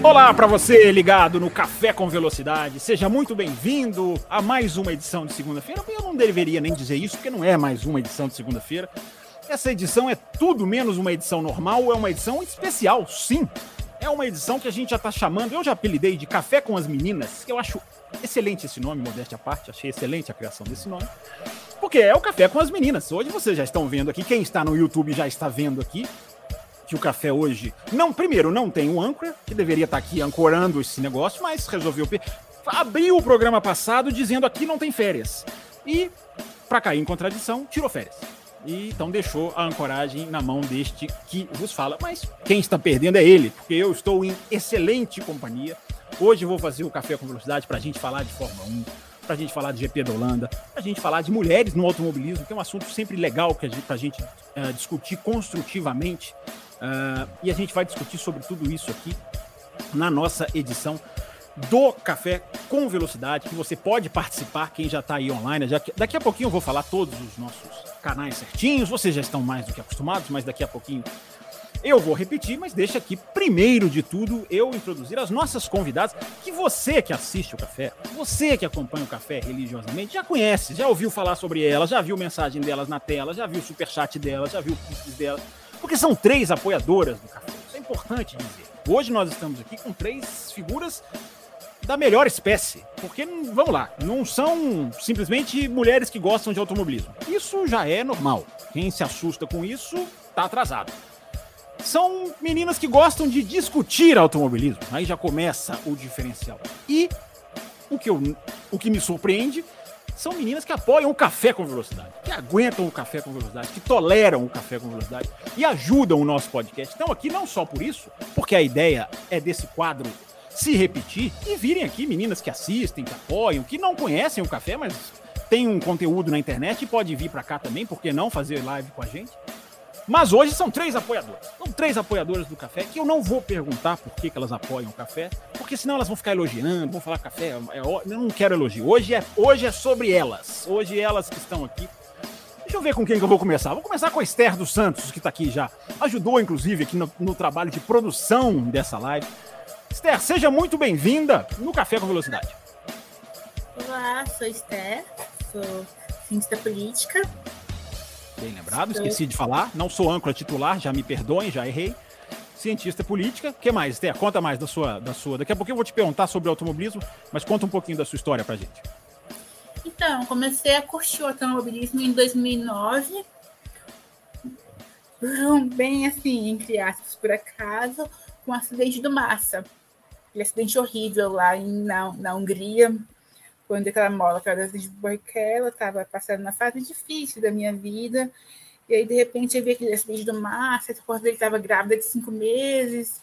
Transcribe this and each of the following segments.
Olá para você ligado no Café com Velocidade. Seja muito bem-vindo a mais uma edição de segunda-feira. Eu não deveria nem dizer isso, porque não é mais uma edição de segunda-feira. Essa edição é tudo menos uma edição normal, é uma edição especial, sim. É uma edição que a gente já está chamando, eu já apelidei de Café com as Meninas, que eu acho excelente esse nome, modéstia à parte, achei excelente a criação desse nome. Porque é o Café com as Meninas. Hoje vocês já estão vendo aqui, quem está no YouTube já está vendo aqui que o café hoje. Não, primeiro, não tem o âncora, que deveria estar aqui ancorando esse negócio, mas resolveu. Abriu o programa passado dizendo aqui não tem férias. E, para cair em contradição, tirou férias. E então deixou a ancoragem na mão deste que vos fala. Mas quem está perdendo é ele, porque eu estou em excelente companhia. Hoje vou fazer o Café com Velocidade para a gente falar de Fórmula 1, para a gente falar de GP da Holanda, para a gente falar de mulheres no automobilismo, que é um assunto sempre legal para a gente uh, discutir construtivamente. Uh, e a gente vai discutir sobre tudo isso aqui na nossa edição do Café com Velocidade, que você pode participar, quem já está aí online. Já que, daqui a pouquinho eu vou falar todos os nossos canais certinhos, vocês já estão mais do que acostumados, mas daqui a pouquinho eu vou repetir, mas deixa aqui, primeiro de tudo, eu introduzir as nossas convidadas, que você que assiste o café, você que acompanha o café religiosamente, já conhece, já ouviu falar sobre elas, já viu mensagem delas na tela, já viu o superchat delas, já viu o delas, porque são três apoiadoras do café. Isso é importante dizer. Hoje nós estamos aqui com três figuras da melhor espécie. Porque, vamos lá, não são simplesmente mulheres que gostam de automobilismo. Isso já é normal. Quem se assusta com isso tá atrasado. São meninas que gostam de discutir automobilismo. Aí já começa o diferencial. E o que, eu, o que me surpreende são meninas que apoiam o café com velocidade, que aguentam o café com velocidade, que toleram o café com velocidade e ajudam o nosso podcast. Então, aqui não só por isso, porque a ideia é desse quadro se repetir e virem aqui meninas que assistem, que apoiam, que não conhecem o café, mas tem um conteúdo na internet e pode vir para cá também, porque não fazer live com a gente. Mas hoje são três apoiadoras. São três apoiadoras do café que eu não vou perguntar por que, que elas apoiam o café, porque senão elas vão ficar elogiando, vão falar café. É, eu não quero elogio. Hoje é, hoje é sobre elas. Hoje elas que estão aqui. Deixa eu ver com quem que eu vou começar. Vou começar com a Esther dos Santos, que está aqui já. Ajudou, inclusive, aqui no, no trabalho de produção dessa live. Esther, seja muito bem-vinda no Café com Velocidade. Olá, sou Esther, sou cientista política Bem lembrado, esqueci de falar. Não sou âncora titular, já me perdoem, já errei. Cientista política. O que mais, Té? Conta mais da sua, da sua. Daqui a pouquinho eu vou te perguntar sobre automobilismo, mas conta um pouquinho da sua história pra gente. Então, comecei a curtir o automobilismo em 2009. Bem assim, entre aspas, por acaso, com um acidente do Massa. Aquele acidente horrível lá em, na, na Hungria, quando aquela mola que era de Barrichello, estava passando uma fase difícil da minha vida. E aí, de repente, eu vi aquele acidente do Márcio, esposa dele estava grávida de cinco meses.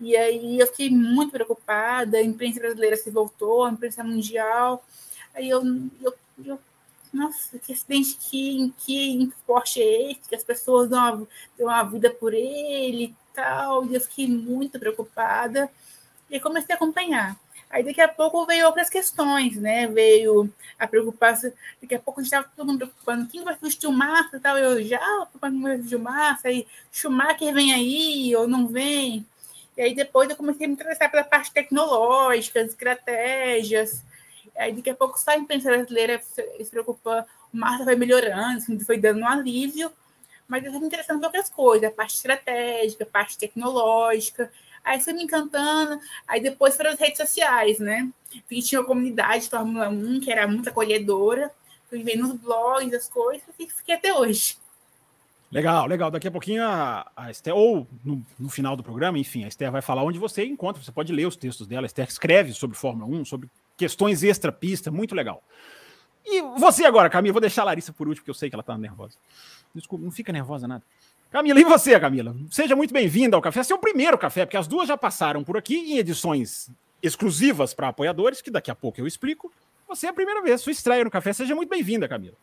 E aí eu fiquei muito preocupada. A imprensa brasileira se voltou, a imprensa mundial. Aí eu, eu, eu nossa, que acidente, que, que esporte é esse? Que as pessoas dão uma, dão uma vida por ele e tal. E eu fiquei muito preocupada. E comecei a acompanhar. Aí daqui a pouco veio outras questões, né? Veio a preocupação, daqui a pouco a gente estava todo mundo preocupando, quem vai vestir o Massa e tal, eu já preocupando vai vestir o Massa, aí Schumacher vem aí ou não vem. E aí depois eu comecei a me interessar pela parte tecnológica, estratégias. Aí daqui a pouco só a imprensa brasileira se preocupa, o Massa vai melhorando, foi dando um alívio, mas eu estou me interessando por outras coisas, a parte estratégica, a parte tecnológica. Aí fui me encantando, aí depois foram as redes sociais, né? Porque tinha uma comunidade de Fórmula 1 que era muito acolhedora, fui vendo nos blogs, as coisas, e fiquei até hoje. Legal, legal. Daqui a pouquinho a, a Esther, ou no, no, final do programa, enfim, a Esther vai falar onde você encontra. Você pode ler os textos dela. A Esther escreve sobre Fórmula 1, sobre questões extra-pista, muito legal. E você agora, Camila, vou deixar a Larissa por último, porque eu sei que ela tá nervosa. Desculpa, não fica nervosa nada. Camila, e você, Camila? Seja muito bem-vinda ao café. Seu primeiro café, porque as duas já passaram por aqui em edições exclusivas para apoiadores, que daqui a pouco eu explico. Você é a primeira vez, sua estreia no café. Seja muito bem-vinda, Camila.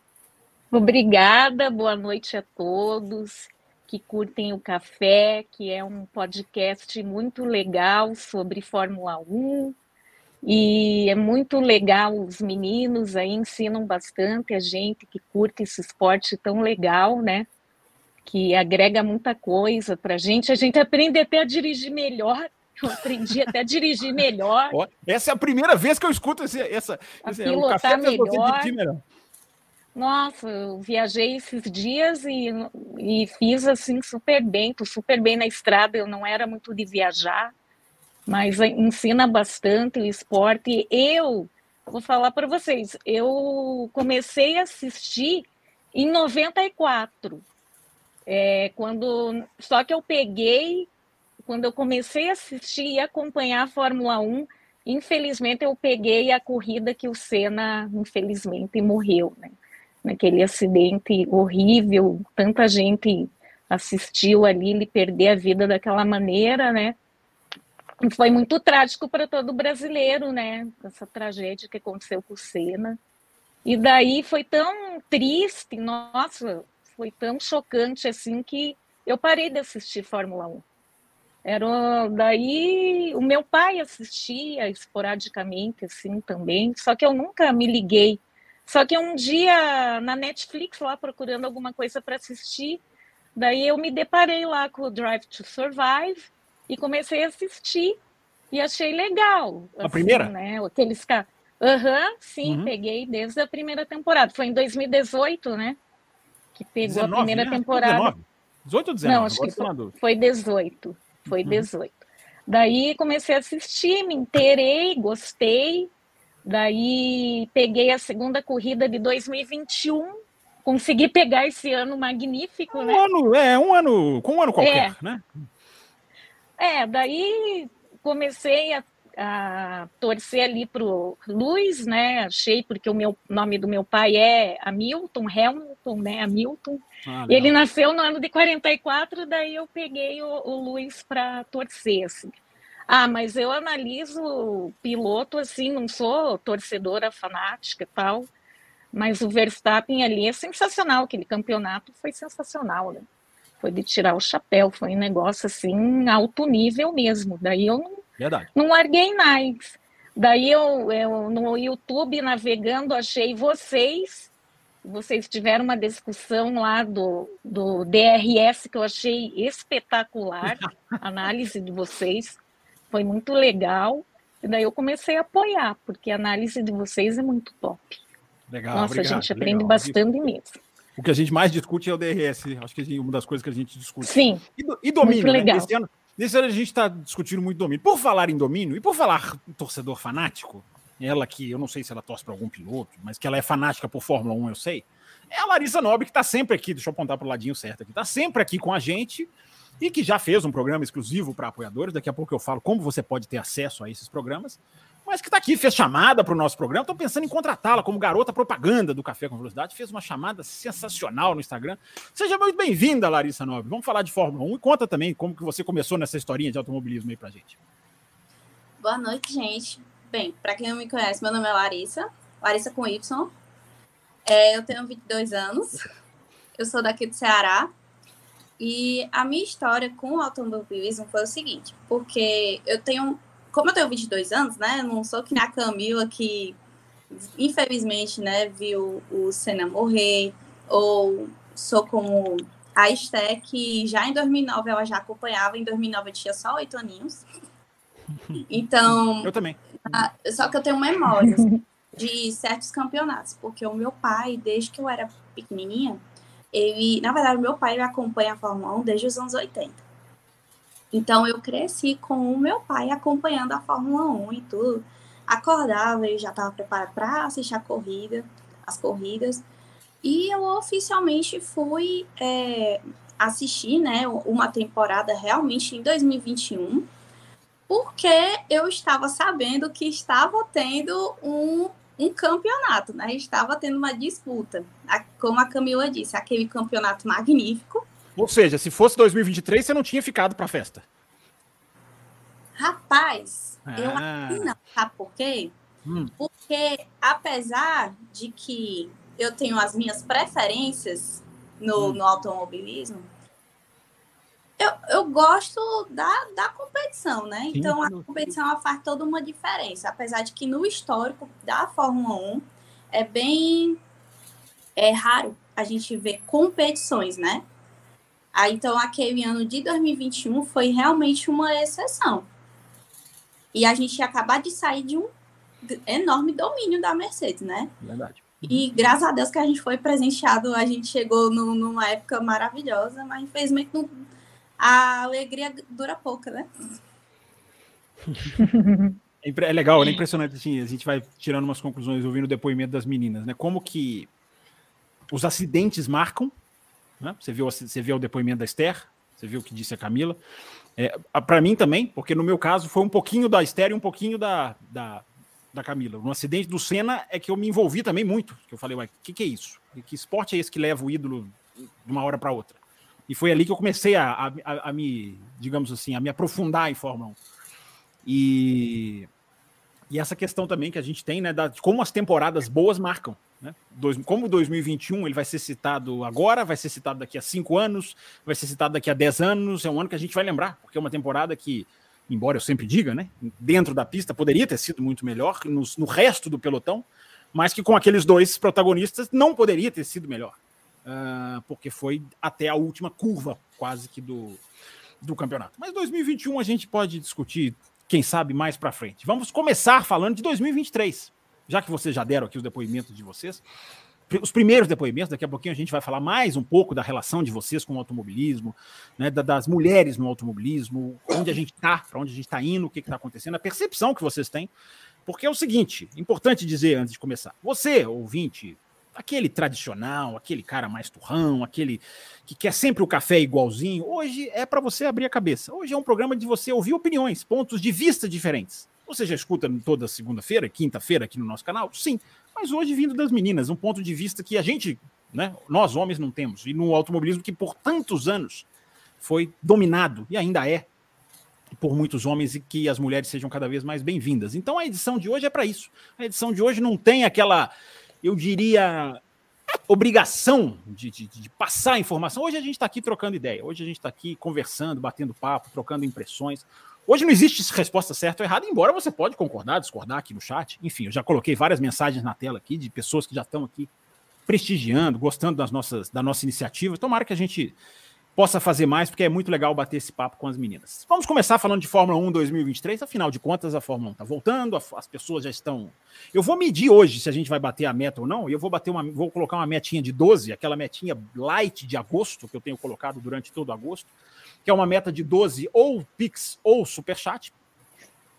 Obrigada, boa noite a todos que curtem o Café, que é um podcast muito legal sobre Fórmula 1. E é muito legal, os meninos aí ensinam bastante a gente que curte esse esporte tão legal, né? Que agrega muita coisa para a gente. A gente aprende até a dirigir melhor. Eu aprendi até a dirigir melhor. Essa é a primeira vez que eu escuto esse, essa. A esse, pilotar melhor. Nossa, eu viajei esses dias e, e fiz assim super bem, tô super bem na estrada, eu não era muito de viajar, mas ensina bastante o esporte. Eu vou falar para vocês, eu comecei a assistir em 94, é, quando só que eu peguei, quando eu comecei a assistir e acompanhar a Fórmula 1, infelizmente eu peguei a corrida que o Senna, infelizmente, morreu, né? naquele acidente horrível, tanta gente assistiu ali ele perder a vida daquela maneira, né? E foi muito trágico para todo brasileiro, né? Essa tragédia que aconteceu com o Senna. E daí foi tão triste, nossa, foi tão chocante assim que eu parei de assistir Fórmula 1. Era daí o meu pai assistia esporadicamente assim também, só que eu nunca me liguei só que um dia na Netflix, lá procurando alguma coisa para assistir, daí eu me deparei lá com o Drive to Survive e comecei a assistir e achei legal. A assim, primeira? Né? Aqueles caras. Aham, uhum, sim, uhum. peguei desde a primeira temporada. Foi em 2018, né? Que pegou 19, a primeira né? temporada. 19. 18 ou 19? Não, acho que foi, foi 18. Foi uhum. 18. Daí comecei a assistir, me interei, gostei. Daí peguei a segunda corrida de 2021, consegui pegar esse ano magnífico, um né? Ano, é, um ano, com um ano qualquer, é. né? É, daí comecei a, a torcer ali pro Luiz, né? Achei, porque o meu nome do meu pai é Hamilton, Hamilton, né? Hamilton. Ah, ele nasceu no ano de 44, daí eu peguei o, o Luiz para torcer, assim. Ah, mas eu analiso piloto assim, não sou torcedora fanática e tal, mas o Verstappen ali é sensacional, aquele campeonato foi sensacional, né? Foi de tirar o chapéu, foi um negócio assim, alto nível mesmo. Daí eu não, Verdade. não larguei mais. Daí eu, eu no YouTube navegando achei vocês vocês tiveram uma discussão lá do, do DRS que eu achei espetacular, análise de vocês foi muito legal. E daí eu comecei a apoiar, porque a análise de vocês é muito top. Legal, Nossa, obrigado, a gente aprende legal. bastante mesmo. O que a gente mais discute é o DRS, acho que é uma das coisas que a gente discute. Sim. E, do, e domínio, muito legal. Né? Esse, ano, esse ano a gente está discutindo muito domínio. Por falar em domínio, e por falar torcedor fanático, ela que eu não sei se ela torce para algum piloto, mas que ela é fanática por Fórmula 1, eu sei. É a Larissa Nobre, que está sempre aqui, deixa eu apontar para o ladinho certo aqui, está sempre aqui com a gente e que já fez um programa exclusivo para apoiadores. Daqui a pouco eu falo como você pode ter acesso a esses programas. Mas que está aqui, fez chamada para o nosso programa. Estou pensando em contratá-la como garota propaganda do Café com Velocidade. Fez uma chamada sensacional no Instagram. Seja muito bem-vinda, Larissa Nobre. Vamos falar de Fórmula 1 e conta também como que você começou nessa historinha de automobilismo aí para gente. Boa noite, gente. Bem, para quem não me conhece, meu nome é Larissa, Larissa com Y. É, eu tenho 22 anos. Eu sou daqui do Ceará, e a minha história com o automobilismo foi o seguinte, porque eu tenho, como eu tenho 22 anos, né, não sou que nem a Camila que infelizmente, né, viu o Senna morrer, ou sou como a Esté, que já em 2009 ela já acompanhava, em 2009 eu tinha só oito aninhos. Então. Eu também. A, só que eu tenho memórias de certos campeonatos, porque o meu pai, desde que eu era pequenininha, ele, na verdade, meu pai acompanha a Fórmula 1 desde os anos 80. Então eu cresci com o meu pai acompanhando a Fórmula 1 e tudo. Acordava e já estava preparado para assistir a corrida, as corridas. E eu oficialmente fui é, assistir né, uma temporada realmente em 2021, porque eu estava sabendo que estava tendo um um campeonato, né? Estava tendo uma disputa. Como a Camila disse, aquele campeonato magnífico. Ou seja, se fosse 2023, você não tinha ficado para a festa. Rapaz, ah. eu não. Sabe por quê? Hum. Porque apesar de que eu tenho as minhas preferências no, hum. no automobilismo, eu, eu gosto da, da competição, né? Sim, então a competição ela faz toda uma diferença. Apesar de que no histórico da Fórmula 1 é bem é raro a gente ver competições, né? Aí, então, aquele ano de 2021 foi realmente uma exceção. E a gente ia acabar de sair de um enorme domínio da Mercedes, né? Verdade. E graças a Deus que a gente foi presenteado, a gente chegou no, numa época maravilhosa, mas infelizmente não, a alegria dura pouco, né? É, é legal, é impressionante assim, a gente vai tirando umas conclusões ouvindo o depoimento das meninas, né? Como que os acidentes marcam, né? Você viu, você viu o depoimento da Esther, você viu o que disse a Camila. É, para mim também, porque no meu caso foi um pouquinho da Esther e um pouquinho da, da, da Camila. No acidente do Senna é que eu me envolvi também muito. Que eu falei, ué, o que, que é isso? Que esporte é esse que leva o ídolo de uma hora para outra? E foi ali que eu comecei a, a, a, a, me, digamos assim, a me aprofundar em Fórmula 1. E, e essa questão também que a gente tem, né, da, de como as temporadas boas marcam. Né? Dois, como 2021 ele vai ser citado agora, vai ser citado daqui a cinco anos, vai ser citado daqui a dez anos, é um ano que a gente vai lembrar, porque é uma temporada que, embora eu sempre diga, né, dentro da pista poderia ter sido muito melhor, no, no resto do pelotão, mas que com aqueles dois protagonistas não poderia ter sido melhor, uh, porque foi até a última curva quase que do, do campeonato. Mas 2021 a gente pode discutir, quem sabe, mais para frente. Vamos começar falando de 2023 já que vocês já deram aqui os depoimentos de vocês, os primeiros depoimentos, daqui a pouquinho a gente vai falar mais um pouco da relação de vocês com o automobilismo, né, das mulheres no automobilismo, onde a gente está, para onde a gente está indo, o que está acontecendo, a percepção que vocês têm. Porque é o seguinte, importante dizer antes de começar, você, ouvinte, aquele tradicional, aquele cara mais turrão, aquele que quer sempre o café igualzinho, hoje é para você abrir a cabeça. Hoje é um programa de você ouvir opiniões, pontos de vista diferentes. Você já escuta toda segunda-feira, quinta-feira aqui no nosso canal? Sim. Mas hoje vindo das meninas, um ponto de vista que a gente, né, nós homens não temos. E no automobilismo que por tantos anos foi dominado e ainda é por muitos homens e que as mulheres sejam cada vez mais bem-vindas. Então a edição de hoje é para isso. A edição de hoje não tem aquela, eu diria, obrigação de, de, de passar informação. Hoje a gente está aqui trocando ideia, hoje a gente está aqui conversando, batendo papo, trocando impressões. Hoje não existe resposta certa ou errada, embora você pode concordar, discordar aqui no chat. Enfim, eu já coloquei várias mensagens na tela aqui de pessoas que já estão aqui prestigiando, gostando das nossas, da nossa iniciativa. Tomara que a gente possa fazer mais, porque é muito legal bater esse papo com as meninas. Vamos começar falando de Fórmula 1 2023. Afinal de contas, a Fórmula 1 está voltando, as pessoas já estão. Eu vou medir hoje se a gente vai bater a meta ou não, e eu vou bater uma, vou colocar uma metinha de 12, aquela metinha light de agosto que eu tenho colocado durante todo agosto que é uma meta de 12 ou Pix ou Superchat.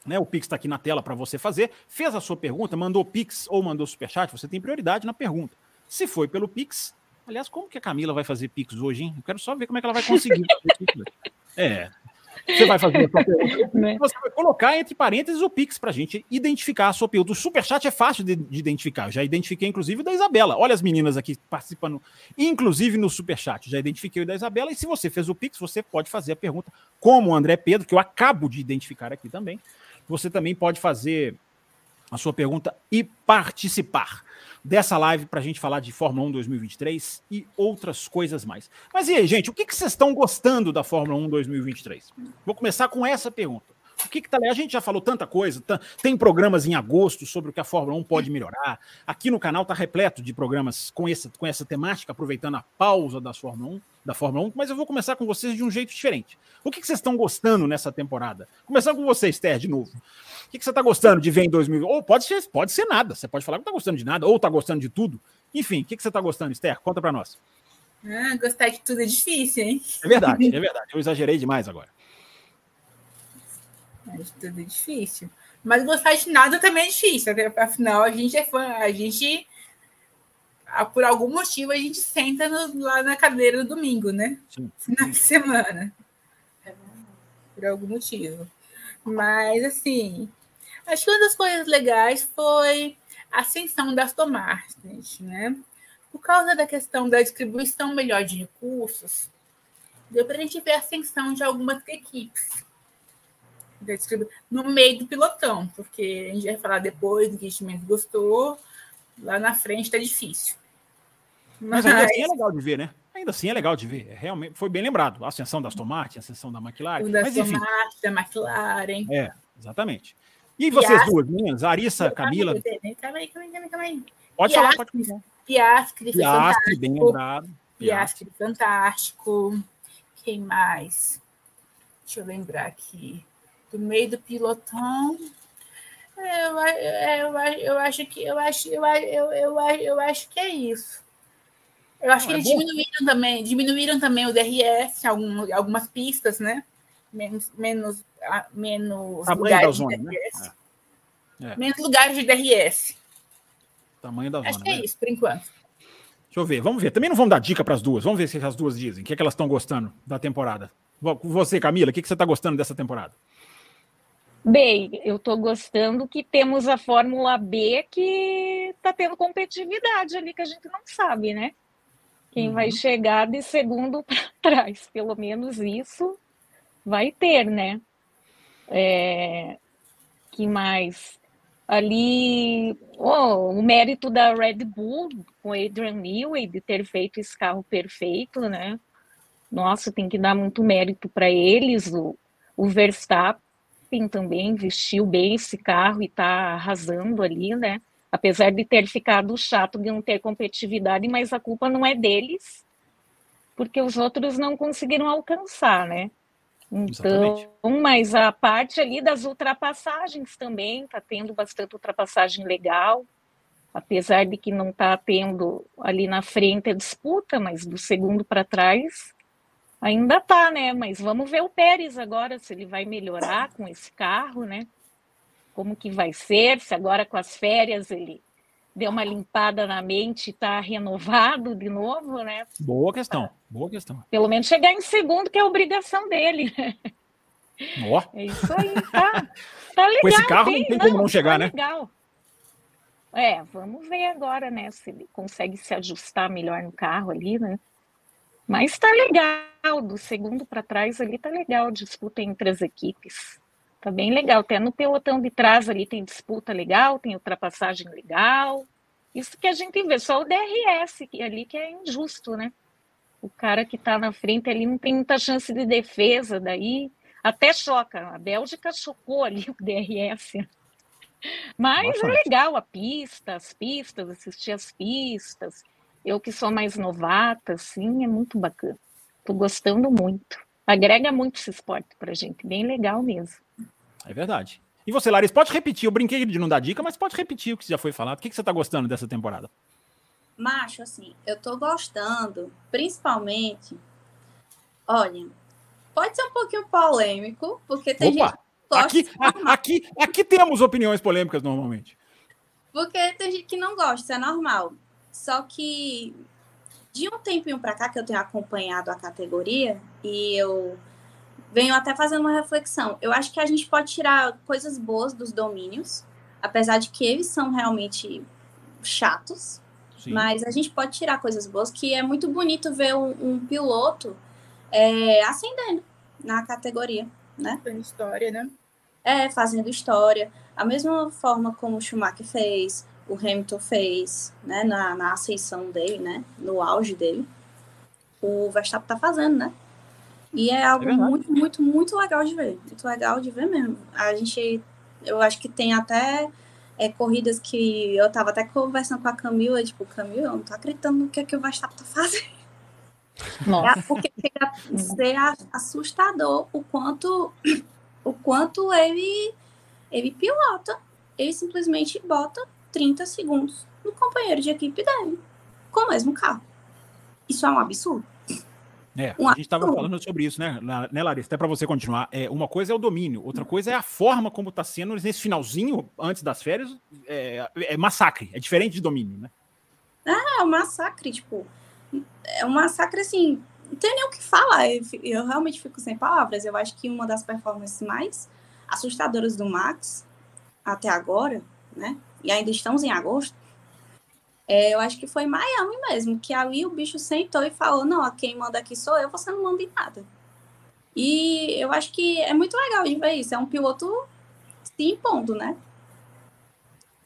Né, o Pix está aqui na tela para você fazer. Fez a sua pergunta, mandou Pix ou mandou Superchat, você tem prioridade na pergunta. Se foi pelo Pix, aliás, como que a Camila vai fazer Pix hoje, hein? Eu quero só ver como é que ela vai conseguir. é, você vai fazer a sua pergunta. Né? Você vai colocar entre parênteses o Pix para a gente identificar a sua pergunta. O Superchat é fácil de, de, identificar. Eu já identifiquei, inclusive, o da Isabela. Olha as meninas aqui participando, inclusive no Superchat. Já identifiquei o da Isabela. E se você fez o Pix, você pode fazer a pergunta, como o André Pedro, que eu acabo de identificar aqui também. Você também pode fazer a sua pergunta e participar dessa live para a gente falar de Fórmula 1 2023 e outras coisas mais. Mas e aí, gente, o que, que vocês estão gostando da Fórmula 1 2023? Vou começar com essa pergunta. O que, que tá A gente já falou tanta coisa, tem programas em agosto sobre o que a Fórmula 1 pode melhorar. Aqui no canal tá repleto de programas com essa, com essa temática, aproveitando a pausa da Fórmula 1, da Fórmula 1, mas eu vou começar com vocês de um jeito diferente. O que, que vocês estão gostando nessa temporada? Começando com você, Esther, de novo. O que, que você está gostando de ver em 2000? Ou pode ser, pode ser nada. Você pode falar que não está gostando de nada, ou está gostando de tudo. Enfim, o que, que você está gostando, Esther? Conta para nós. Ah, gostar de tudo é difícil, hein? É verdade, é verdade. Eu exagerei demais agora. De tudo é difícil. Mas gostar de nada também é difícil. Afinal, a gente é fã, a gente. Ah, por algum motivo, a gente senta no, lá na cadeira no domingo, né? Sim. Final de semana. Por algum motivo. Mas, assim, Acho que uma das coisas legais foi a ascensão das Martins, né? Por causa da questão da distribuição melhor de recursos, deu para a gente ver a ascensão de algumas equipes no meio do pilotão, porque a gente vai falar depois do que a gente gostou, lá na frente está difícil. Mas, Mas ainda assim é legal de ver, né? Ainda assim é legal de ver. É, realmente foi bem lembrado. A ascensão das tomates, a ascensão da McLaren. O das tomates, da McLaren. É, exatamente. E vocês Piastri, duas meninas, Arissa, Camila? Calma aí, calma aí, calma aí. Pode falar, pode falar. Piastri, Piastri, bem lembrado. Piastri, fantástico. Quem mais? Deixa eu lembrar aqui. Do meio do pilotão. Eu, eu, eu acho que eu acho, eu, eu, eu, eu acho que é isso. Eu acho que eles diminuíram também, diminuíram também o DRS, algum, algumas pistas, né? Menos, menos, menos Tamanho lugares zona, de DRS. Né? É. Menos lugares de DRS. Tamanho da zona. Acho que é né? isso, por enquanto. Deixa eu ver, vamos ver. Também não vamos dar dica para as duas. Vamos ver se as duas dizem. O que, é que elas estão gostando da temporada. Você, Camila, o que, que você está gostando dessa temporada? Bem, eu estou gostando que temos a Fórmula B que está tendo competitividade ali que a gente não sabe, né? Quem uhum. vai chegar de segundo para trás, pelo menos isso vai ter, né? É, que mais? Ali, oh, o mérito da Red Bull com Adrian Newey de ter feito esse carro perfeito, né? Nossa, tem que dar muito mérito para eles. O, o Verstappen também vestiu bem esse carro e está arrasando ali, né? apesar de ter ficado chato de não ter competitividade, mas a culpa não é deles, porque os outros não conseguiram alcançar, né? Então, Exatamente. mas a parte ali das ultrapassagens também está tendo bastante ultrapassagem legal, apesar de que não está tendo ali na frente a disputa, mas do segundo para trás ainda tá, né? Mas vamos ver o Pérez agora se ele vai melhorar com esse carro, né? como que vai ser, se agora com as férias ele deu uma limpada na mente e está renovado de novo, né? Boa questão, boa questão. Pelo menos chegar em segundo, que é a obrigação dele. Oh. É isso aí, tá, tá legal. Com esse carro não tem como não, não chegar, tá né? Legal. É, vamos ver agora, né, se ele consegue se ajustar melhor no carro ali, né? Mas tá legal, do segundo para trás ali tá legal, disputa entre as equipes. Tá bem legal. Até no pelotão de trás ali tem disputa legal, tem ultrapassagem legal. Isso que a gente vê, só o DRS que, ali que é injusto, né? O cara que está na frente ali não tem muita chance de defesa, daí até choca. A Bélgica chocou ali o DRS. Mas é legal a pista, as pistas, assistir as pistas. Eu que sou mais novata, assim, é muito bacana. Tô gostando muito. Agrega muito esse esporte pra gente, bem legal mesmo. É verdade. E você, Larissa, pode repetir? Eu brinquei de não dar dica, mas pode repetir o que já foi falado. O que, que você está gostando dessa temporada? Macho, assim, eu tô gostando, principalmente. Olha, pode ser um pouquinho polêmico, porque tem Opa, gente. Aqui, aqui, aqui temos opiniões polêmicas normalmente. Porque tem gente que não gosta, isso é normal. Só que de um tempinho para cá que eu tenho acompanhado a categoria e eu venho até fazendo uma reflexão. Eu acho que a gente pode tirar coisas boas dos domínios, apesar de que eles são realmente chatos, Sim. mas a gente pode tirar coisas boas, que é muito bonito ver um, um piloto é, ascendendo na categoria, né? Fazendo história, né? É, fazendo história. A mesma forma como o Schumacher fez, o Hamilton fez, né, na, na ascensão dele, né, no auge dele, o Verstappen tá fazendo, né? E é algo é muito, muito, muito legal de ver. Muito legal de ver mesmo. A gente, eu acho que tem até é, corridas que eu tava até conversando com a Camila, tipo, Camila, eu não tô acreditando no que, que o Verstappen tá fazendo. Nossa. É porque chega a ser assustador o quanto, o quanto ele, ele pilota. Ele simplesmente bota 30 segundos no companheiro de equipe dele, com o mesmo carro. Isso é um absurdo. É, a gente estava falando sobre isso, né, né Larissa? Até para você continuar. É, uma coisa é o domínio, outra coisa é a forma como está sendo nesse finalzinho, antes das férias, é, é, massacre, é diferente de domínio, né? É, é um massacre, tipo, é um massacre assim, não tem nem o que falar, eu, eu realmente fico sem palavras. Eu acho que uma das performances mais assustadoras do Max até agora, né? E ainda estamos em agosto, é, eu acho que foi Miami mesmo, que ali o bicho sentou e falou: não, quem manda aqui sou eu, você não manda em nada. E eu acho que é muito legal de ver isso. É um piloto se impondo, né?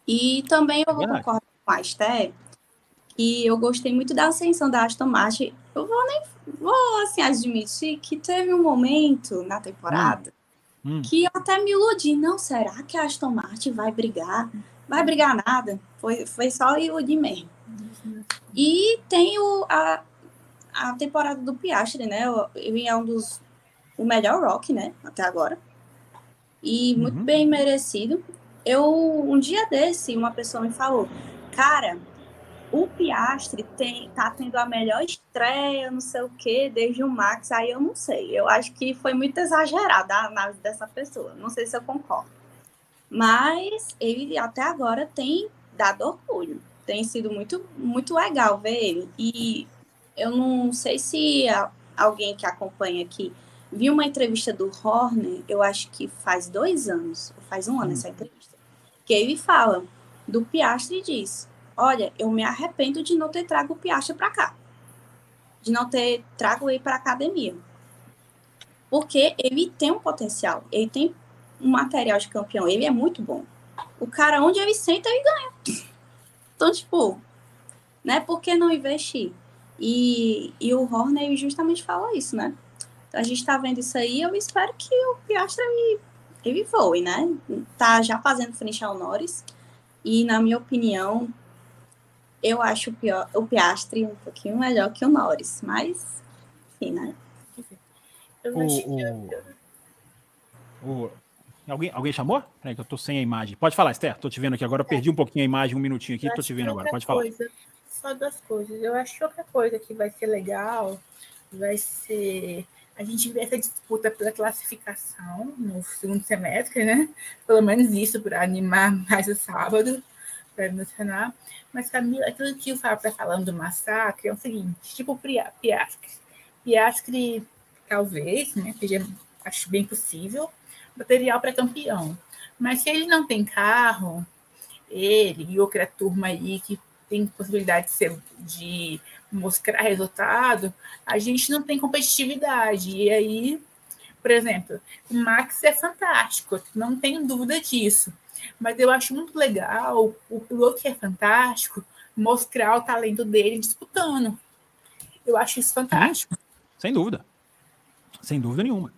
E também eu vou concordar com a Esther E eu gostei muito da ascensão da Aston Martin. Eu vou nem vou assim admitir que teve um momento na temporada hum. Hum. que eu até me iludi. Não, será que a Aston Martin vai brigar? Vai brigar nada. Foi, foi só iludir mesmo. E tem o, a, a temporada do Piastri, né? Ele é um dos. O melhor rock, né? Até agora. E muito uhum. bem merecido. Eu, um dia desse, uma pessoa me falou: Cara, o Piastre tem, tá tendo a melhor estreia, não sei o quê, desde o Max, aí eu não sei. Eu acho que foi muito exagerada a análise dessa pessoa. Não sei se eu concordo. Mas ele até agora tem dado orgulho. Tem sido muito, muito legal ver ele. E eu não sei se alguém que acompanha aqui viu uma entrevista do Horner, eu acho que faz dois anos, faz um ano essa entrevista, que ele fala do Piastre e diz olha, eu me arrependo de não ter trago o Piacha para cá, de não ter trago ele para academia, porque ele tem um potencial, ele tem um material de campeão, ele é muito bom. O cara, onde ele senta, ele ganha. Então, tipo, né? Por que não investir? E, e o Horner justamente fala isso, né? Então, a gente tá vendo isso aí, eu espero que o Piastra ele, ele voe, né? Tá já fazendo frente ao Norris. E, na minha opinião, eu acho o, pior, o Piastri um pouquinho melhor que o Norris, mas, enfim, né? Eu o, o, o, alguém, alguém chamou? Peraí, que eu tô sem a imagem. Pode falar, Esther, tô te vendo aqui agora. Eu perdi um pouquinho a imagem, um minutinho aqui, eu tô te vendo agora. Pode falar. Coisa, só duas coisas. Eu acho que outra coisa que vai ser legal vai ser a gente ver essa disputa pela classificação no segundo semestre, né? Pelo menos isso para animar mais o sábado, para emocionar. Mas, Camila, aquilo que o Fábio está falando do massacre é o seguinte: tipo Piastre. Piastre, talvez, né, seja, acho bem possível, material para campeão. Mas se ele não tem carro, ele e outra turma aí que tem possibilidade de, ser, de mostrar resultado, a gente não tem competitividade. E aí, por exemplo, o Max é fantástico, não tenho dúvida disso. Mas eu acho muito legal o piloto que é fantástico mostrar o talento dele disputando. Eu acho isso fantástico. Sem dúvida. Sem dúvida nenhuma.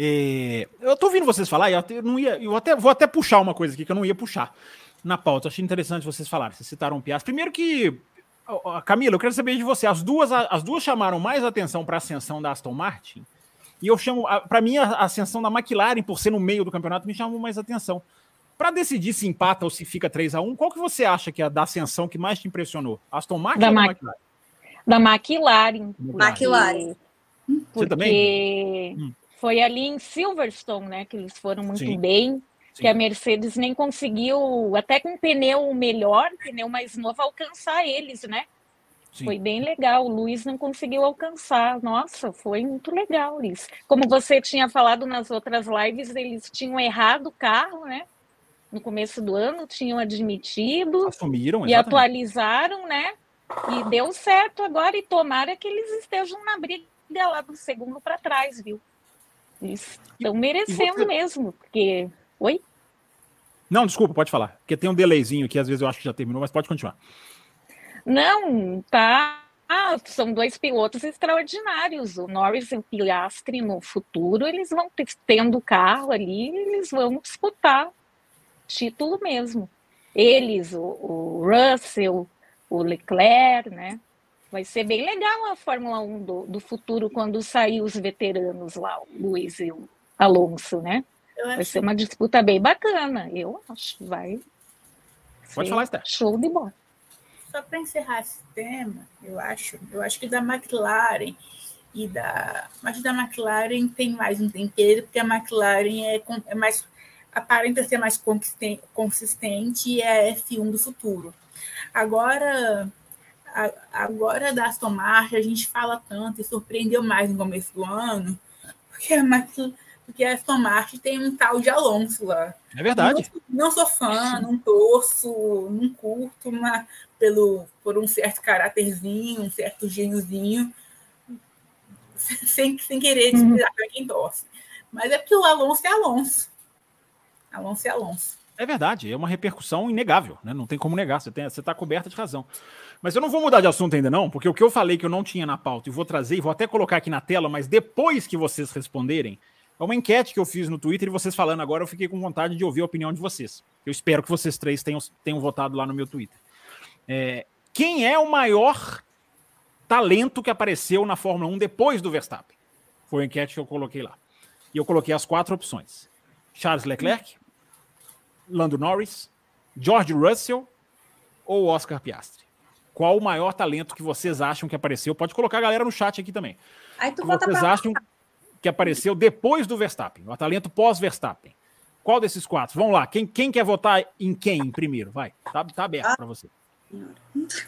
É, eu tô ouvindo vocês falar, eu, não ia, eu até, vou até puxar uma coisa aqui que eu não ia puxar na pauta. Achei interessante vocês falarem. Vocês citaram o Piastri. Primeiro que. Camila, eu quero saber de você. As duas, as duas chamaram mais atenção para a ascensão da Aston Martin. E eu chamo, para mim, a ascensão da McLaren, por ser no meio do campeonato, me chamou mais atenção. Para decidir se empata ou se fica 3 a 1 qual que você acha que é a da ascensão que mais te impressionou? Aston Martin da ou da McLaren? Da McLaren. McLaren. Porque você também? Hum. Foi ali em Silverstone, né, que eles foram muito Sim. bem, Sim. que a Mercedes nem conseguiu, até com um pneu melhor, pneu mais novo, alcançar eles, né? Sim. Foi bem legal. O Luiz não conseguiu alcançar. Nossa, foi muito legal isso. Como você tinha falado nas outras lives, eles tinham errado o carro, né? no começo do ano, tinham admitido Assumiram, e atualizaram, né? E deu certo agora, e tomara que eles estejam na briga lá do segundo para trás, viu? Estão merecendo você... mesmo, porque. Oi? Não, desculpa, pode falar. Porque tem um delayzinho que às vezes eu acho que já terminou, mas pode continuar. Não, tá. Ah, são dois pilotos extraordinários. O Norris e o Piastri no futuro, eles vão tendo carro ali, eles vão disputar título mesmo. Eles, o, o Russell, o Leclerc, né? Vai ser bem legal a Fórmula 1 do, do futuro quando sair os veteranos lá, o Luiz e o Alonso, né? Vai ser uma disputa bem bacana, eu acho. Vai. Pode falar, Esther. Show de bola. Só para encerrar esse tema, eu acho, eu acho que da McLaren e da. Mas da McLaren tem mais um tempero, porque a McLaren é, é mais aparenta ser mais consistente e é F1 do futuro. Agora, agora da Aston Martin, a gente fala tanto e surpreendeu mais no começo do ano, porque a, porque a Aston Martin tem um tal de Alonso lá. É verdade. Não, não sou fã, não torço, não curto, mas pelo, por um certo caráterzinho, um certo gêniozinho, sem, sem querer uhum. para quem torce. Mas é porque o Alonso é Alonso. Alonso e Alonso. É verdade, é uma repercussão inegável, né? Não tem como negar, você está coberta de razão. Mas eu não vou mudar de assunto ainda, não, porque o que eu falei que eu não tinha na pauta e vou trazer, e vou até colocar aqui na tela, mas depois que vocês responderem, é uma enquete que eu fiz no Twitter e vocês falando agora, eu fiquei com vontade de ouvir a opinião de vocês. Eu espero que vocês três tenham, tenham votado lá no meu Twitter. É, quem é o maior talento que apareceu na Fórmula 1 depois do Verstappen? Foi a enquete que eu coloquei lá. E eu coloquei as quatro opções: Charles Leclerc, Lando Norris, George Russell ou Oscar Piastri? Qual o maior talento que vocês acham que apareceu? Pode colocar a galera no chat aqui também. Aí tu que vocês pra... acham que apareceu depois do Verstappen? O talento pós-Verstappen. Qual desses quatro? Vamos lá. Quem, quem quer votar em quem primeiro? Vai. Tá, tá aberto ah. para você.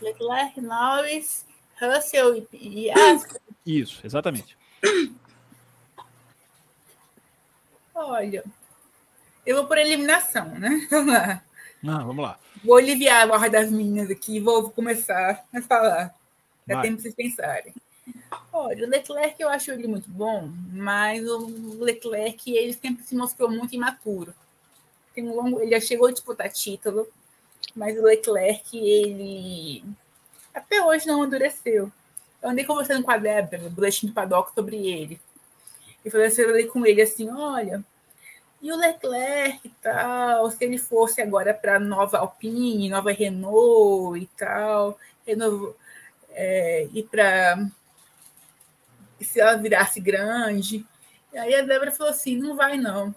Leclerc, Norris, Russell e Piastri. Isso, exatamente. Olha, eu vou por eliminação, né? Vamos lá. Não, vamos lá. Vou aliviar a barra das meninas aqui e vou começar a falar. Dá tempo para vocês pensarem. Olha, o Leclerc eu acho ele muito bom, mas o Leclerc ele sempre se mostrou muito imaturo. Tem um longo, ele já chegou a disputar título, mas o Leclerc ele até hoje não amadureceu. Eu andei conversando com a Débora, no boletim do Paddock, sobre ele. E falei, falei com ele assim: olha, e o Leclerc e tal, se ele fosse agora para nova Alpine, nova Renault e tal, é, e para se ela virasse grande. E aí a Débora falou assim: não vai não,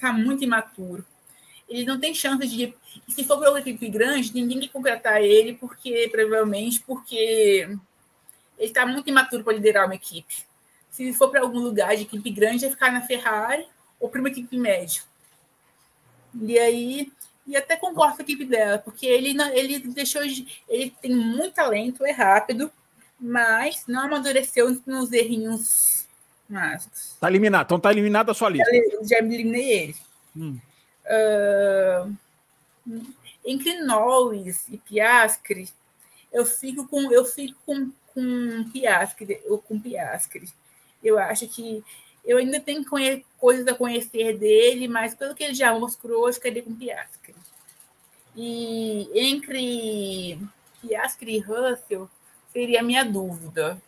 tá muito imaturo. Ele não tem chance de. E se for para uma equipe grande, ninguém quer contratar ele, porque provavelmente porque ele está muito imaturo para liderar uma equipe. Se for para algum lugar de equipe grande, vai ficar na Ferrari ou para uma equipe média. E aí, e até concordo com a equipe dela, porque ele, não, ele deixou de, ele tem muito talento, é rápido, mas não amadureceu nos errinhos mágicos. Tá eliminado, então tá eliminado a sua lista. Eu já eliminei ele. Hum. Uh, entre Norris e Piascre, eu fico com eu fico com, com ou com Piascre. Eu acho que eu ainda tenho coisas a conhecer dele, mas pelo que ele já mostrou, acho que ele é com Piascre. E entre Piascre e Russell, seria a minha dúvida.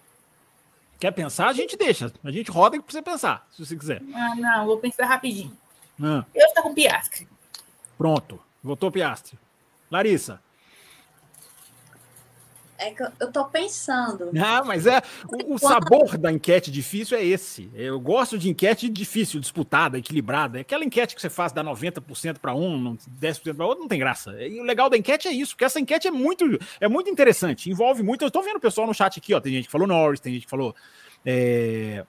Quer pensar? A gente deixa. A gente roda para você pensar, se você quiser. Ah, não, vou pensar rapidinho. Ah. Eu estou com Piastre. Pronto, votou Piastre. Larissa. É que eu tô pensando. Ah, mas é o, o, sabor da enquete difícil é esse. Eu gosto de enquete difícil, disputada, equilibrada. É aquela enquete que você faz dá 90% para um, 10% para outro, não tem graça. E o legal da enquete é isso, porque essa enquete é muito, é muito interessante, envolve muito. Eu tô vendo o pessoal no chat aqui, ó. Tem gente que falou Norris, tem gente que falou. É,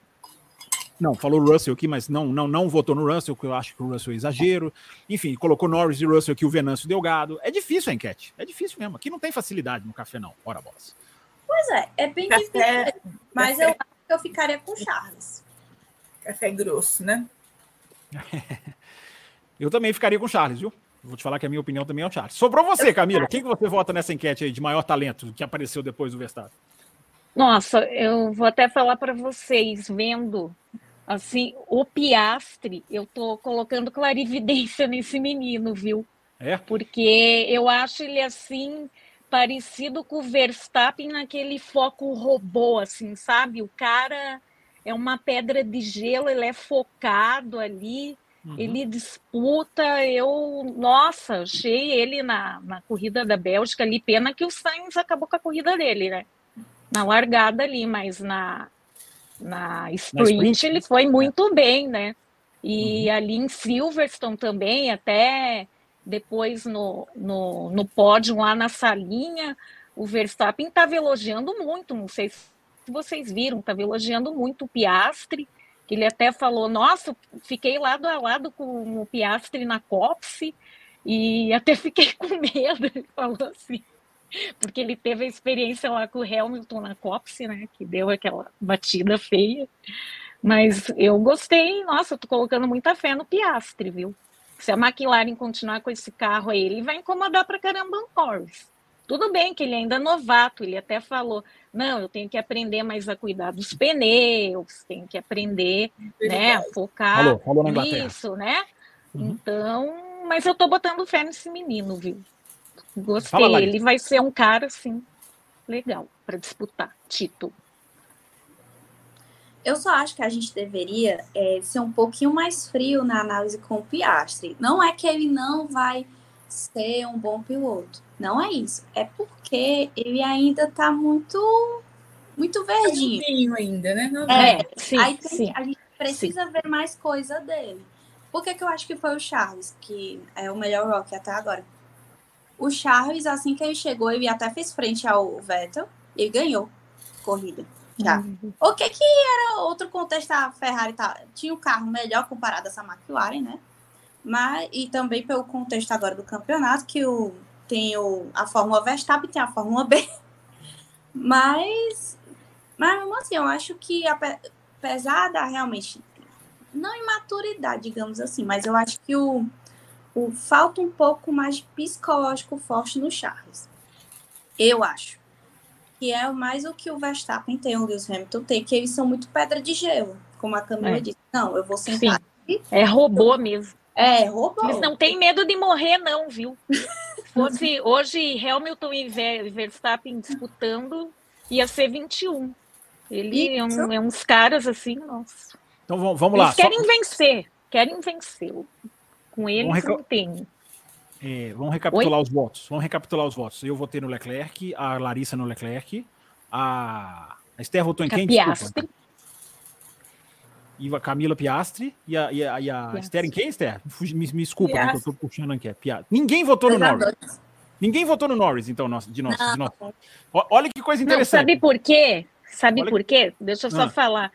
não, falou Russell aqui, mas não, não, não votou no Russell, que eu acho que o Russell é exagero. Enfim, colocou Norris e Russell aqui, o Venâncio Delgado. É difícil a enquete. É difícil mesmo. Aqui não tem facilidade no café, não. Ora, bolas. Pois é, é bem café, difícil. Mas café. eu acho que eu ficaria com Charles. Café grosso, né? eu também ficaria com Charles, viu? Vou te falar que a minha opinião também é o Charles. Sobrou você, Camila. Quem que você vota nessa enquete aí de maior talento que apareceu depois do Verstappen? Nossa, eu vou até falar para vocês, vendo Assim, o Piastre, eu tô colocando clarividência nesse menino, viu? É? Porque eu acho ele assim parecido com o Verstappen naquele foco robô, assim, sabe? O cara é uma pedra de gelo, ele é focado ali, uhum. ele disputa. Eu, nossa, achei ele na, na corrida da Bélgica ali. Pena que o Sainz acabou com a corrida dele, né? Na largada ali, mas na, na sprint, na sprint ele foi muito bem, né? E uhum. ali em Silverstone também, até depois no, no, no pódio lá na salinha, o Verstappen estava elogiando muito, não sei se vocês viram, estava elogiando muito o Piastre, que ele até falou, nossa, fiquei lado a lado com o Piastre na Copse, e até fiquei com medo, ele falou assim porque ele teve a experiência lá com o Hamilton na Copse, né, que deu aquela batida feia. Mas eu gostei, nossa, eu tô colocando muita fé no Piastre, viu? Se a McLaren continuar com esse carro aí, ele vai incomodar para caramba o Norris. Tudo bem que ele ainda é novato, ele até falou: não, eu tenho que aprender mais a cuidar dos pneus, tenho que aprender, né, a focar falou, falou nisso, né? Uhum. Então, mas eu tô botando fé nesse menino, viu? Gostei. Fala, ele vai ser um cara, assim, legal para disputar título. Eu só acho que a gente deveria é, ser um pouquinho mais frio na análise com o Piastri. Não é que ele não vai ser um bom piloto. Não é isso. É porque ele ainda está muito muito verdinho. ainda, né? Não é, sim, Aí tem, sim, a gente precisa sim. ver mais coisa dele. Por que, que eu acho que foi o Charles, que é o melhor Rock até agora? O Charles, assim que ele chegou, ele até fez frente ao Vettel e ganhou corrida. Já. Uhum. O que que era outro contexto? A Ferrari tá, tinha um carro melhor comparado a essa McLaren, né? Mas, e também pelo contexto agora do campeonato, que o, tem o, a Fórmula Verstappen tem a Fórmula B. Mas, mas mesmo assim, eu acho que apesar da realmente, não imaturidade, digamos assim, mas eu acho que o, o falta um pouco mais de psicológico forte no Charles. Eu acho. Que é mais o que o Verstappen tem, o Lewis Hamilton tem, que eles são muito pedra de gelo, como a Camila é. disse. Não, eu vou sentar Sim. aqui. É robô mesmo. É, robô. Eles não têm medo de morrer, não, viu? Fosse hoje Hamilton e Verstappen disputando, ia ser 21. Ele é, um, é, uns caras assim, nossa. Então vamos, lá. Eles querem Só... vencer, querem vencer. Com eles reca... não tem. É, vamos recapitular Oi? os votos. Vamos recapitular os votos. Eu votei no Leclerc, a Larissa no Leclerc, a, a Esther votou em quem? Desculpa. E a Camila Piastri e a, e a, e a Esther em quem, Esther? Me, me desculpa, porque eu tô puxando a enquete. Piastri. Ninguém votou no Norris. Ninguém votou no Norris, então, de nós. De nós. Olha que coisa interessante. Não, sabe por quê? Sabe Olha por quê? Deixa eu só ah. falar.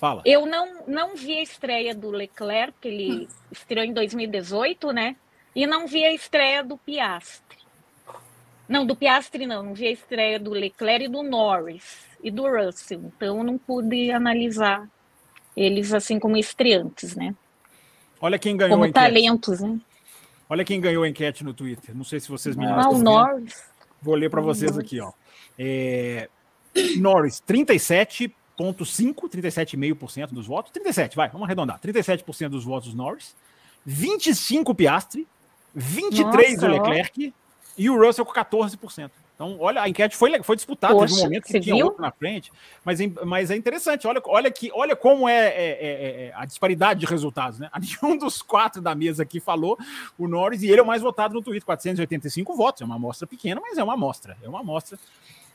Fala. Eu não, não vi a estreia do Leclerc, porque ele hum. estreou em 2018, né? E não vi a estreia do Piastri. Não, do Piastri não, não vi a estreia do Leclerc e do Norris e do Russell. Então eu não pude analisar eles assim como estreantes, né? Olha quem ganhou como talentos, né? Olha quem ganhou a enquete no Twitter. Não sei se vocês me Ah, o Norris. Vou ler para vocês aqui, ó. É... Norris, 37 37,5%, 37,5% dos votos. 37, vai, vamos arredondar. 37% dos votos Norris, 25 Piastri, 23 Nossa, o Leclerc ó. e o Russell com 14%. Então, olha, a enquete foi, foi disputada, Poxa, teve um momento que tinha viu? outro na frente, mas, mas é interessante, olha, olha, que, olha como é, é, é, é a disparidade de resultados, né? Nenhum dos quatro da mesa aqui falou o Norris, e ele é o mais votado no Twitter, 485 votos, é uma amostra pequena, mas é uma amostra, é uma amostra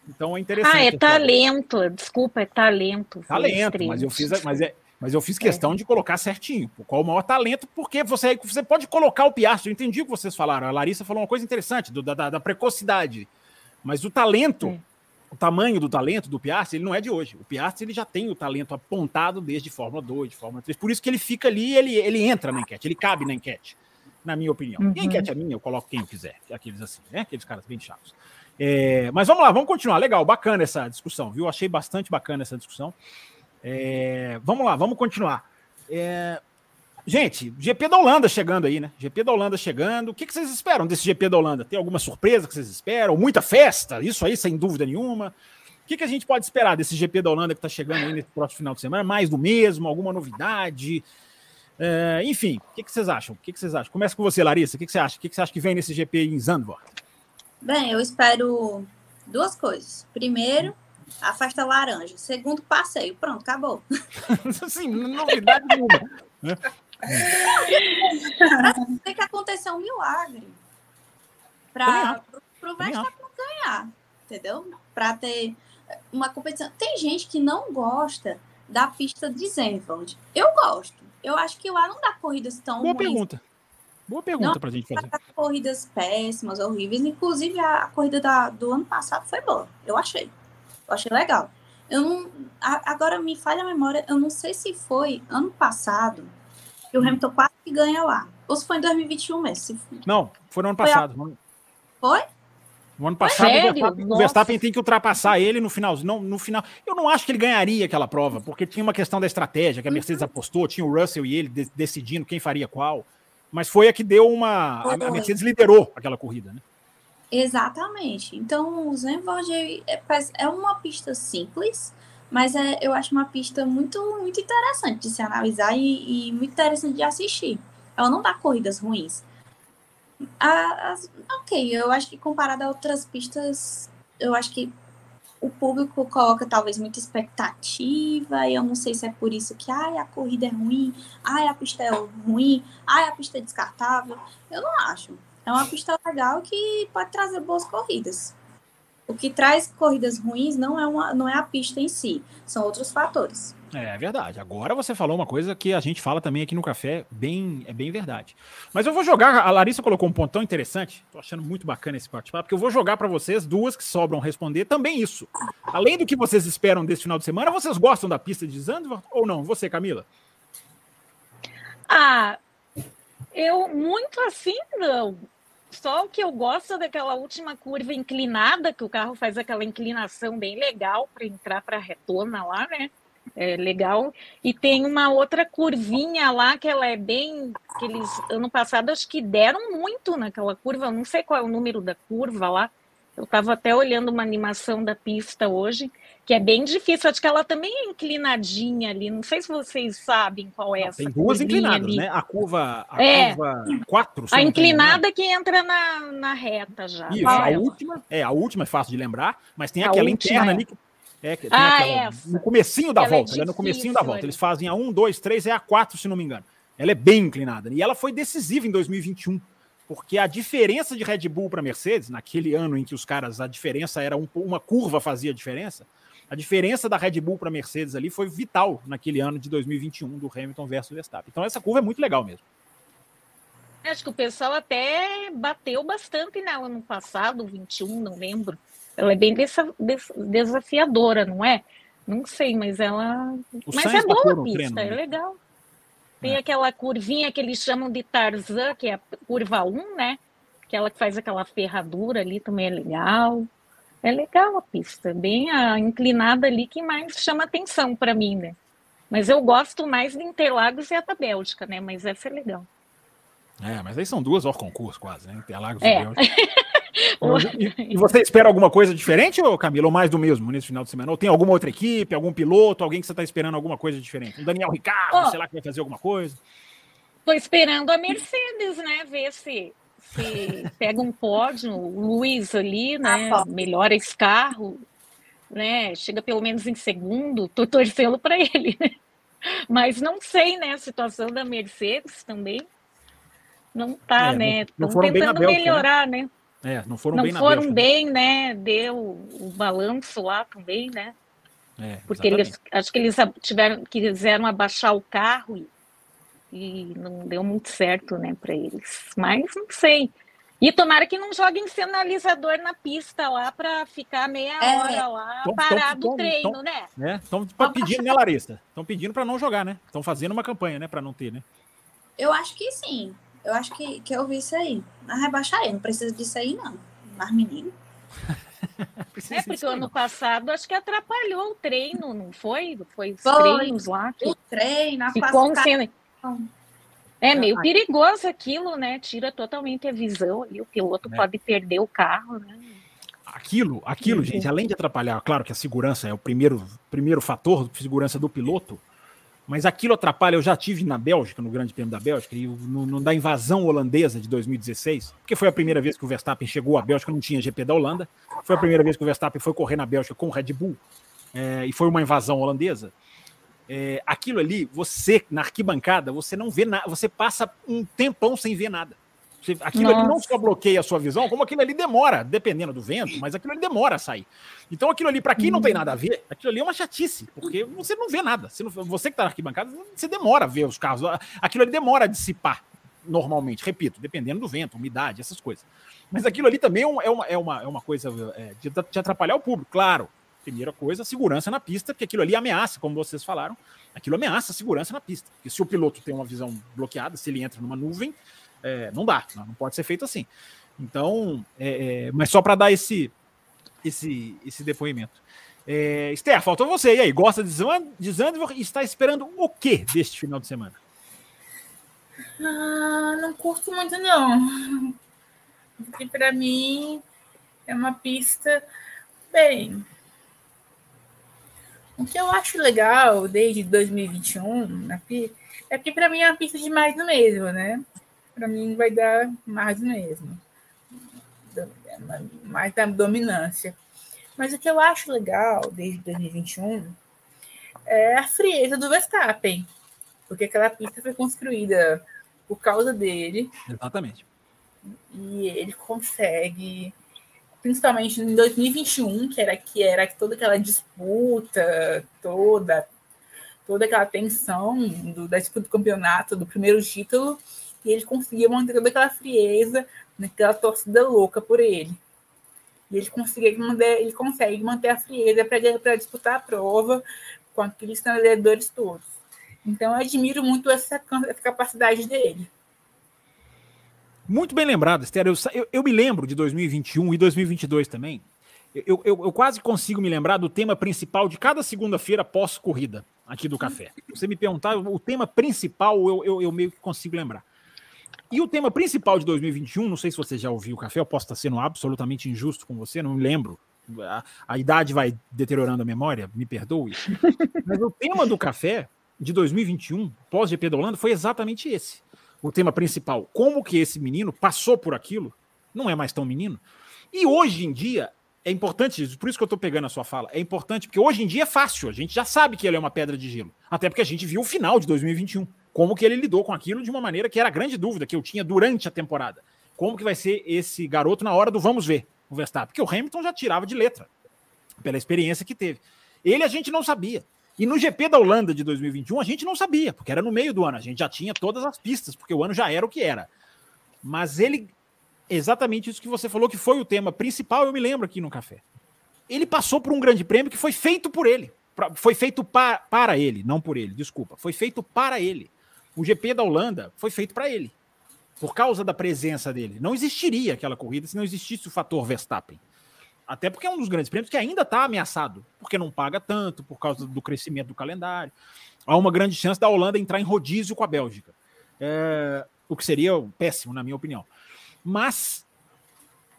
então é interessante. Ah, é talento. Desculpa, é talento. Talento, mas eu fiz, mas é, mas eu fiz questão é. de colocar certinho. Qual o maior talento? Porque você, você pode colocar o Piastri. Eu entendi o que vocês falaram. A Larissa falou uma coisa interessante do, da, da, precocidade. Mas o talento, é. o tamanho do talento do Piastri, ele não é de hoje. O Piastri ele já tem o talento apontado desde Fórmula 2, de Fórmula 3. Por isso que ele fica ali, ele, ele entra na enquete, ele cabe na enquete, na minha opinião. Uhum. E a uhum. enquete é minha, eu coloco quem eu quiser. Aqueles assim, né? Aqueles caras bem chatos. É, mas vamos lá, vamos continuar. Legal, bacana essa discussão, viu? Achei bastante bacana essa discussão. É, vamos lá, vamos continuar. É, gente, GP da Holanda chegando aí, né? GP da Holanda chegando. O que, que vocês esperam desse GP da Holanda? Tem alguma surpresa que vocês esperam? Muita festa? Isso aí, sem dúvida nenhuma. O que, que a gente pode esperar desse GP da Holanda que está chegando aí nesse próximo final de semana? Mais do mesmo? Alguma novidade? É, enfim, o que, que vocês acham? O que, vocês acham? Começa com você, Larissa. O que, você acha? O que, que você acha que vem nesse GP em Zandvoort? Bem, eu espero duas coisas. Primeiro, a festa laranja. Segundo, passeio. Pronto, acabou. Sim, novidade nenhuma. Né? Tem que acontecer um milagre para o Verstappen ganhar, entendeu? Para ter uma competição. Tem gente que não gosta da pista de Zandvoort. Eu gosto. Eu acho que lá não dá corridas tão Boa ruins. pergunta. Boa pergunta para a gente fazer. Corridas péssimas, horríveis. Inclusive, a, corrida da, do ano passado foi boa. Eu achei. Eu achei legal. Eu não, a, agora me falha a memória. Eu não sei se foi ano passado que o hum. Hamilton quase ganha lá. Ou se foi em 2021 mesmo. Não, foi no ano passado. Foi? foi? No ano passado, Sério? o Verstappen, o Verstappen, tem que ultrapassar ele no final, não, no final. Eu não acho que ele ganharia aquela prova, porque tinha uma questão da estratégia que a Mercedes uhum. apostou, tinha o Russell e ele de, decidindo quem faria qual mas foi a que deu uma. A Mercedes liderou aquela corrida, né? Exatamente. Então, o Zandvoort é, é uma pista simples, mas é, eu acho uma pista muito, muito interessante de se analisar e, e muito interessante de assistir. Ela não dá corridas ruins. As, ok, eu acho que comparado a outras pistas, eu acho que o público coloca talvez muita expectativa, e eu não sei se é por isso que ai, a corrida é ruim, ai, a pista é ruim, ai, a pista é descartável. Eu não acho. É uma pista legal que pode trazer boas corridas. O que traz corridas ruins não é, uma, não é a pista em si, são outros fatores. É, verdade. Agora você falou uma coisa que a gente fala também aqui no café, bem, é bem verdade. Mas eu vou jogar, a Larissa colocou um ponto tão interessante, tô achando muito bacana esse participar, porque eu vou jogar para vocês duas que sobram responder também isso. Além do que vocês esperam desse final de semana, vocês gostam da pista de Zandvoort ou não? Você, Camila? Ah, eu muito assim não. Só o que eu gosto é daquela última curva inclinada, que o carro faz aquela inclinação bem legal para entrar para a retona lá, né? É legal. E tem uma outra curvinha lá que ela é bem. Que eles, ano passado, acho que deram muito naquela curva. Eu não sei qual é o número da curva lá. Eu estava até olhando uma animação da pista hoje, que é bem difícil. Acho que ela também é inclinadinha ali. Não sei se vocês sabem qual é essa. Tem duas inclinadas, ali. né? A curva, a é, curva 4. A inclinada que entra na, na reta já. Isso, a última, é, a última é fácil de lembrar, mas tem a aquela última, interna é. ali que é, tem ah, aquela, no comecinho da ela é volta, é ela é no comecinho da volta. Eles fazem a 1, 2, 3, é a 4, se não me engano. Ela é bem inclinada. E ela foi decisiva em 2021 porque a diferença de Red Bull para Mercedes, naquele ano em que os caras, a diferença era um, uma curva fazia diferença, a diferença da Red Bull para Mercedes ali foi vital naquele ano de 2021 do Hamilton versus Verstappen. Então essa curva é muito legal mesmo. Acho que o pessoal até bateu bastante nela no passado, 21, não lembro. Ela é bem desafiadora, não é? Não sei, mas ela. O mas Sainz é boa a pista, treino, é né? legal. Tem É. aquela curvinha que eles chamam de Tarzan, que é a curva 1, né? Aquela que faz aquela ferradura ali também é legal. É legal a pista, bem a inclinada ali que mais chama atenção para mim, né? Mas eu gosto mais de Interlagos e a da Bélgica, né? Mas essa é legal. É, mas aí são duas hors concurso quase, né? Interlagos e É. Bélgica. E, e você espera alguma coisa diferente, ô Camila, ou mais do mesmo nesse final de semana? Ou tem alguma outra equipe, algum piloto, alguém que você está esperando alguma coisa diferente? Um Daniel Ricardo, Ó. sei lá, que vai fazer alguma coisa? Tô esperando a Mercedes, né? Ver se, se pega um pódio, o Luiz ali, né? Ah, Melhora esse carro, né? Chega pelo menos em segundo, tô torcendo para ele, né? Mas não sei, né? A situação da Mercedes também não tá, É, né? Estão tentando Bélgica, né? melhorar, né? É, não foram Não bem na foram Bélgica, bem, né? Deu o balanço lá também, né? né? É, Porque exatamente. eles acho que eles tiveram quiseram abaixar o carro e, e não deu muito certo, né, para eles. Mas não sei. E tomara que não joguem sinalizador na pista lá para ficar meia É. hora lá Tom- parado tom- o treino, tom- né? né? Estão pedindo, né, Larissa? Estão pedindo para não jogar, né? Estão fazendo uma campanha, né, para não ter, né? Eu acho que sim. Eu acho que, que eu vi isso aí. Mas rebaixaria, não precisa disso aí, não. Mas, menino. É porque o ano passado acho que atrapalhou o treino, não foi? Foi os Foi. treinos lá que O treino, a ficou um cena- É meio perigoso aquilo, né? Tira totalmente a visão ali, o piloto É. pode perder o carro, né? Aquilo, aquilo, Uhum. gente, além de atrapalhar, claro que a segurança é o primeiro, primeiro fator de segurança do piloto, mas aquilo atrapalha. Eu já tive na Bélgica, no Grande Prêmio da Bélgica, e no, no- da invasão holandesa de 2016, porque foi a primeira vez que o Verstappen chegou à Bélgica, não tinha GP da Holanda, foi a primeira vez que o Verstappen foi correr na Bélgica com o Red Bull, é, e foi uma invasão holandesa. É, aquilo ali, você na arquibancada, você não vê nada, você passa um tempão sem ver nada. Aquilo ali não Nossa. só bloqueia a sua visão, como aquilo ali demora, dependendo do vento, mas aquilo ali demora a sair. Então aquilo ali, para quem não tem nada a ver, aquilo ali é uma chatice, porque você não vê nada. Você, não- você que tá na arquibancada, você demora a ver os carros. Aquilo ali demora a dissipar normalmente, repito, dependendo do vento, umidade, essas coisas. Mas aquilo ali também é uma, é uma, é uma, é uma coisa é, de, de atrapalhar o público, claro. Primeira coisa, segurança na pista, porque aquilo ali ameaça, como vocês falaram, aquilo ameaça a segurança na pista. Porque se o piloto tem uma visão bloqueada, se ele entra numa nuvem, é, não dá, não, pode ser feito assim. Então, é, é, mas só para dar esse, esse, esse depoimento. É, Esther, faltou você. E aí, gosta de Zand- de Zandvoort e está esperando o que deste final de semana? Ah, não curto muito, não. Porque para mim é uma pista. Bem. O que eu acho legal desde 2021 na pi- é que para mim é uma pista de mais do mesmo, né? Para mim vai dar mais mesmo. Mais da dominância. Mas o que eu acho legal desde 2021 é a frieza do Verstappen. Porque aquela pista foi construída por causa dele. Exatamente. E ele consegue, principalmente em 2021, que era que era toda aquela disputa, toda toda aquela tensão do, da disputa do campeonato, do primeiro título, e ele conseguia manter toda aquela frieza, naquela torcida louca por ele. E ele, consegue manter, ele consegue manter a frieza para disputar a prova com aqueles treinadores todos. Então, eu admiro muito essa, essa capacidade dele. Muito bem lembrado, Esther. Eu, eu, eu, me lembro de 2021 e 2022 também. Eu, eu, eu quase consigo me lembrar do tema principal de cada segunda-feira pós-corrida aqui do café. Você me perguntar, o tema principal eu, eu, eu, meio que consigo lembrar. E o tema principal de 2021, não sei se você já ouviu o café, eu posso estar sendo absolutamente injusto com você, não me lembro. A, a idade vai deteriorando a memória, me perdoe. Mas o tema do café de 2021, pós-GP da Holanda, foi exatamente esse. O tema principal. Como que esse menino passou por aquilo, não é mais tão menino. E hoje em dia, é importante, por isso que eu estou pegando a sua fala, é importante, porque hoje em dia é fácil, a gente já sabe que ele é uma pedra de gelo. Até porque a gente viu o final de 2021. Como que ele lidou com aquilo de uma maneira que era a grande dúvida que eu tinha durante a temporada. Como que vai ser esse garoto na hora do vamos ver, o Verstappen? Porque o Hamilton já tirava de letra, pela experiência que teve. Ele a gente não sabia. E no GP da Holanda de 2021 a gente não sabia, porque era no meio do ano, a gente já tinha todas as pistas, porque o ano já era o que era. Mas ele exatamente isso que você falou, que foi o tema principal, eu me lembro aqui no café. Ele passou por um grande prêmio que foi feito por ele. Foi feito pa, para ele, não por ele, desculpa. Foi feito para ele. O GP da Holanda foi feito para ele. Por causa da presença dele. Não existiria aquela corrida se não existisse o fator Verstappen. Até porque é um dos grandes prêmios que ainda está ameaçado, porque não paga tanto, por causa do crescimento do calendário. Há uma grande chance da Holanda entrar em rodízio com a Bélgica. É, o que seria péssimo, na minha opinião mas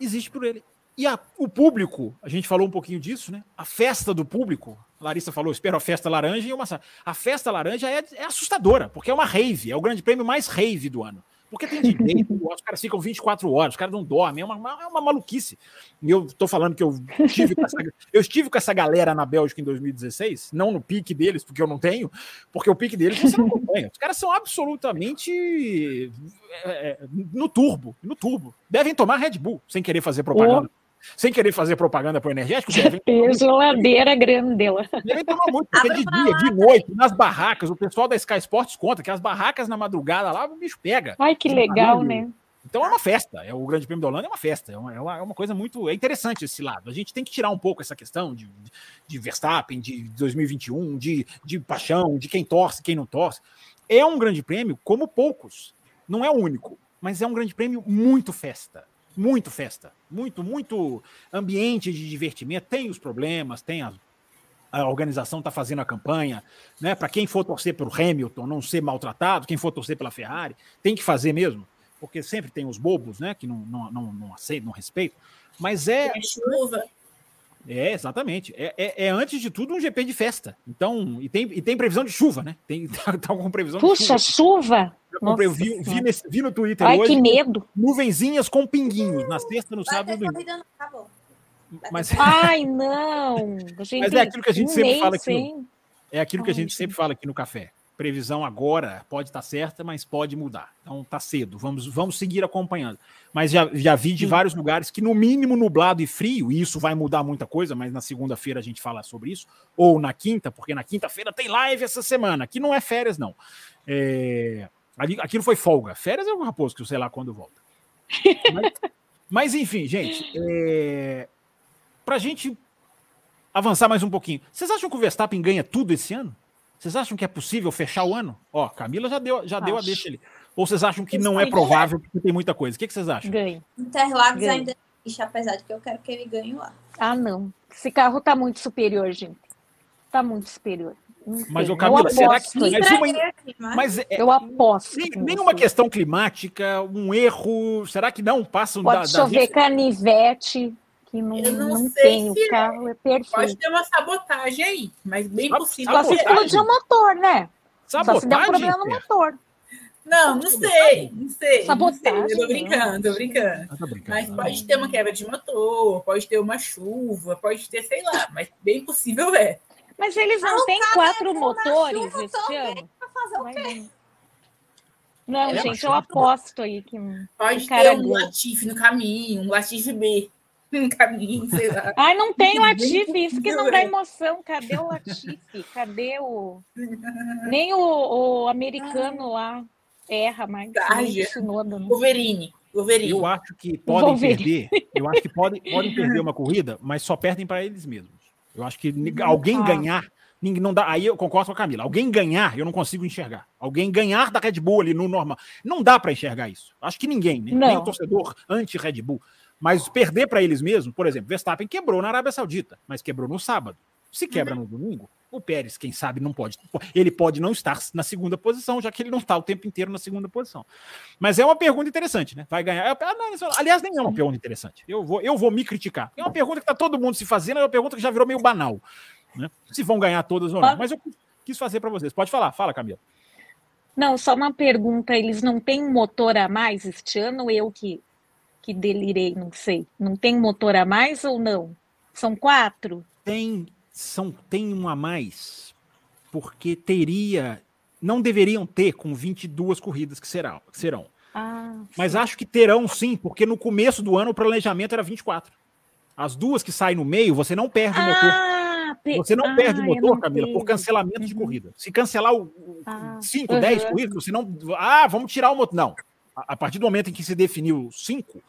existe por ele. E a, o público, a gente falou um pouquinho disso, né? A festa do público, Larissa falou, espero a festa laranja e uma. A festa laranja é, é assustadora, porque é uma rave, é o grande prêmio mais rave do ano. Porque tem DJ, os caras ficam 24 horas, os caras não dormem, é uma, é uma maluquice. E eu tô falando que eu estive, com essa, eu estive com essa galera na Bélgica em 2016, não no pique deles, porque eu não tenho, porque o pique deles você não acompanha. Os caras são absolutamente é, é, no turbo, no turbo. Devem tomar Red Bull, sem querer fazer propaganda. Sem querer fazer propaganda para o energético. Tem geladeira grande dela. Devem tomar muito, porque de dia, de noite, nas barracas, o pessoal da Sky Sports conta que as barracas na madrugada lá, o bicho pega. Ai, que legal, né? Então é uma festa, é o Grande Prêmio da Holanda é uma festa, é uma, é uma, é uma coisa muito é interessante esse lado. A gente tem que tirar um pouco essa questão de, de Verstappen, de 2021, de, de paixão, de quem torce, quem não torce. É um Grande Prêmio como poucos, não é o único, mas é um Grande Prêmio muito festa muito festa, muito, muito ambiente de divertimento. Tem os problemas, tem a, organização está fazendo a campanha, né? Para quem for torcer pelo Hamilton não ser maltratado, quem for torcer pela Ferrari, tem que fazer mesmo, porque sempre tem os bobos, né? Que não, não, não, não aceitam, não respeitam. Mas é. É chuva. É, exatamente. É, é, é, antes de tudo um GP de festa. Então, e tem, e tem previsão de chuva, né? Tem, tá, tá com previsão Puxa, de chuva. chuva. Vi, vi, nesse, vi, no Twitter Ai, hoje. que medo. Nuvenzinhas com pinguinhos na sexta, no sábado e no domingo. Mas... Ai, não. Gente, Mas é aquilo que a gente sempre fala aqui. No, é aquilo que a gente sempre fala aqui no café previsão agora pode estar certa, mas pode mudar. Então tá cedo, vamos, vamos seguir acompanhando. Mas já, já vi de Sim. vários lugares que, no mínimo, nublado e frio, e isso vai mudar muita coisa, mas na segunda-feira a gente fala sobre isso, ou na quinta, porque na quinta-feira tem live essa semana, que não é férias, não. É, aquilo foi folga. Férias é o raposo, que eu sei lá quando volta. mas, mas, enfim, gente, é, pra gente avançar mais um pouquinho, vocês acham que o Verstappen ganha tudo esse ano? Vocês acham que é possível fechar o ano? Ó, Camila já deu, já deu a deixa ali. Ou vocês acham que não é provável porque tem muita coisa? O que, que vocês acham? Ganhe. Interlagos ganhe. ainda existe, apesar de que eu quero que ele ganhe lá. Ah, não. Esse carro tá muito superior, gente. Tá muito superior. Mas o Camila, será que mas, uma, mas é, eu aposto. Nem, nenhuma questão climática, um erro, será que não passam Pode da, chover da... canivete, que não, eu não, não tem, o carro é. é perfeito. Pode ter uma sabotagem aí, mas bem possível. Só se explodir o motor, né? Sabotagem? Só se der um problema no motor. Não, não sei, não sei. Sabotagem. Não sei, eu tô brincando, tô brincando. Ah, brincando. Mas pode ter uma quebra de motor, pode ter uma chuva, pode ter, sei lá, mas bem possível é. Mas eles não, têm quatro motores este ano? fazer o quê? Não, é gente, eu aposto aí que. Pode ter um Latifi no caminho, um Latifi B no caminho, sei lá. Ai, não tem Latifi, isso que não dá emoção. Cadê o Latifi? Cadê o. Nem o, o americano lá erra mais. Né? Wolverine. Wolverine. Eu acho que podem Wolverine. perder. Eu acho que podem, podem perder uma corrida, mas só perdem para eles mesmos. Eu acho que alguém ah. ganhar não dá, aí eu concordo com a Camila. Alguém ganhar, eu não consigo enxergar. Alguém ganhar da Red Bull ali no normal. Não dá para enxergar isso. Acho que ninguém, né? nem o torcedor anti-Red Bull. Mas perder para eles mesmos, por exemplo, Verstappen quebrou na Arábia Saudita, mas quebrou no sábado. Se quebra uhum. no domingo, o Pérez, quem sabe, não pode. Ele pode não estar na segunda posição, já que ele não está o tempo inteiro na segunda posição. Mas é uma pergunta interessante, né? Vai ganhar. É, aliás, nem é uma pergunta interessante. Eu vou, eu vou me criticar. É uma pergunta que está todo mundo se fazendo, é uma pergunta que já virou meio banal. Né? Se vão ganhar todas ou não. Mas eu quis fazer para vocês. Pode falar, fala, Camila. Não, só uma pergunta. Eles não têm motor a mais este ano? Eu que, que delirei, não sei. Não tem motor a mais ou não? São quatro? Tem, são, tem um a mais, porque teria. Não deveriam ter com 22 corridas que serão. Que serão. Ah, Mas acho que terão sim, porque no começo do ano o planejamento era 24. As duas que saem no meio, você não perde o ah, motor. Você não ah, perde o motor, Camila, por cancelamento uhum. de corrida. Se cancelar 5, ah, 10 uhum. corridas, você não. Ah, vamos tirar o motor. Não. A, a partir do momento em que se definiu 5,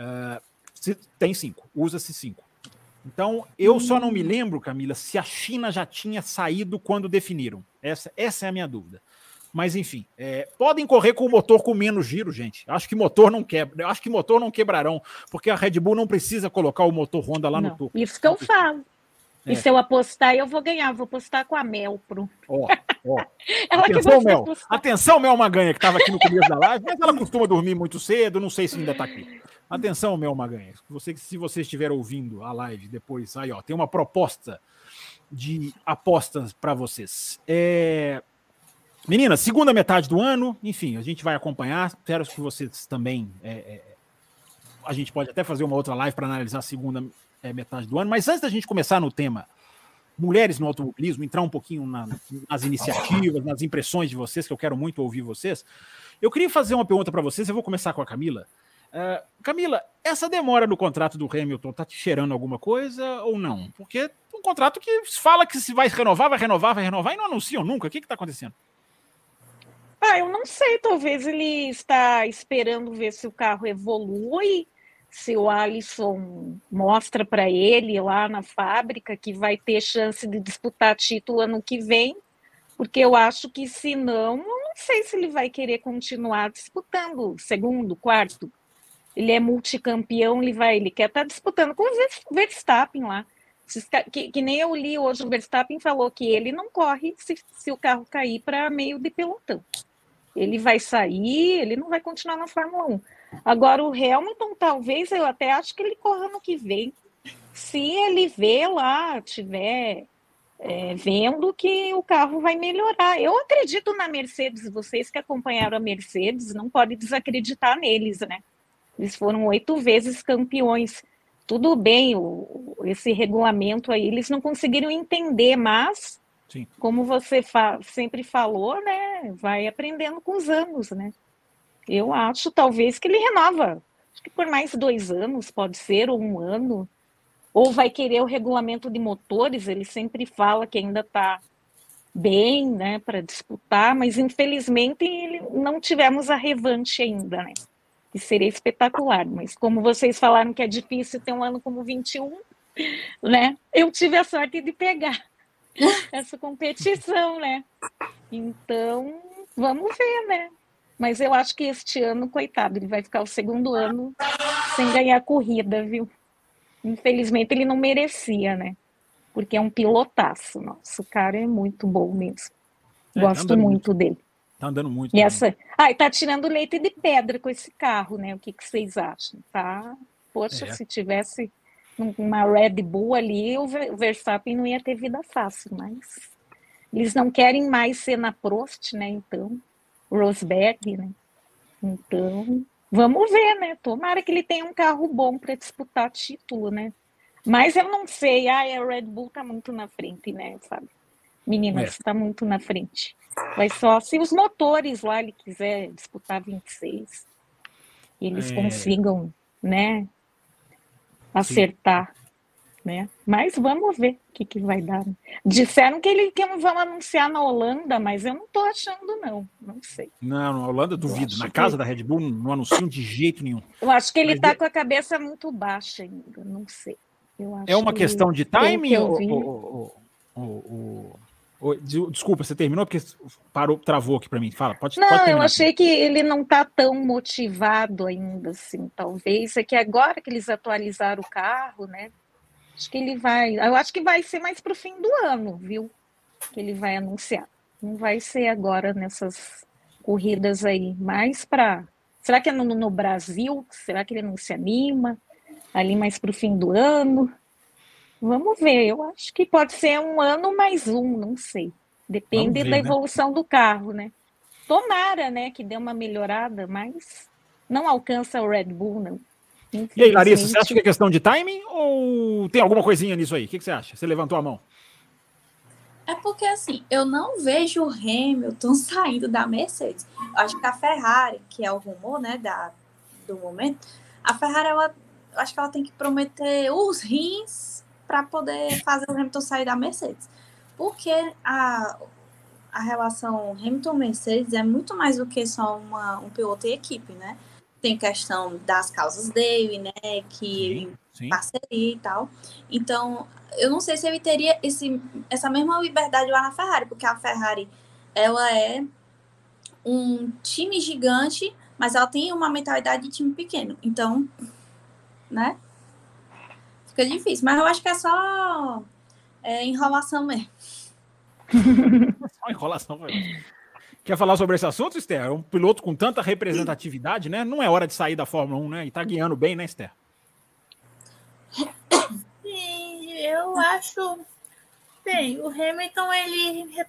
uh, tem 5, usa-se 5. Então, eu hum. só não me lembro, Camila, se a China já tinha saído quando definiram. Essa, essa é a minha dúvida. Mas enfim, é, podem correr com o motor com menos giro, gente. Acho que motor não quebra. Acho que motor não quebrarão, porque a Red Bull não precisa colocar o motor Honda lá não, no topo. Isso que eu falo. É. E se eu apostar, eu vou ganhar. Vou apostar com a Mel, pro. Ó, ó. Atenção, Mel. Apostar. Atenção, Mel Maganha, que estava aqui no começo da live, mas ela costuma dormir muito cedo, não sei se ainda está aqui. Atenção, Mel Maganha. Você, se você estiver ouvindo a live depois, aí, ó, tem uma proposta de apostas para vocês. É... Meninas, segunda metade do ano, enfim, a gente vai acompanhar. Espero que vocês também. É, é... a gente pode até fazer uma outra live para analisar a segunda é, metade do ano. Mas antes da gente começar no tema mulheres no automobilismo, entrar um pouquinho na, nas iniciativas, nas impressões de vocês, que eu quero muito ouvir vocês, eu queria fazer uma pergunta para vocês. Eu vou começar com a Camila. Uh, Camila, essa demora no contrato do Hamilton tá te cheirando alguma coisa ou não? Porque um contrato que fala que se vai renovar, vai renovar, vai renovar e não anunciam nunca. O que está acontecendo? Ah, eu não sei. Talvez ele está esperando ver se o carro evolui se o Alisson mostra para ele lá na fábrica que vai ter chance de disputar título ano que vem, porque eu acho que se não, não sei se ele vai querer continuar disputando segundo, quarto. Ele é multicampeão, ele vai, ele quer estar tá disputando com o Verstappen lá. Que, que, nem eu li hoje, o Verstappen falou que ele não corre se, se o carro cair para meio de pelotão. Ele vai sair, ele não vai continuar na Fórmula 1. Agora, o Hamilton, talvez, eu até acho que ele corra no que vem. Se ele vê lá, tiver é, vendo que o carro vai melhorar. Eu acredito na Mercedes, vocês que acompanharam a Mercedes, não pode desacreditar neles, né? Eles foram oito vezes campeões. Tudo bem, o, esse regulamento aí, eles não conseguiram entender, mas, Sim. como você fa sempre falou, né? Vai aprendendo com os anos, né? Eu acho, talvez, que ele renova. Acho que por mais dois anos, pode ser, ou um ano. Ou vai querer o regulamento de motores, ele sempre fala que ainda está bem, né, para disputar, mas infelizmente não tivemos a revanche ainda, né? Que seria espetacular, mas como vocês falaram que é difícil ter um ano como 21, né? Eu tive a sorte de pegar essa competição, né? Então, vamos ver, né? Mas eu acho que este ano, coitado, ele vai ficar o segundo ano sem ganhar corrida, viu? Infelizmente ele não merecia, né? Porque é um pilotaço. Nossa, o cara é muito bom mesmo. É, Gosto muito, muito, dele. Tá andando muito. E essa... Ah, e tá tirando leite de pedra com esse carro, né? O que, que vocês acham? Tá? Poxa, é. se tivesse uma Red Bull ali, o Verstappen não ia ter vida fácil, mas eles não querem mais ser na Prost, né? Então Rosberg, né? Então, vamos ver, né? Tomara que ele tenha um carro bom para disputar título, né? Mas eu não sei, ai, a Red Bull tá muito na frente, né, sabe? Meninas, é. tá muito na frente. Vai só se os motores lá ele quiser disputar 26, eles é. consigam, né, acertar, Sim. né? Mas vamos ver o que, que vai dar. Disseram que ele que vão anunciar na Holanda, mas eu não tô achando não, não sei. Não, na Holanda duvido. Na casa que... da Red Bull não anunciam de jeito nenhum. Eu acho que ele mas tá de... com a cabeça muito baixa ainda, não sei é uma questão de timing ou, ou, ou, Desculpa, você terminou porque parou, travou aqui para mim. Fala, pode. Não, pode eu achei que ele não está tão motivado ainda, assim. Talvez é que agora que eles atualizaram o carro, né? Acho que ele vai. Eu acho que vai ser mais para o fim do ano, viu? Que ele vai anunciar. Não vai ser agora nessas corridas aí, mais para. Será que é no, no Brasil? Será que ele não se anima? ali mais para o fim do ano. Vamos ver, eu acho que pode ser um ano mais um, não sei. Depende ver, da né? evolução né? do carro, né? Tomara, né, que dê uma melhorada, mas não alcança o Red Bull, não. E aí, Larissa, você acha que é questão de timing ou tem alguma coisinha nisso aí? O que, que você acha? Você levantou a mão. É porque, assim, eu não vejo o Hamilton saindo da Mercedes. Eu acho que a Ferrari, que é o rumor, né, da, do momento, a Ferrari, ela acho que ela tem que prometer os rins para poder fazer o Hamilton sair da Mercedes. Porque a, a relação Hamilton-Mercedes é muito mais do que só uma, um piloto e equipe, né? Tem questão das causas dele, né? Que sim, sim. parceria e tal. Então, eu não sei se ele teria esse, essa mesma liberdade lá na Ferrari, porque a Ferrari ela é um time gigante, mas ela tem uma mentalidade de time pequeno. Então, né? Fica difícil, mas eu acho que é só é, enrolação mesmo. só enrolação mesmo. Quer falar sobre esse assunto, Esther? É um piloto com tanta representatividade, né? Não é hora de sair da Fórmula 1, né? E tá guiando bem, né, Esther? Sim, eu acho. Bem, o Hamilton, ele,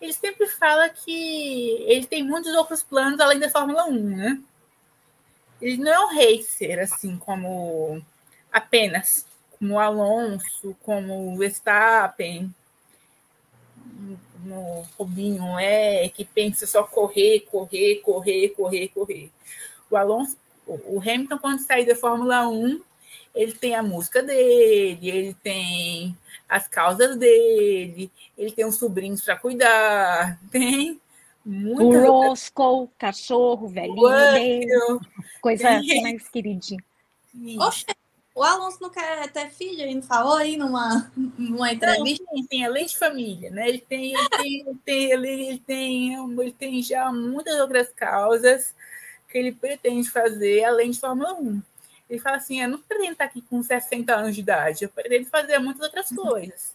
ele sempre fala que ele tem muitos outros planos além da Fórmula 1, né? ele não é um racer, assim, como apenas como Alonso, como o Verstappen, no Robinho é, que pensa só correr, correr, correr, correr, correr. O Alonso, o Hamilton, quando sair da Fórmula 1, ele tem a música dele, ele tem as causas dele, ele tem uns sobrinhos para cuidar, tem muito o Roscoe, cachorro, velhinho, coisa mais queridinha. Oxe, o Alonso não quer ter filho, ele não falou aí numa, numa entrevista? Não, tem, além de família, né? Ele tem, ele tem, ele tem, ele, ele, tem, ele tem já muitas outras causas que ele pretende fazer além de Fórmula 1. Ele fala assim: eu não pretendo estar aqui com 60 anos de idade, eu pretendo fazer muitas outras coisas.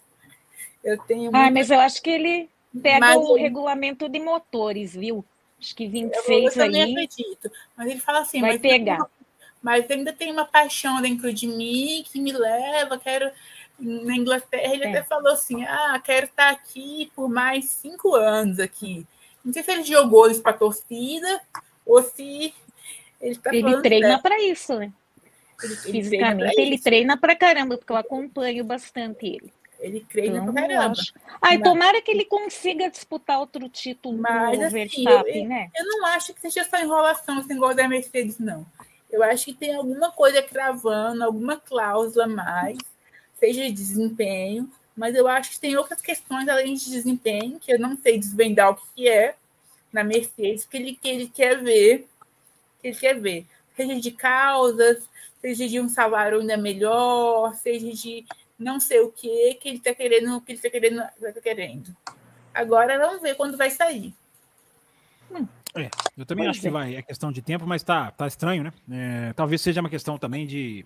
Eu tenho. Ah, mas eu acho que ele Pega mas o ele... regulamento de motores, viu? Acho que 26 eu, eu aí. acredito. Mas ele fala assim, vai mas pegar. Uma, mas ainda tem uma paixão dentro de mim que me leva, quero na Inglaterra ele é. até falou assim: ah, quero estar aqui por mais cinco anos aqui. Não sei se ele jogou isso para a torcida ou se ele está Ele treina para isso, né? Ele, ele Fisicamente, ele treina para caramba, porque eu acompanho bastante ele. Ele treina então, pra caramba. Ai, mas... tomara que ele consiga disputar outro título mas, no assim, Verstappen, eu, né? Eu não acho que seja só enrolação esse negócio da Mercedes, não. Eu acho que tem alguma coisa cravando, alguma cláusula mais, seja de desempenho, mas eu acho que tem outras questões além de desempenho, que eu não sei desvendar o que é na Mercedes, que ele, que ele quer ver, que ele quer ver. Seja de causas, seja de um salário ainda melhor, seja de não sei o que que ele está querendo, que ele está querendo, tá querendo. Agora vamos ver quando vai sair. Hum, é, eu também acho que é. vai, é questão de tempo, mas tá, tá estranho, né? É, talvez seja uma questão também de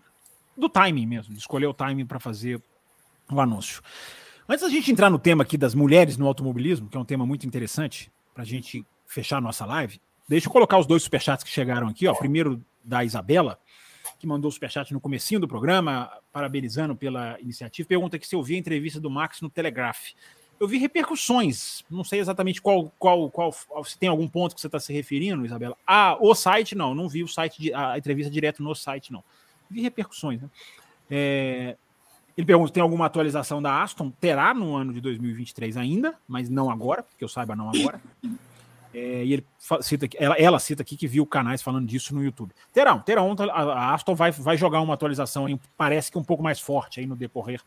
do timing mesmo, de escolher o timing para fazer o anúncio. Antes da gente entrar no tema aqui das mulheres no automobilismo, que é um tema muito interessante para a gente fechar a nossa live, deixa eu colocar os dois superchats que chegaram aqui, ó. Primeiro da Isabela que mandou o superchat no comecinho do programa, parabenizando pela iniciativa, pergunta aqui se eu vi a entrevista do Max no Telegraph. Eu vi repercussões. Não sei exatamente qual, qual, qual se tem algum ponto que você está se referindo, Isabela. Ah, o site não, não vi o site a entrevista direto no site, não. Vi repercussões, né? É, ele pergunta: tem alguma atualização da Aston? Terá no ano de 2023 ainda, mas não agora, que eu saiba, não agora. É, e ele cita, ela, ela cita aqui que viu canais falando disso no YouTube. Terão, terão. A Aston vai, vai jogar uma atualização, aí, parece que um pouco mais forte aí no decorrer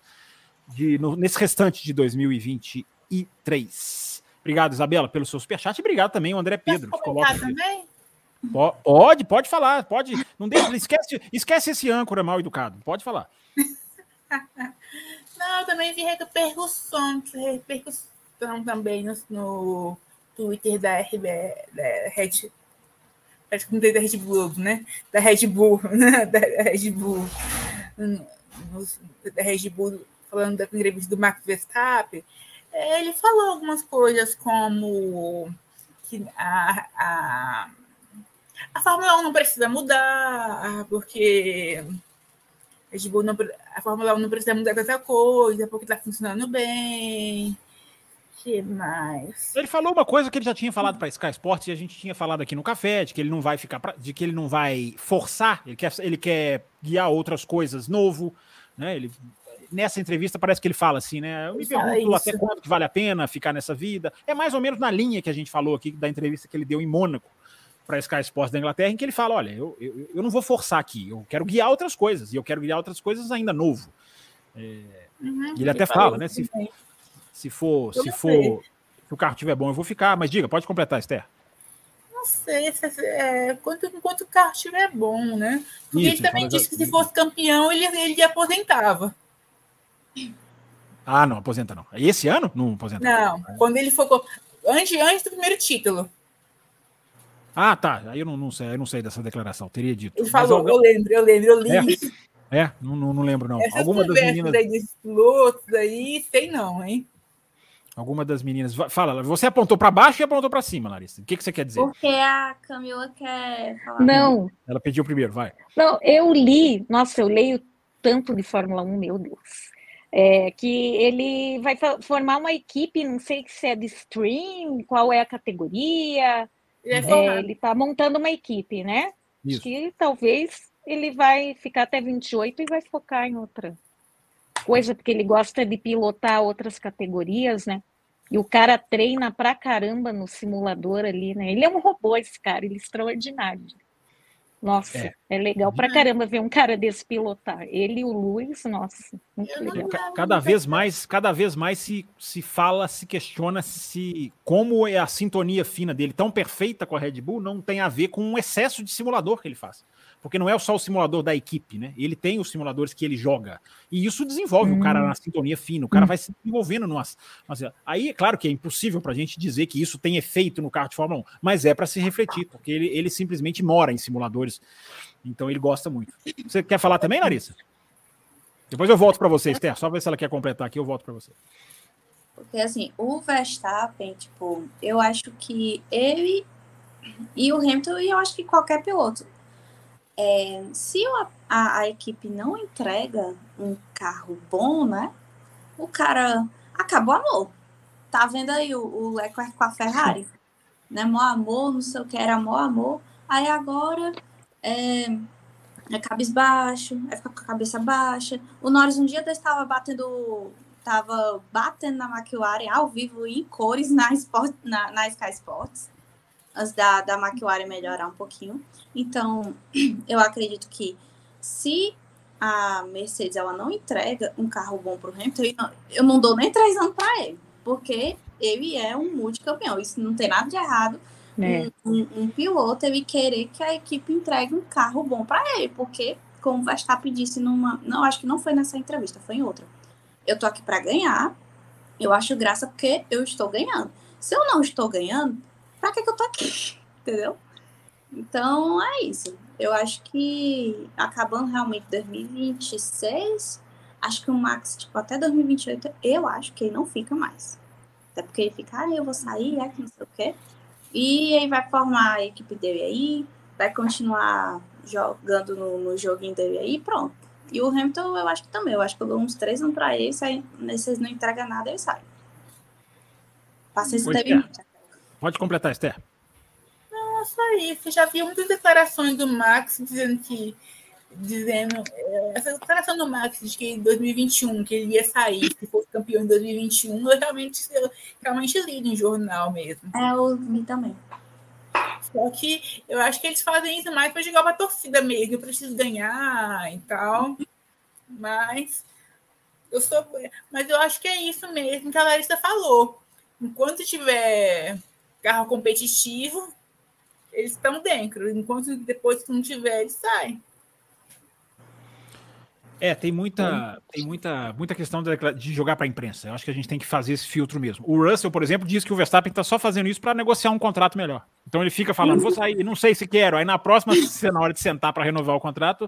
de, no, nesse restante de 2023. Obrigado, Isabela, pelo seu superchat. E obrigado também, o André Pedro. Que coloca também? Pode, pode falar, pode. Não deixa, esquece, esquece esse âncora mal educado. Pode falar. Não, eu também vi repercussão, repercussão também no, no Twitter da, RB, da Red. Acho que não tem da Red Bull, né? Da Red Bull, né? Da Red Bull. Da Red Bull, falando da entrevista do Max Verstappen. Ele falou algumas coisas como que a, a, a Fórmula 1 não precisa mudar, porque Bull não, a Fórmula 1 não precisa mudar tanta coisa, porque está funcionando bem. que mais? Ele falou uma coisa que ele já tinha falado para Sky Sports e a gente tinha falado aqui no café, de que ele não vai ficar pra, de que ele não vai forçar, ele quer, ele quer guiar outras coisas novo, né? Ele nessa entrevista parece que ele fala assim, né? Eu me pergunto até quando que vale a pena ficar nessa vida. É mais ou menos na linha que a gente falou aqui da entrevista que ele deu em Mônaco para a Sky Sports da Inglaterra, em que ele fala: olha, eu, eu, eu, não vou forçar aqui, eu quero guiar outras coisas, e eu quero guiar outras coisas ainda novo. É, uhum, ele até fala, né? Se, se for, se for, se o carro estiver bom, eu vou ficar. Mas diga, pode completar, Esther. Não sei, se, é, quanto, enquanto o carro estiver bom, né? Porque Isso, ele também disse que se fosse campeão, ele, ele aposentava. Ah, não, aposenta não. Esse ano? Não aposenta. Não, quando ele for. Antes, antes do primeiro título. Ah, tá. Aí eu não, não sei, eu não sei dessa declaração. Teria dito. Ele falou, eu lembro, eu lembro, eu li. É, é não, não, não, lembro, não. Essas Alguma das meninas. Aí pilotos aí, sei não, hein? Alguma das meninas. Fala, você apontou para baixo e apontou para cima, Larissa. O que, que você quer dizer? Porque a Camila quer falar. Não. Ela pediu primeiro, vai. Não, eu li. Nossa, eu leio tanto de Fórmula 1, meu Deus. É, que ele vai formar uma equipe, não sei se é de stream, qual é a categoria. Ele está é, montando uma equipe, né? Isso. Que talvez ele vai ficar até 28 e vai focar em outra coisa, porque ele gosta de pilotar outras categorias, né? E o cara treina pra caramba no simulador ali, né? Ele é um robô, esse cara, ele é extraordinário. Nossa, é, é legal pra caramba ver um cara desse pilotar. Ele e o Luiz, nossa, muito legal. Cada vez mais, cada vez mais se, se fala, se questiona se como é a sintonia fina dele tão perfeita com a Red Bull não tem a ver com um excesso de simulador que ele faz porque não é só o simulador da equipe, né? Ele tem os simuladores que ele joga. E isso desenvolve hum. o cara na sintonia fina, o cara hum. vai se desenvolvendo numas, Aí, é claro que é impossível para a gente dizer que isso tem efeito no carro de Fórmula 1, mas é para se refletir, porque ele, ele simplesmente mora em simuladores. Então ele gosta muito. Você quer falar também, Larissa? Depois eu volto para você, Esther. Só ver se ela quer completar aqui, eu volto para você. Porque assim, o Verstappen, tipo, eu acho que ele e o Hamilton, e eu acho que qualquer piloto, é, se a, a, a, equipe não entrega um carro bom, né? O cara acabou amor. Tá vendo aí o, o Leclerc com a Ferrari? né? Mó amor, não sei o que era mó amor. Aí agora é, é cabisbaixo, aí fica com a cabeça baixa. O Norris um dia estava batendo tava batendo na McLaren ao vivo em cores na, Sport, na, na Sky Sports antes da, da McLaren melhorar um pouquinho. Então, eu acredito que se a Mercedes ela não entrega um carro bom para o Hamilton, eu não dou nem três anos para ele, porque ele é um multicampeão. Isso não tem nada de errado. É. Um, um, um, piloto ele querer que a equipe entregue um carro bom para ele, porque, como o Verstappen disse numa. Não, acho que não foi nessa entrevista, foi em outra. Eu tô aqui para ganhar, eu acho graça porque eu estou ganhando. Se eu não estou ganhando, pra que, que eu tô aqui? Entendeu? Então é isso. Eu acho que acabando realmente 2026, acho que o Max, tipo, até 2028, eu acho que ele não fica mais. Até porque ele fica, ah, eu vou sair, é que não sei o quê. E aí vai formar a equipe dele aí, vai continuar jogando no, no joguinho dele aí pronto. E o Hamilton, eu acho que também. Eu acho que eu dou uns três anos pra ele, se vocês não entregam nada, ele sai. Paciência teve muita. Pode completar, Esther. Não, só isso. Eu já vi muitas declarações do Max dizendo que dizendo é, essa declaração do Max de que em 2021 que ele ia sair se fosse campeão em 2021 eu realmente eu realmente li no jornal mesmo é eu vi também só que eu acho que eles fazem isso mais para jogar para a torcida mesmo eu preciso ganhar e tal mas eu sou mas eu acho que é isso mesmo que a Larissa falou enquanto tiver carro competitivo eles estão dentro enquanto depois que não tiver eles saem é, tem muita, tem muita, muita questão de, de jogar para a imprensa. Eu acho que a gente tem que fazer esse filtro mesmo. O Russell, por exemplo, diz que o Verstappen está só fazendo isso para negociar um contrato melhor. Então ele fica falando, vou sair, não sei se quero. Aí na próxima, se na hora de sentar para renovar o contrato,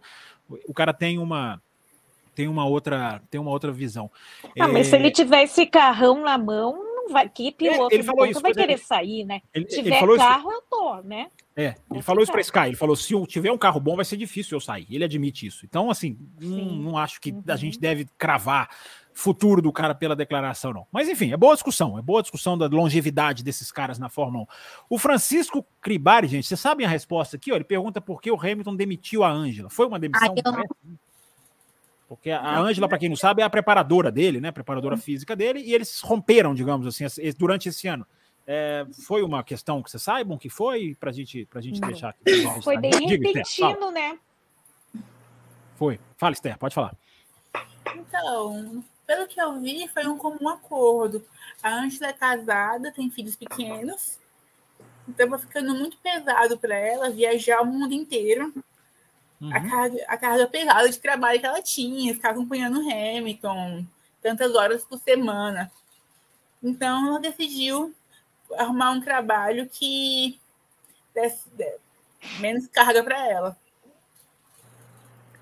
o cara tem uma tem uma outra tem uma outra visão. Ah, é... mas se ele tiver esse carrão na mão, não vai que piloto é, ele falou isso, vai querer sair, né? Ele, Se tiver ele carro, isso... eu tô, né? É, ele falou isso para Sky. Ele falou: se eu tiver um carro bom, vai ser difícil eu sair. Ele admite isso. Então, assim, não, não, acho que uhum. a gente deve cravar futuro do cara pela declaração, não. Mas, enfim, é boa discussão. É boa discussão da longevidade desses caras na Fórmula 1. O Francisco Cribari, gente, vocês sabem a resposta aqui? Ó, ele pergunta por que o Hamilton demitiu a Ângela. Foi uma demissão? Ah, porque a Ângela, para quem não sabe, é a preparadora dele, né? Preparadora física dele, e eles romperam, digamos assim, durante esse ano. É, foi uma questão que vocês saibam que foi, para gente, a gente deixar aqui. Foi bem repentino, né? Foi. Fala, Esther, pode falar. Então, pelo que eu vi, foi um comum acordo. A Ângela é casada, tem filhos pequenos, então vai ficando muito pesado para ela viajar o mundo inteiro. Uhum. A, carga, a carga pesada de trabalho que ela tinha, ficar acompanhando o Hamilton tantas horas por semana. Então, ela decidiu arrumar um trabalho que desse, desse menos carga para ela.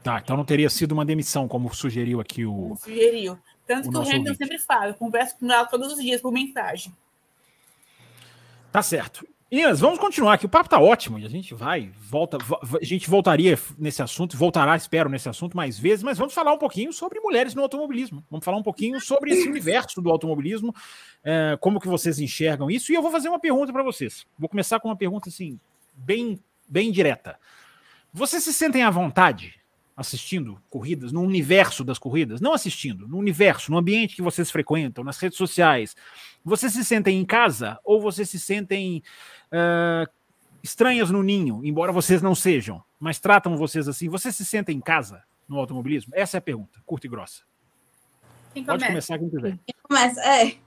Tá, então não teria sido uma demissão, como sugeriu aqui o. Sugeriu. Tanto o que o Hamilton ouvinte. sempre fala, converso com ela todos os dias por mensagem. Tá certo. Inês, vamos continuar aqui. O papo tá ótimo e a gente vai, volta, a gente voltaria nesse assunto, voltará, espero, nesse assunto mais vezes, mas vamos falar um pouquinho sobre mulheres no automobilismo. Vamos falar um pouquinho sobre esse universo do automobilismo, é, como que vocês enxergam isso. E eu vou fazer uma pergunta para vocês. Vou começar com uma pergunta assim, bem, bem direta. Vocês se sentem à vontade assistindo corridas, no universo das corridas, não assistindo, no universo, no ambiente que vocês frequentam, nas redes sociais, vocês se sentem em casa ou vocês se sentem uh, estranhas no ninho, embora vocês não sejam, mas tratam vocês assim? Vocês se sentem em casa no automobilismo? Essa é a pergunta, curta e grossa. Quem Pode começar quem quiser. Quem começa? É.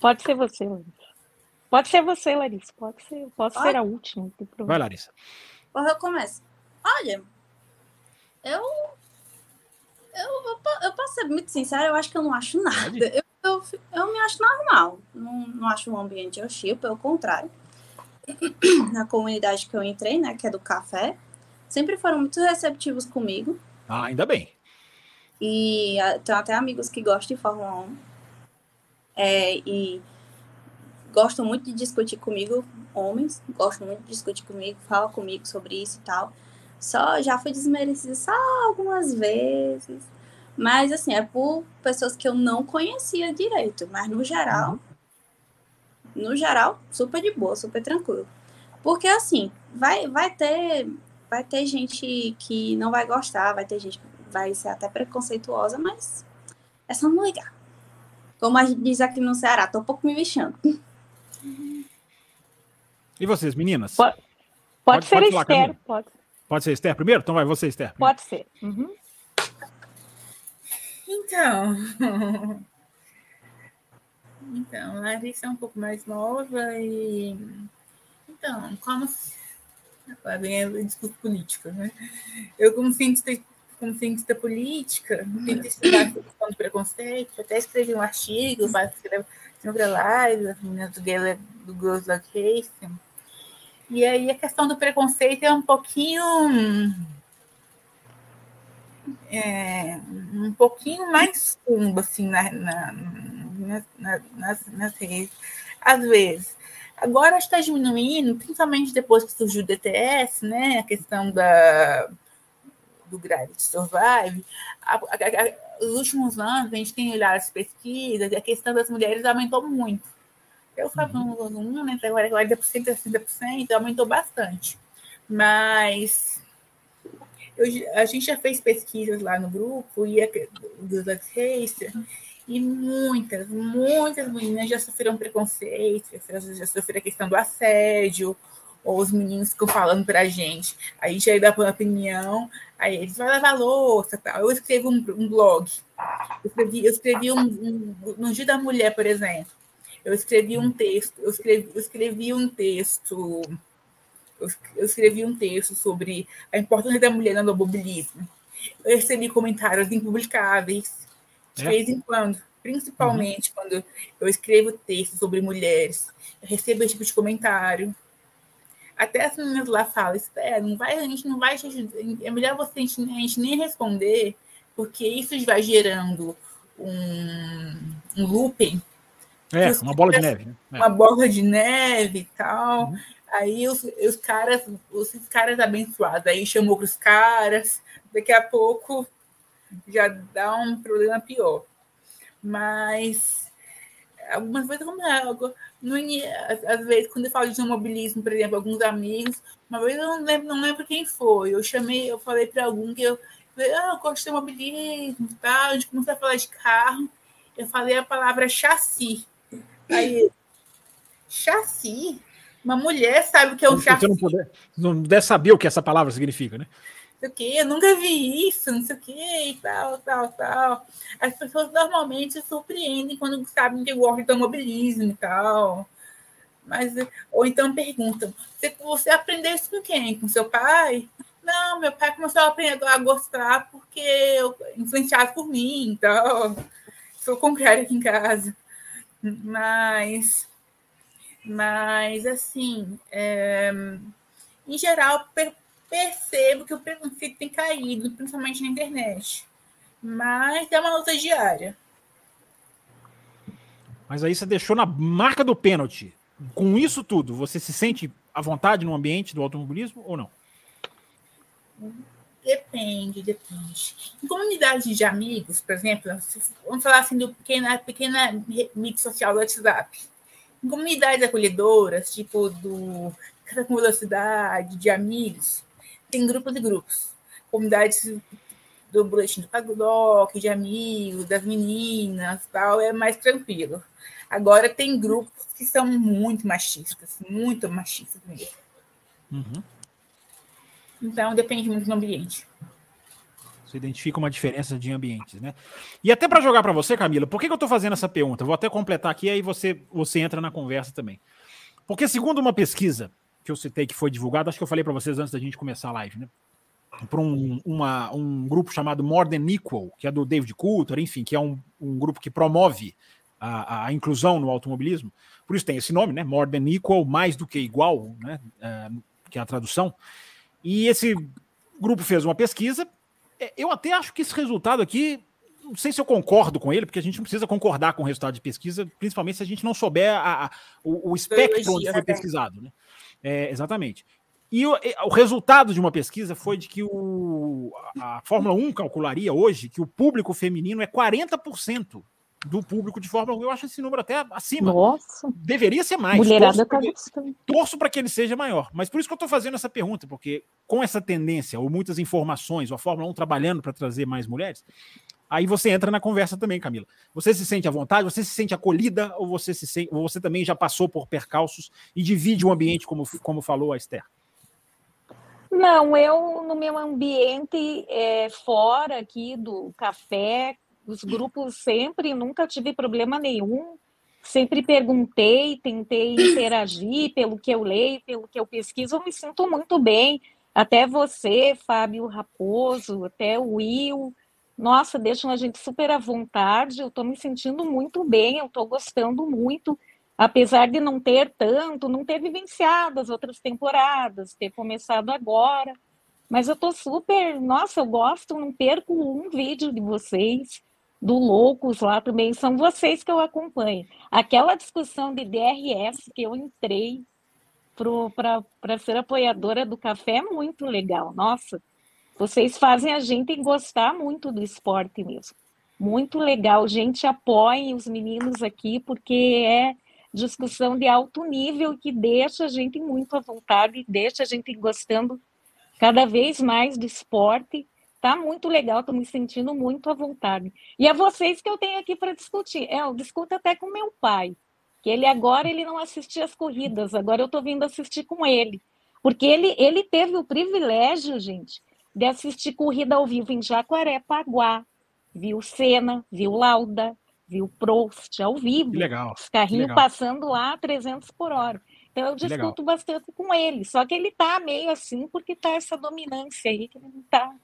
Pode ser você, Larissa. Pode ser você, Larissa. Pode ser, pode, pode? ser a última. Vai, Larissa. Porra, eu começo. Olha, eu, eu, eu, posso ser muito sincera, eu acho que eu não acho nada. Eu, eu, eu me acho normal. Não, não acho um ambiente hostil, pelo contrário. Na comunidade que eu entrei, né, que é do café, sempre foram muito receptivos comigo. Ah, ainda bem. E tenho até amigos que gostam de Fórmula 1. É, e gostam muito de discutir comigo, homens, gostam muito de discutir comigo, falam comigo sobre isso e tal. Só já fui desmerecida só algumas vezes. Mas assim, é por pessoas que eu não conhecia direito. Mas no geral, uhum. no geral, super de boa, super tranquilo. Porque assim, vai, vai ter vai ter gente que não vai gostar, vai ter gente que vai ser até preconceituosa, mas é só não ligar. Como a gente diz aqui no Ceará, tô um pouco me vexando. E vocês, meninas? Pode, pode, pode ser pode Esther, pode. Pode ser Esther primeiro? Então vai você, Esther. Primeiro. Pode ser. Uhum. Então. Então, a Larissa é um pouco mais nova e. Então, como. Agora vem a disputa política, né? Eu, como cientista, como cientista política, tento estudar a questão do preconceito, até escrevi um artigo sobre a live, as meninas do, do Girls Like Racing e aí a questão do preconceito é um pouquinho. É, um pouquinho mais fundo, assim, na, na, na, nas, nas redes, às vezes. Agora está diminuindo, principalmente depois que surgiu o DTS, né? A questão da, do Gravity Survive. A, a, a, os últimos anos, a gente tem olhado as pesquisas, a questão das mulheres aumentou muito Eu falo uhum. não, né? Agora 40%, 60%, aumentou bastante. Mas eu, a gente já fez pesquisas lá no grupo e dos Racer, e muitas, muitas meninas já sofreram preconceito, já sofreram a questão do assédio, ou os meninos ficam falando para a gente, a gente aí dá uma opinião, aí eles vão lavar louça tal. Eu escrevo um, um blog, eu escrevi, eu escrevi um, um, no Dia da Mulher, por exemplo, eu escrevi um texto, eu escrevi, eu escrevi um texto, eu escrevi um texto sobre a importância da mulher no automobilismo. Eu recebi comentários impublicáveis, de é? vez em quando, principalmente uhum. quando eu escrevo textos sobre mulheres, eu recebo esse tipo de comentário. Até as meninas lá falam, espera, não vai, a gente não vai, é melhor você a gente, a gente nem responder, porque isso vai gerando um, um looping. É, uma bola de neve. Né? É. Uma bola de neve e tal. Uhum. Aí os, os caras, os caras abençoados, aí chamou para os caras, daqui a pouco já dá um problema pior. Mas algumas vezes, como é, no, às vezes, quando eu falo de automobilismo, por exemplo, alguns amigos, uma vez eu não lembro, não lembro quem foi. Eu chamei, eu falei para algum que eu falei, ah, eu gosto de automobilismo e tal. A gente começou a falar de carro. Eu falei a palavra chassi. Aí, chassi? Uma mulher sabe o que é um chassi. Você não puder, não deve saber o que essa palavra significa, né? sei o quê, eu nunca vi isso, não sei o quê, e tal, tal, tal. As pessoas normalmente se surpreendem quando sabem que eu gosto de automobilismo e tal. Mas, ou então perguntam, você, você aprendeu isso com quem? Com seu pai? Não, meu pai começou a aprender a gostar porque eu, influenciado por mim, então sou contrário aqui em casa. Mas, mas assim, é, em geral, percebo que o preconceito tem caído, principalmente na internet. Mas é uma luta diária. Mas aí você deixou na marca do pênalti. Com isso tudo, você se sente à vontade no ambiente do automobilismo ou não? Depende, depende. Em comunidade de amigos, por exemplo, vamos falar assim do pequena, pequena mídia social do WhatsApp. Comunidades acolhedoras, tipo do Casa com Velocidade, de amigos, tem grupos e grupos. Comunidades do boletim do Paddock, de amigos, das meninas, tal, é mais tranquilo. Agora tem grupos que são muito machistas, muito machistas mesmo. Uhum. Então depende muito do ambiente. Você identifica uma diferença de ambientes, né? E até para jogar para você, Camila, por que, que eu estou fazendo essa pergunta? Vou até completar aqui, aí você, você entra na conversa também. Porque, segundo uma pesquisa que eu citei que foi divulgado, acho que eu falei para vocês antes da gente começar a live, né? Para um, um grupo chamado More Than Equal, que é do David Coulter, enfim, que é um, um grupo que promove a, a, inclusão no automobilismo. Por isso tem esse nome, né? More Than Equal, mais do que igual, né? É, que é a tradução. E esse grupo fez uma pesquisa. É, eu até acho que esse resultado aqui não sei se eu concordo com ele, porque a gente não precisa concordar com o resultado de pesquisa, principalmente se a gente não souber a, a, o, o espectro onde foi pesquisado. Né? É, exatamente. E o, o, resultado de uma pesquisa foi de que o, a Fórmula 1 calcularia hoje que o público feminino é 40% do público de Fórmula 1. Eu acho esse número até acima. Nossa. Deveria ser mais. Mulherada torço para que ele seja maior. Mas por isso que eu estou fazendo essa pergunta, porque com essa tendência, ou muitas informações, ou a Fórmula 1 trabalhando para trazer mais mulheres, aí você entra na conversa também, Camila. Você se sente à vontade, você se sente acolhida, ou você, se sente, ou você também já passou por percalços e divide o ambiente, como, como falou a Esther? Não, eu no meu ambiente é, fora aqui do café, os grupos sempre, nunca tive problema nenhum. Sempre perguntei, tentei interagir pelo que eu leio, pelo que eu pesquiso, eu me sinto muito bem. Até você, Fábio Raposo, até o Will, nossa, deixam a gente super à vontade. Eu estou me sentindo muito bem, eu estou gostando muito, apesar de não ter tanto, não ter vivenciado as outras temporadas, ter começado agora. Mas eu estou super, nossa, eu gosto, não perco um vídeo de vocês, do Loucos lá também, são vocês que eu acompanho. Aquela discussão de DRS que eu entrei para ser apoiadora do café é muito legal, nossa. Vocês fazem a gente gostar muito do esporte mesmo. Muito legal. Gente, apoiem os meninos aqui, porque é discussão de alto nível que deixa a gente muito à vontade, deixa a gente gostando cada vez mais do esporte. Tá muito legal, estou me sentindo muito à vontade. E a vocês que eu tenho aqui para discutir. É, eu discuto até com meu pai, que ele agora ele não assistia as corridas, agora eu estou vindo assistir com ele. Porque ele, ele teve o privilégio, gente, de assistir corrida ao vivo em Jacarepaguá. Viu Senna, viu Lauda, viu Prost ao vivo. Que legal. Os carrinhos passando lá a 300 por hora. Então eu discuto bastante com ele. Só que ele está meio assim porque está essa dominância aí que ele não está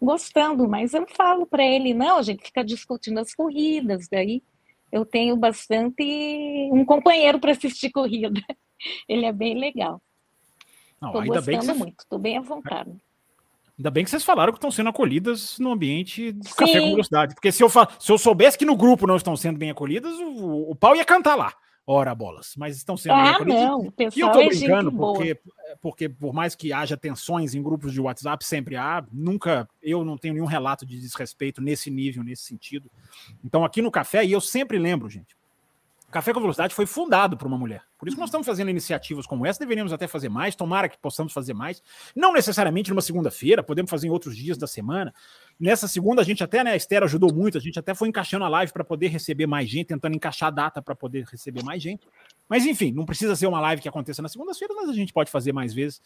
gostando. Mas eu falo para ele, não, a gente fica discutindo as corridas, daí eu tenho bastante um companheiro para assistir corrida. Ele é bem legal. Estou gostando muito, estou bem à vontade. Ainda bem que vocês falaram que estão sendo acolhidas no ambiente de café com velocidade. Porque se eu, se eu soubesse que no grupo não estão sendo bem acolhidas, o, o pau ia cantar lá. Ora, bolas. Mas estão sendo ah. Não, o e eu tô é brincando, porque, porque por mais que haja tensões em grupos de WhatsApp, sempre há. Nunca, eu não tenho nenhum relato de desrespeito nesse nível, nesse sentido. Então, aqui no café, e eu sempre lembro, gente, Café com Velocidade foi fundado por uma mulher. Por isso nós estamos fazendo iniciativas como essa, deveríamos até fazer mais, tomara que possamos fazer mais. Não necessariamente numa segunda-feira, podemos fazer em outros dias da semana. Nessa segunda, a gente até, né, a Esther ajudou muito, a gente até foi encaixando a live para poder receber mais gente, tentando encaixar a data para poder receber mais gente. Mas enfim, não precisa ser uma live que aconteça na segunda-feira, mas a gente pode fazer mais vezes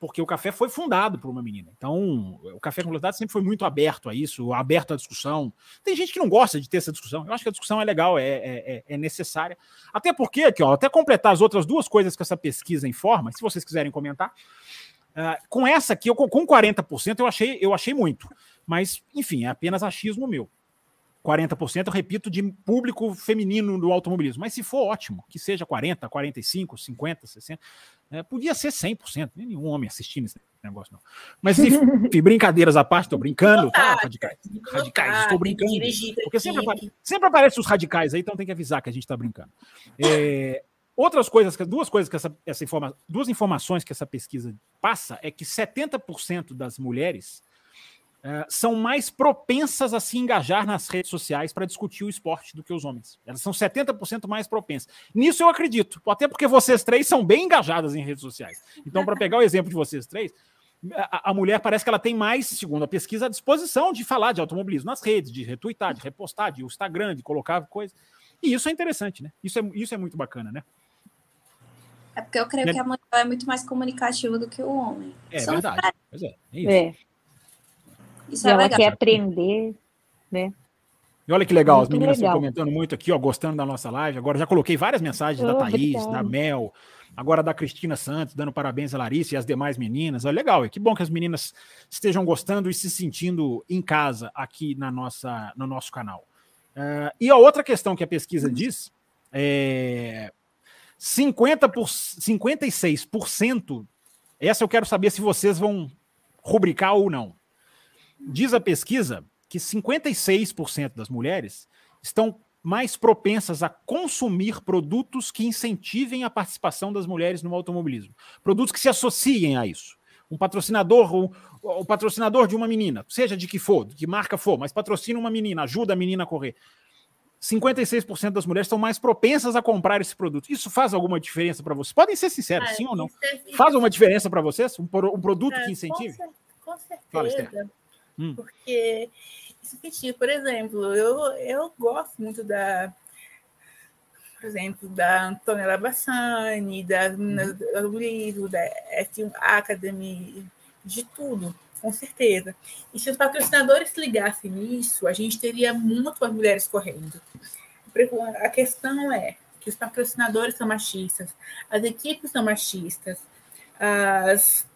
porque o café foi fundado por uma menina. Então, o Café com Velocidade sempre foi muito aberto a isso, aberto à discussão. Tem gente que não gosta de ter essa discussão. Eu acho que a discussão é legal, é, é, é, é necessária. Até porque, aqui, ó, até completar as outras duas coisas que essa pesquisa informa, se vocês quiserem comentar, uh, com essa aqui, eu, com 40%, eu achei, eu achei muito. Mas, enfim, é apenas achismo meu. 40%, eu repito, de público feminino do automobilismo. Mas se for ótimo, que seja 40, 45, 50, 60, é, podia ser 100%, nenhum homem assistindo esse negócio, não. Mas enfim, brincadeiras à parte, estou brincando, tá? Radicais, radicais, estou brincando. Porque sempre, sempre aparecem os radicais aí, então tem que avisar que a gente está brincando. É, outras coisas, duas coisas que essa, essa informa, duas informações que essa pesquisa passa é que 70% das mulheres é, são mais propensas a se engajar nas redes sociais para discutir o esporte do que os homens. Elas são 70% mais propensas. Nisso eu acredito, até porque vocês três são bem engajadas em redes sociais. Então, para pegar o exemplo de vocês três, a, a, mulher parece que ela tem mais, segundo a pesquisa, a disposição de falar de automobilismo nas redes, de retweetar, de repostar, de Instagram, de colocar coisas. E isso é interessante, né? Isso é, isso é muito bacana, né? É porque eu creio né? que a mulher é muito mais comunicativa do que o homem. É São verdade. Pois é, é isso. É. Isso e é ela legal. quer aprender, né? E olha que legal, muito as meninas legal. estão comentando muito aqui, ó, gostando da nossa live. Agora já coloquei várias mensagens oh, da Thaís, obrigada. da Mel, agora da Cristina Santos, dando parabéns a Larissa e as demais meninas. É legal, é que bom que as meninas estejam gostando e se sentindo em casa aqui na nossa, no nosso canal. Uh, e a outra questão que a pesquisa diz é 50 por, 56%. Essa eu quero saber se vocês vão rubricar ou não. Diz a pesquisa que 56% das mulheres estão mais propensas a consumir produtos que incentivem a participação das mulheres no automobilismo. Produtos que se associem a isso. Um patrocinador, o, o patrocinador de uma menina, seja de que for, de que marca for, mas patrocina uma menina, ajuda a menina a correr. 56% das mulheres estão mais propensas a comprar esse produto. Isso faz alguma diferença para vocês? Podem ser sinceros, é, sim ou não? É, faz alguma diferença para vocês? Um, um produto é, que incentive? Com, com certeza. Fala, Hum. Porque isso que por exemplo, eu, eu gosto muito da, por exemplo, da Antonella Bassani, das meninas hum. do livro, da F1 Academy, de tudo, com certeza. E se os patrocinadores ligassem nisso, a gente teria muito as mulheres correndo. A questão é que os patrocinadores são machistas, as equipes são machistas, as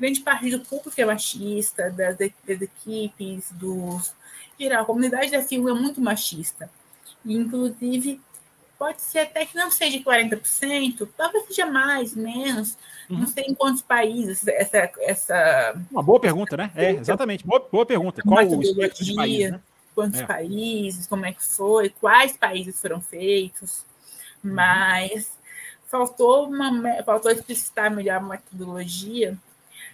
grande parte do público é machista, das, das equipes, dos. geral, a comunidade da Silva é muito machista. E, inclusive, pode ser até que não seja 40%, talvez seja mais, menos. Uhum. Não sei em quantos países essa. essa Uma boa pergunta, né? É, exatamente. Boa, boa pergunta. Qual o espectro de país, né? Quantos é. países, como é que foi, quais países foram feitos. Uhum. Mas faltou, uma, faltou explicitar melhor a metodologia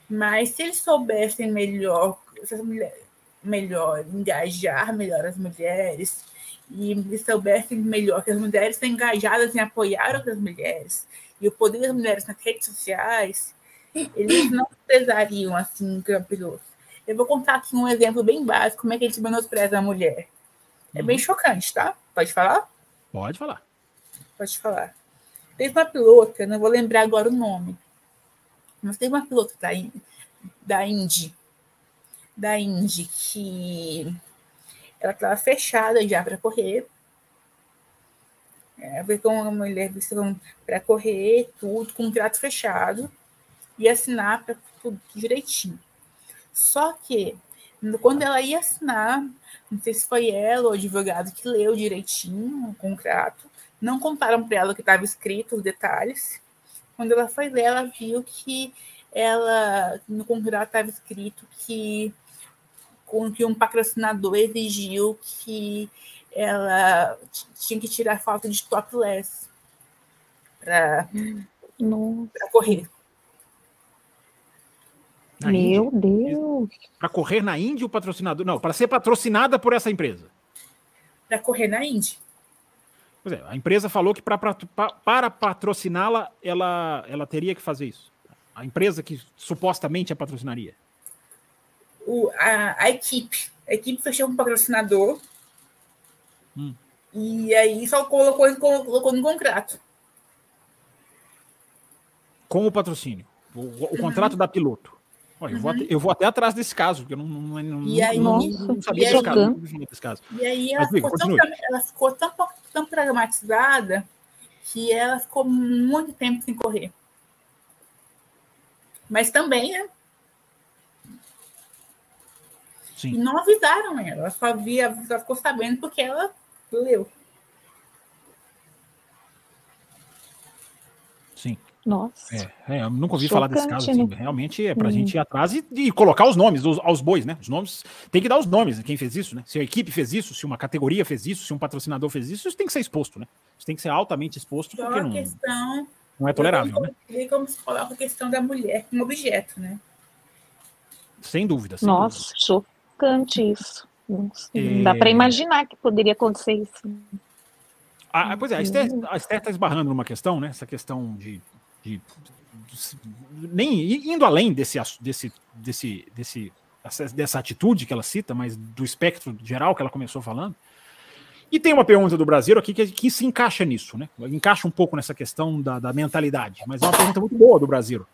mas se eles soubessem melhor, melhor engajar melhor as mulheres e soubessem melhor que as mulheres estão engajadas em apoiar outras mulheres e o poder das mulheres nas redes sociais, eles não pesariam assim piloto. Eu vou contar aqui um exemplo bem básico, como é que eles menosprezam a mulher. É bem uhum. chocante, tá? Pode falar? Pode falar. Pode falar. Teve uma pilota, não vou lembrar agora o nome, mas teve uma pilota da, da Indy, da Indy, que ela estava fechada já para correr. É, ver com uma mulher para correr, tudo, com um contrato fechado, e assinar para tudo direitinho. Só que, quando ela ia assinar, não sei se foi ela ou o advogado que leu direitinho o contrato, não contaram para ela o que estava escrito, os detalhes. Quando ela foi ler, ela viu que ela no contrato estava escrito que com que um patrocinador exigiu que ela tinha que tirar foto de topless para correr. Na Meu Índia? Deus! Para correr na Índia, o patrocinador. Não, para ser patrocinada por essa empresa. Para correr na Índia. Pois é, a empresa falou que pra, pra, para patrociná-la, ela, ela teria que fazer isso. A empresa que supostamente a patrocinaria. O, a, a equipe. A equipe fechou com um patrocinador. Hum. E aí só colocou, colocou no contrato. Com o patrocínio. O, o uhum. contrato da piloto. Olha, uhum. eu, vou até, eu, vou até, atrás desse caso, porque eu não, não, não, aí, não, não sabia desse, caso, desse caso. E aí ela, Mas, ficou tão, ela ficou tão, tão pragmatizada que ela ficou muito tempo sem correr. Mas também, né? Sim. E não avisaram ela, ela só, via, só ficou sabendo porque ela leu. Nossa. É, é, eu nunca ouvi Chocante, falar desse caso. Assim, né? Realmente é para a hum. gente ir atrás e, e colocar os nomes os, aos bois, né? Os nomes tem que dar os nomes. Quem fez isso, né? Se a equipe fez isso, se uma categoria fez isso, se um patrocinador fez isso, isso tem que ser exposto, né? Isso tem que ser altamente exposto porque não, questão, não é tolerável, como, né? Como se coloca a questão da mulher como objeto, né? Sem dúvida. Sem Nossa, dúvida. Chocante isso. Não, é... dá para imaginar que poderia acontecer isso. Ah, pois é, a Esther está esbarrando numa questão, né? Essa questão de de, de, nem indo além desse, desse, desse, desse, dessa atitude que ela cita, mas do espectro geral que ela começou falando. E tem uma pergunta do Brasil aqui que, que se encaixa nisso, né? Encaixa um pouco nessa questão da, da mentalidade, mas é uma pergunta muito boa do Brasil,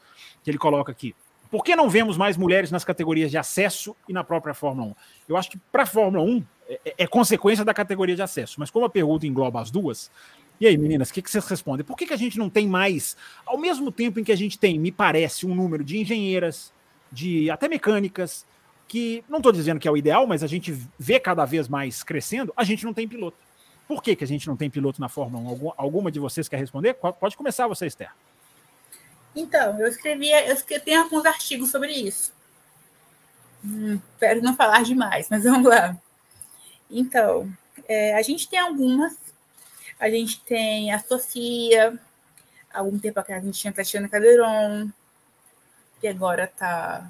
que ele coloca aqui. Por que não vemos mais mulheres nas categorias de acesso e na própria Fórmula 1? Eu acho que para a Fórmula 1 é, é, é, consequência da categoria de acesso, mas como a pergunta engloba as duas, e aí, meninas, o que, que, vocês respondem? Por que, que a gente não tem mais, ao mesmo tempo em que a gente tem, me parece, um número de engenheiras, de até mecânicas, que não estou dizendo que é o ideal, mas a gente vê cada vez mais crescendo, a gente não tem piloto. Por que, que a gente não tem piloto na Fórmula 1? Algum, alguma de vocês quer responder? Pode começar você, Esther. Então, eu escrevi, eu escrevi, tenho alguns artigos sobre isso. Hum, espero não falar demais, mas vamos lá. Então, é, a gente tem algumas a gente tem a Sofia, há algum tempo atrás a gente tinha a Tatiana Calderon, que agora tá,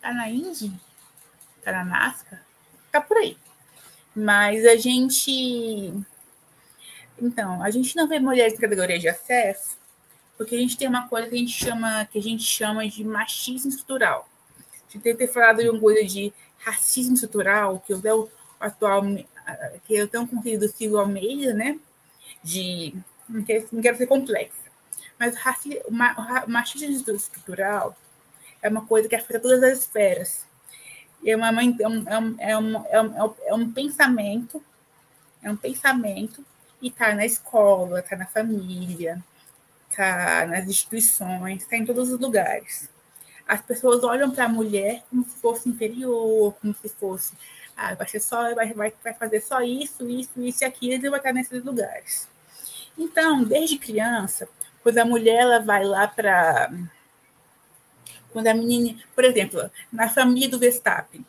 tá na Indy, tá na NASCAR, tá por aí. Mas a gente. Então, a gente não vê mulheres em categoria de acesso, porque a gente tem uma coisa que a gente chama, que a gente chama de machismo estrutural. Que ter falado de uma coisa de racismo estrutural, que é o atual, que eu tenho com o do Silvio Almeida, né? de. Não quero, não quero ser complexa, mas o, machismo estrutural é uma coisa que afeta todas as esferas. É, uma, é, um, é, um, é, um, é, um, é um pensamento, é um pensamento, e está na escola, está na família, nas instituições, está em todos os lugares. As pessoas olham para a mulher como se fosse inferior, como se fosse, ah, vai, ser só, vai, vai, vai fazer só isso, isso, isso e aquilo, e vai estar nesses lugares. Então, desde criança, quando a mulher ela vai lá para. Quando a menina. Por exemplo, na família do Verstappen,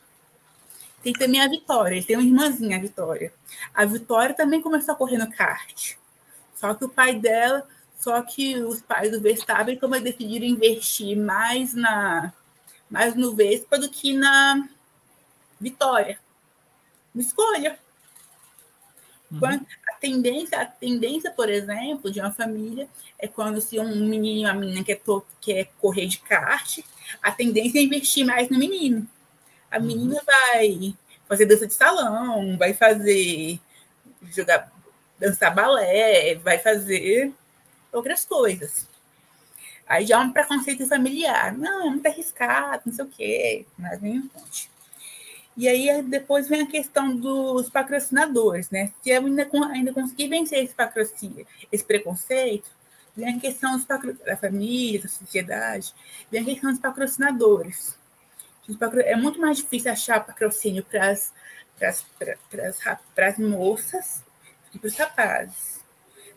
tem também a Vitória, tem uma irmãzinha, a Vitória. A Vitória também começou a correr no kart. Só que o pai dela, só que os pais do Verstappen como decidiram investir mais na mais no Vespa do que na Vitória. Uma escolha. Uhum. A, tendência, a tendência, por exemplo, de uma família é quando se um menino e uma menina quer, to, quer correr de kart, a tendência é investir mais no menino. A uhum. menina vai fazer dança de salão, vai fazer jogar, dançar balé, vai fazer outras coisas. Aí já é um preconceito familiar. Não, é muito arriscado, não sei o quê, mas nem ponte. E aí depois vem a questão dos patrocinadores, né? Se eu ainda, ainda conseguir vencer esse patrocínio, esse preconceito, vem a questão dos da família, da sociedade, vem a questão dos patrocinadores. É muito mais difícil achar patrocínio para as moças e para os rapazes.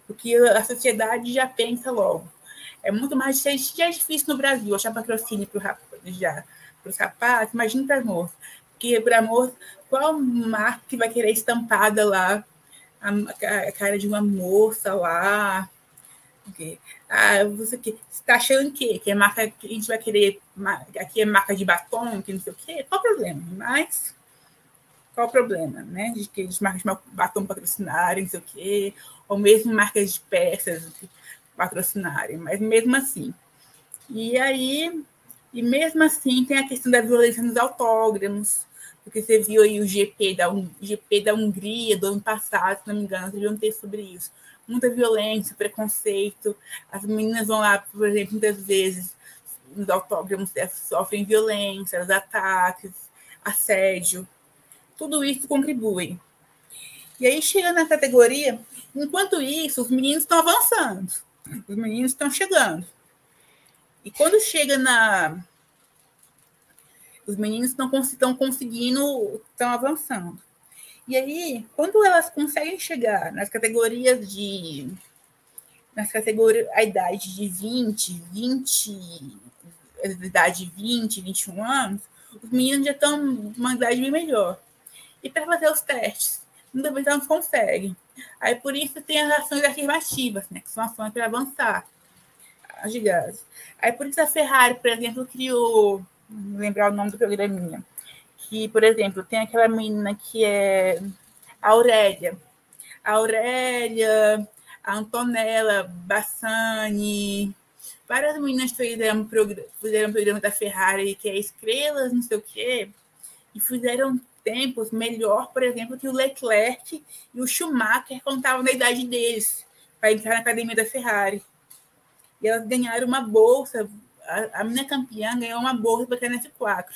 Porque a sociedade já pensa logo. É muito mais já é difícil no Brasil achar patrocínio para os rapazes, imagina para as moças que por amor, qual marca que vai querer estampada lá a, a cara de uma moça lá? Ah, você que está achando que que é marca que a gente vai querer aqui é marca de batom, que não sei o quê? Qual o problema? Mas qual o problema, né? De que eles marcas de batom patrocinarem, não sei o quê, ou mesmo marcas de peças patrocinarem, mas mesmo assim. E aí, e mesmo assim tem a questão da violência nos autógrafos, porque você viu aí o GP da, GP da Hungria do ano passado, se não me engano, vocês vão ter sobre isso. Muita violência, preconceito. As meninas vão lá, por exemplo, muitas vezes nos autódromos sofrem violência, ataques, assédio. Tudo isso contribui. E aí chega na categoria, enquanto isso, os meninos estão avançando. Os meninos estão chegando. E quando chega na, os meninos estão conseguindo, estão avançando. E aí, quando elas conseguem chegar nas categorias de. nas categorias, a idade de 20, 20, a idade de 20, 21 anos, os meninos já estão numa idade bem melhor. E para fazer os testes, muitas vezes não conseguem. Aí por isso tem as ações afirmativas, né, que são ações para avançar as gigantes. Aí por isso a Ferrari, por exemplo, criou lembrar o nome do programinha. Que, por exemplo, tem aquela menina que é a Aurélia. A Aurélia, a Antonella Bassani, várias meninas fizeram, fizeram programa da Ferrari, que é Estrelas, não sei o quê, e fizeram tempos melhor, por exemplo, que o Leclerc e o Schumacher contavam na idade deles, para entrar na academia da Ferrari. E elas ganharam uma bolsa a, a minha campeã ganhou uma bolsa para a F4.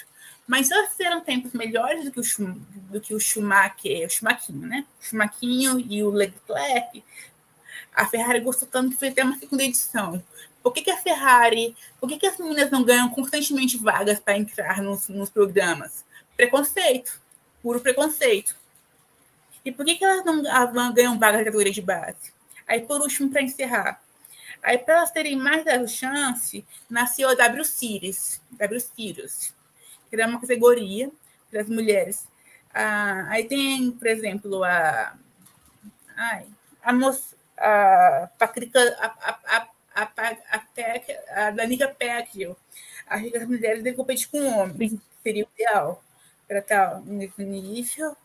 Mas elas fizeram tempos melhores do que o, Schum, do que o Schumacher, o Schumaquinho, né? O Schumaquinho e o Leclerc. A Ferrari gostou tanto que fez até uma segunda edição. Por que, que a Ferrari, por que, que as meninas não ganham constantemente vagas para entrar nos, nos programas? Preconceito, puro preconceito. E por que, que elas não, não ganham vagas na categoria de base? Aí, por último, para encerrar, Aí, para elas terem mais chance, nasceu a W Series, W Series, que era uma categoria para as mulheres. Ah, aí tem, por exemplo, a. Ai, a moça. A Patrica. A, a, a, a, a Danica Pecchio. Acho que as mulheres devem competir com homens, seria o ideal para estar nesse nível.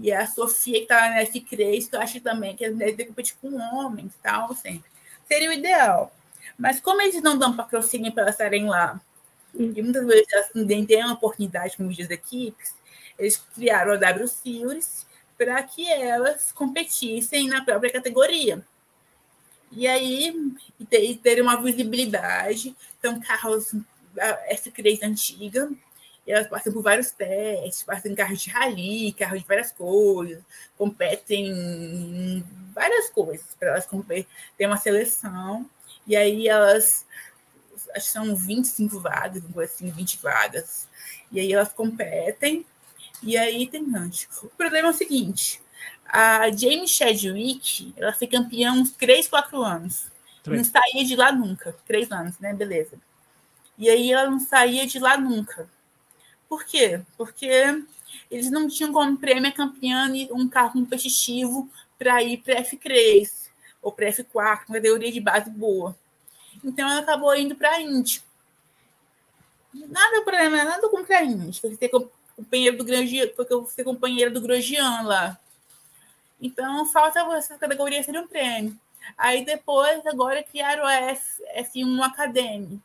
E a Sofia, que está na F3, que eu acho também que as mulheres devem competir com homens, tal, sempre seria o ideal. Mas como eles não dão patrocínio para elas estarem lá, e muitas vezes elas nem têm uma oportunidade com mídias equipes, eles criaram a W Series para que elas competissem na própria categoria. E aí, ter, ter uma visibilidade. Então, carros F3 antiga, e elas passam por vários testes, passam em carros de rally, carros de várias coisas, competem em várias coisas, para elas ter uma seleção, e aí elas acho que são 25 vagas, assim, 20 vagas. E aí elas competem, e aí tem rancho. O problema é o seguinte: a Jamie Chadwick, ela foi campeã uns 3, 4 anos. Não saía de lá nunca. Três anos, né? Beleza. E aí ela não saía de lá nunca. Por quê? Porque eles não tinham como prêmio campeã um carro competitivo para ir para F3 ou para F4, uma categoria de base boa. Então ela acabou indo para a Indy. Nada problema, nada contra a Indy. Foi ser companheiro do Grosjean, porque eu ser companheira do Grosjean lá. Então, falta essa categoria ser um prêmio. Aí depois, agora criaram a F, F1 Academy,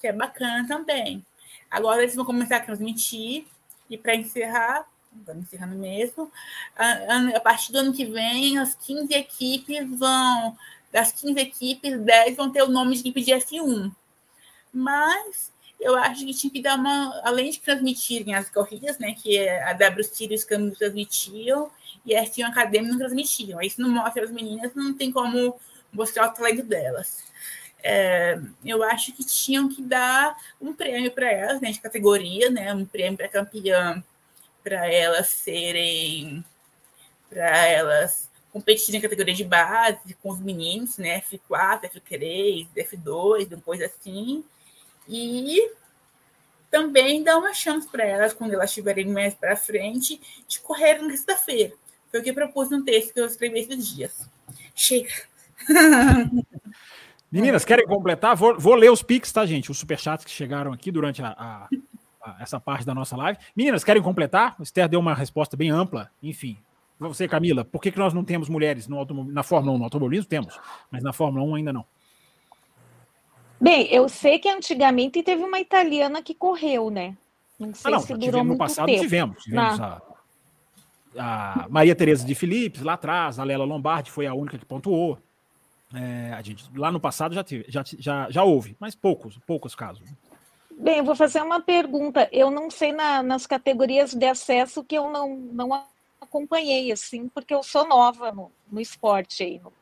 que é bacana também. Agora eles vão começar a transmitir, e para encerrar, vamos encerrando mesmo, a, a, partir do ano que vem, as 15 equipes vão, das 15 equipes, 10 vão ter o nome de equipe de F1. Mas eu acho que tinha que dar uma, além de transmitirem as corridas, né, que é a W Series que transmitiam e a F1 Academy não transmitiam. Isso não mostra as meninas, não tem como mostrar o talento delas. É, eu acho que tinham que dar um prêmio para elas, né, de categoria, né, um prêmio para campeã, para elas serem, para elas competirem em categoria de base com os meninos, né, F4, F3, F2, uma coisa assim, e também dar uma chance para elas, quando elas estiverem mais para frente, de correr na sexta-feira. Foi o que propus no texto que eu escrevi esses dias. Chega! Meninas, querem completar? Vou, vou, ler os pics, tá, gente? Os superchats que chegaram aqui durante a, a, a, essa parte da nossa live. Meninas, querem completar? O Esther deu uma resposta bem ampla. Enfim, você, Camila, por que, que nós não temos mulheres no na Fórmula 1? No automobilismo temos, mas na Fórmula 1 ainda não. Bem, eu sei que antigamente teve uma italiana que correu, né? Não sei ah, não, se durou tivemos, muito no passado tempo. tivemos. Tivemos a, a, Maria Tereza de Filipes lá atrás, a Lela Lombardi foi a única que pontuou. É, a gente, lá no passado já, tive, já, já, já houve, mas poucos, poucos casos. Bem, eu vou fazer uma pergunta. Eu não sei na, nas categorias de acesso que eu não, não acompanhei, assim, porque eu sou nova no, no esporte aí, no,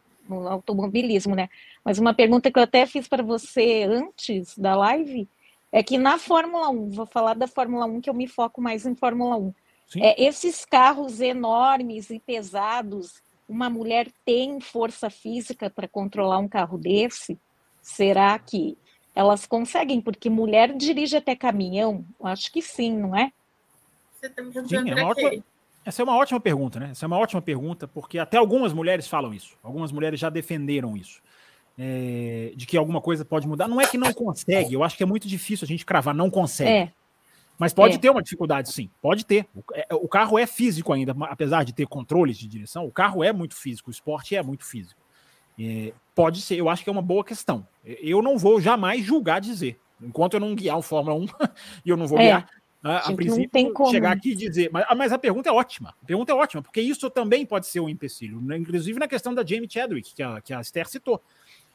no automobilismo, né? Mas uma pergunta que eu até fiz para você antes da live é que na Fórmula 1, vou falar da Fórmula 1 que eu me foco mais em Fórmula 1. É, esses carros enormes e pesados, uma mulher tem força física para controlar um carro desse? Será que elas conseguem? Porque mulher dirige até caminhão? Eu acho que sim, não é? Você está me sim, é ótima, Essa é uma ótima pergunta, né? Essa é uma ótima pergunta, porque até algumas mulheres falam isso. Algumas mulheres já defenderam isso é, de que alguma coisa pode mudar. Não é que não consegue, eu acho que é muito difícil a gente cravar, não consegue. É. Mas pode é. ter uma dificuldade, sim. Pode ter. O, é, o, carro é físico ainda, apesar de ter controles de direção, o carro é muito físico, o esporte é muito físico. É, pode ser, eu acho que é uma boa questão. Eu não vou jamais julgar dizer. Enquanto eu não guiar o Fórmula 1, e eu não vou é. guiar, a, a princípio, chegar aqui e dizer. Mas, mas, a pergunta é ótima. A pergunta é ótima, porque isso também pode ser um empecilho. Né? Inclusive na questão da Jamie Chadwick, que a, que a Esther citou.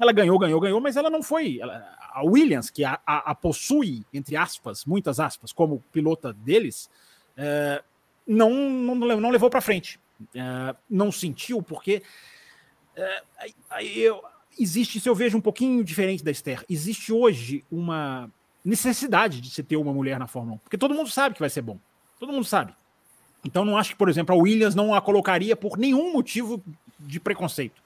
Ela ganhou, ganhou, ganhou, mas ela não foi. Ela, a Williams, que a, a, a, possui, entre aspas, muitas aspas, como pilota deles, é, não, não, não levou para frente. É, não sentiu, porque é, eu, existe, se eu vejo um pouquinho diferente da Esther, existe hoje uma necessidade de se ter uma mulher na Fórmula 1, porque todo mundo sabe que vai ser bom. Todo mundo sabe. Então não acho que, por exemplo, a Williams não a colocaria por nenhum motivo de preconceito.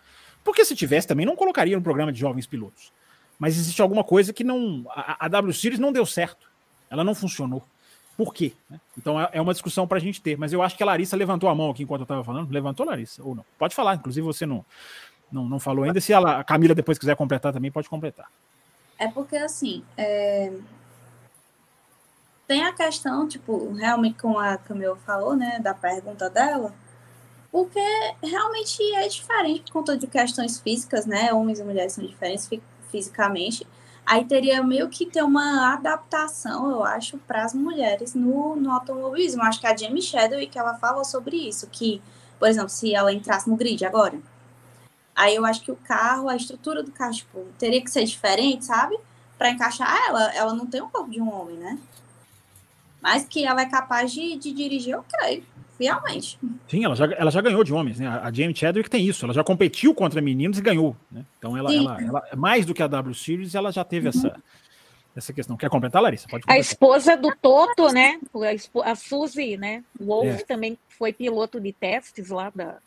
Porque se tivesse também, não colocaria no programa de jovens pilotos. Mas existe alguma coisa que não. A, a W Series não deu certo. Ela não funcionou. Por quê? Então é, é uma discussão para a gente ter. Mas eu acho que a Larissa levantou a mão aqui enquanto eu estava falando. Levantou, Larissa? Ou não? Pode falar. Inclusive você não, não, não falou ainda. Se a, a Camila depois quiser completar também, pode completar. É porque assim. É... Tem a questão, tipo, realmente, como a Camila falou, né, da pergunta dela, porque realmente é diferente por conta de questões físicas, né? Homens e mulheres são diferentes fisicamente. Aí teria meio que ter uma adaptação, eu acho, para as mulheres no, no automobilismo. Acho que a Jamie Chadwick, ela falou sobre isso, que, por exemplo, se ela entrasse no grid agora, aí eu acho que o carro, a estrutura do carro, tipo, teria que ser diferente, sabe? Para encaixar ela, ela não tem o corpo de um homem, né? Mas que ela é capaz de, de dirigir, eu creio realmente. Sim, ela já, ela já ganhou de homens, né? A Jamie Chadwick tem isso, ela já competiu contra meninos e ganhou, né? Então ela, ela, ela, mais do que a W Series, ela já teve uhum. essa, essa questão. Quer completar, Larissa? Pode completar. A esposa do Toto, né? A, a Suzy, né? O Wolf é. também foi piloto de testes lá da,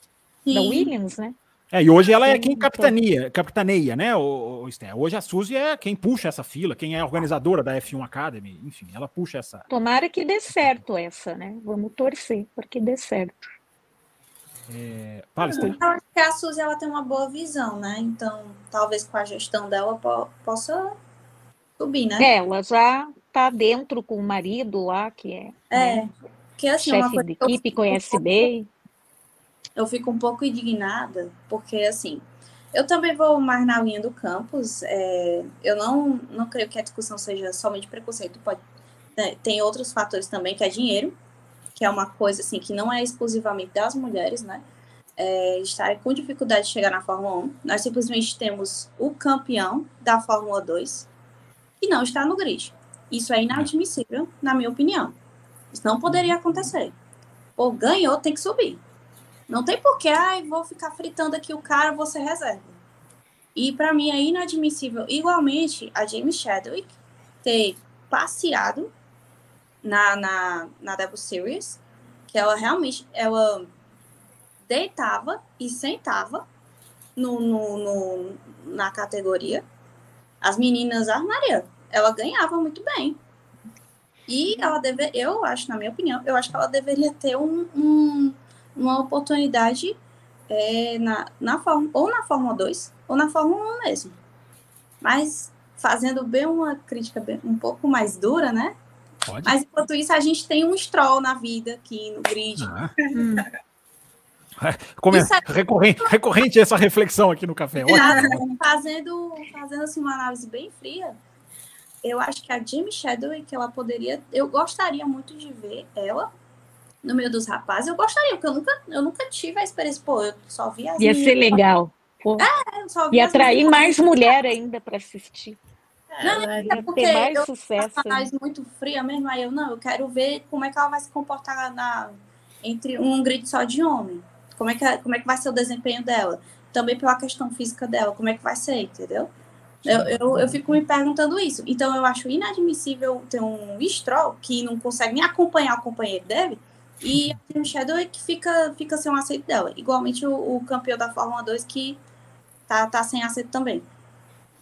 da Williams, né? É, e hoje ela é quem capitania, capitaneia, né, o? Hoje a Suzy é quem puxa essa fila, quem é a organizadora da F1 Academy, enfim, ela puxa essa. Tomara que dê certo essa, né? Vamos torcer para que dê certo. É... Eu acho que a Suzy ela tem uma boa visão, né? Então, talvez com a gestão dela po possa subir, né? É, ela já tá dentro com o marido lá, que é, é né? que assim, chefe de equipe, conhece bem eu fico um pouco indignada, porque assim, eu também vou mais na linha do campus. É, eu não, não creio que a discussão seja somente preconceito. Pode, né, tem outros fatores também, que é dinheiro, que é uma coisa assim que não é exclusivamente das mulheres, né? É, estarem com dificuldade de chegar na Fórmula 1. Nós simplesmente temos o campeão da Fórmula 2 que não está no grid. Isso é inadmissível, na minha opinião. Isso não poderia acontecer. Ou ganhou, tem que subir. Não tem porquê, ai, vou ficar fritando aqui o cara, você reserva. E para mim é inadmissível, igualmente, a James Chadwick ter passeado na, na, na W Series, que ela realmente, ela deitava e sentava no, no, no na categoria. As meninas, a Maria, ela ganhava muito bem. E ela deve, eu acho, na minha opinião, eu acho que ela deveria ter um, um uma oportunidade é, na, na forma, ou na Fórmula 2 ou na Fórmula 1 mesmo. Mas fazendo bem uma crítica bem, um pouco mais dura, né? Pode. Mas enquanto isso, a gente tem um stroll na vida aqui no grid. Ah. Hum. Como é, é recorrente, recorrente essa reflexão aqui no café. Fazendo, fazendo assim, uma análise bem fria, eu acho que a Jamie Chadwick, ela poderia. Eu gostaria muito de ver ela no meio dos rapazes, eu gostaria, porque eu nunca, eu nunca tive a experiência. Pô, eu só vi as Ia ser legal. Pô. É, eu só vi Ia atrair mais mulher ainda para assistir. É, não, é porque ter mais eu sucesso. mais muito fria mesmo, aí eu não, eu quero ver como é que ela vai se comportar na, entre um grid só de homem. Como é, que, como é que vai ser o desempenho dela? Também pela questão física dela, como é que vai ser, entendeu? Eu, eu, eu, fico me perguntando isso. Então, eu acho inadmissível ter um Stroll que não consegue nem acompanhar o companheiro dele e a Shadow é que fica, fica sem um aceito dela. Igualmente o, o, campeão da Fórmula 2 que tá, tá sem aceito também.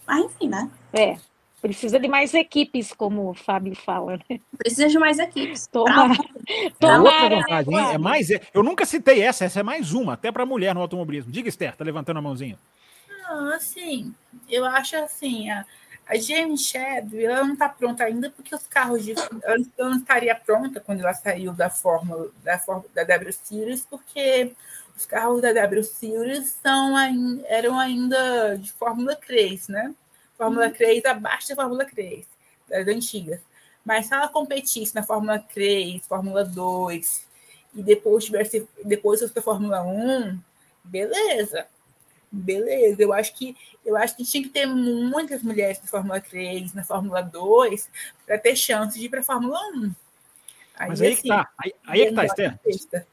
Mas enfim, né? É. Precisa de mais equipes, como o Fábio fala, né? Precisa de mais equipes. Tomara. Tomara. Né? É mais, eu nunca citei essa, essa é mais uma, até para mulher no automobilismo. Diga, Esther, tá levantando a mãozinha. Não, assim, eu acho assim, a, a GM Chadwick, ela não está pronta ainda porque os carros de, ela não estaria pronta quando ela saiu da Fórmula da, Fórmula, da W Series, porque os carros da W Series são, eram ainda de Fórmula 3, né? Fórmula 3 uhum. abaixo da Fórmula 3, das antigas. Mas se ela competisse na Fórmula 3, Fórmula 2, e depois tivesse depois fosse para a Fórmula 1, beleza beleza, eu acho que eu acho que tinha que ter muitas mulheres na Fórmula 3, na Fórmula 2, para ter chance de ir para a Fórmula 1. Aí, Mas aí assim, que tá, aí, aí é que tá, Esther.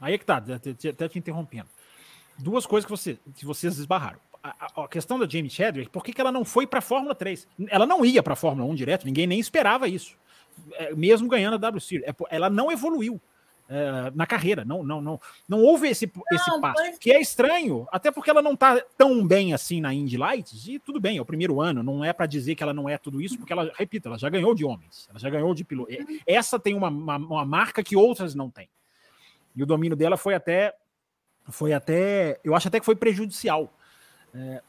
Aí é que tá, até te interrompendo. Duas coisas que, você, que vocês esbarraram. A, a, questão da Jamie Chadwick, por que, que ela não foi para a Fórmula 3? Ela não ia para a Fórmula 1 direto, ninguém nem esperava isso. É, mesmo ganhando a W Series. É, ela não evoluiu. Uh, na carreira. Não, não, não, não houve esse, não, esse passo, que é estranho, até porque ela não está tão bem assim na Indy Lights, e tudo bem, é o primeiro ano, não é para dizer que ela não é tudo isso, porque ela, repito, ela já ganhou de homens, ela já ganhou de piloto. Uhum. Essa tem uma, uma, uma, marca que outras não têm. E o domínio dela foi até, foi até, eu acho até que foi prejudicial. É,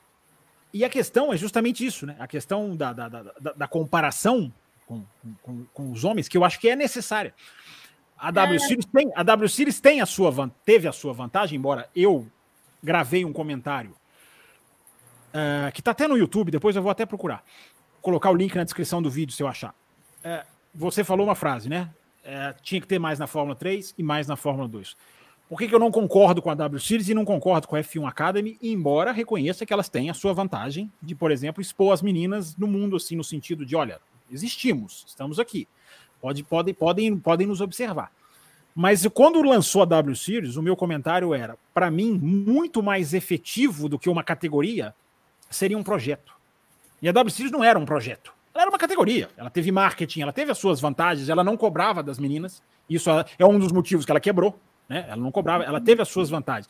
e a questão é justamente isso, né? A questão da, da, da, da comparação com, com, com os homens, que eu acho que é necessária. A W é. Series tem, a W Series tem a sua teve a sua vantagem, embora eu gravei um comentário uh, que está até no YouTube, depois eu vou até procurar. Colocar o link na descrição do vídeo se eu achar. Uh, você falou uma frase, né? Uh, tinha que ter mais na Fórmula 3 e mais na Fórmula 2. Por que, que eu não concordo com a W Series e não concordo com a F1 Academy, embora reconheça que elas têm a sua vantagem de, por exemplo, expor as meninas no mundo, assim, no sentido de, olha, existimos, estamos aqui. Pode, podem, podem, podem nos observar. Mas quando lançou a W Series, o meu comentário era: para mim, muito mais efetivo do que uma categoria seria um projeto. E a W Series não era um projeto. Ela era uma categoria. Ela teve marketing, ela teve as suas vantagens, ela não cobrava das meninas. Isso é um dos motivos que ela quebrou. Né? Ela não cobrava, ela teve as suas vantagens.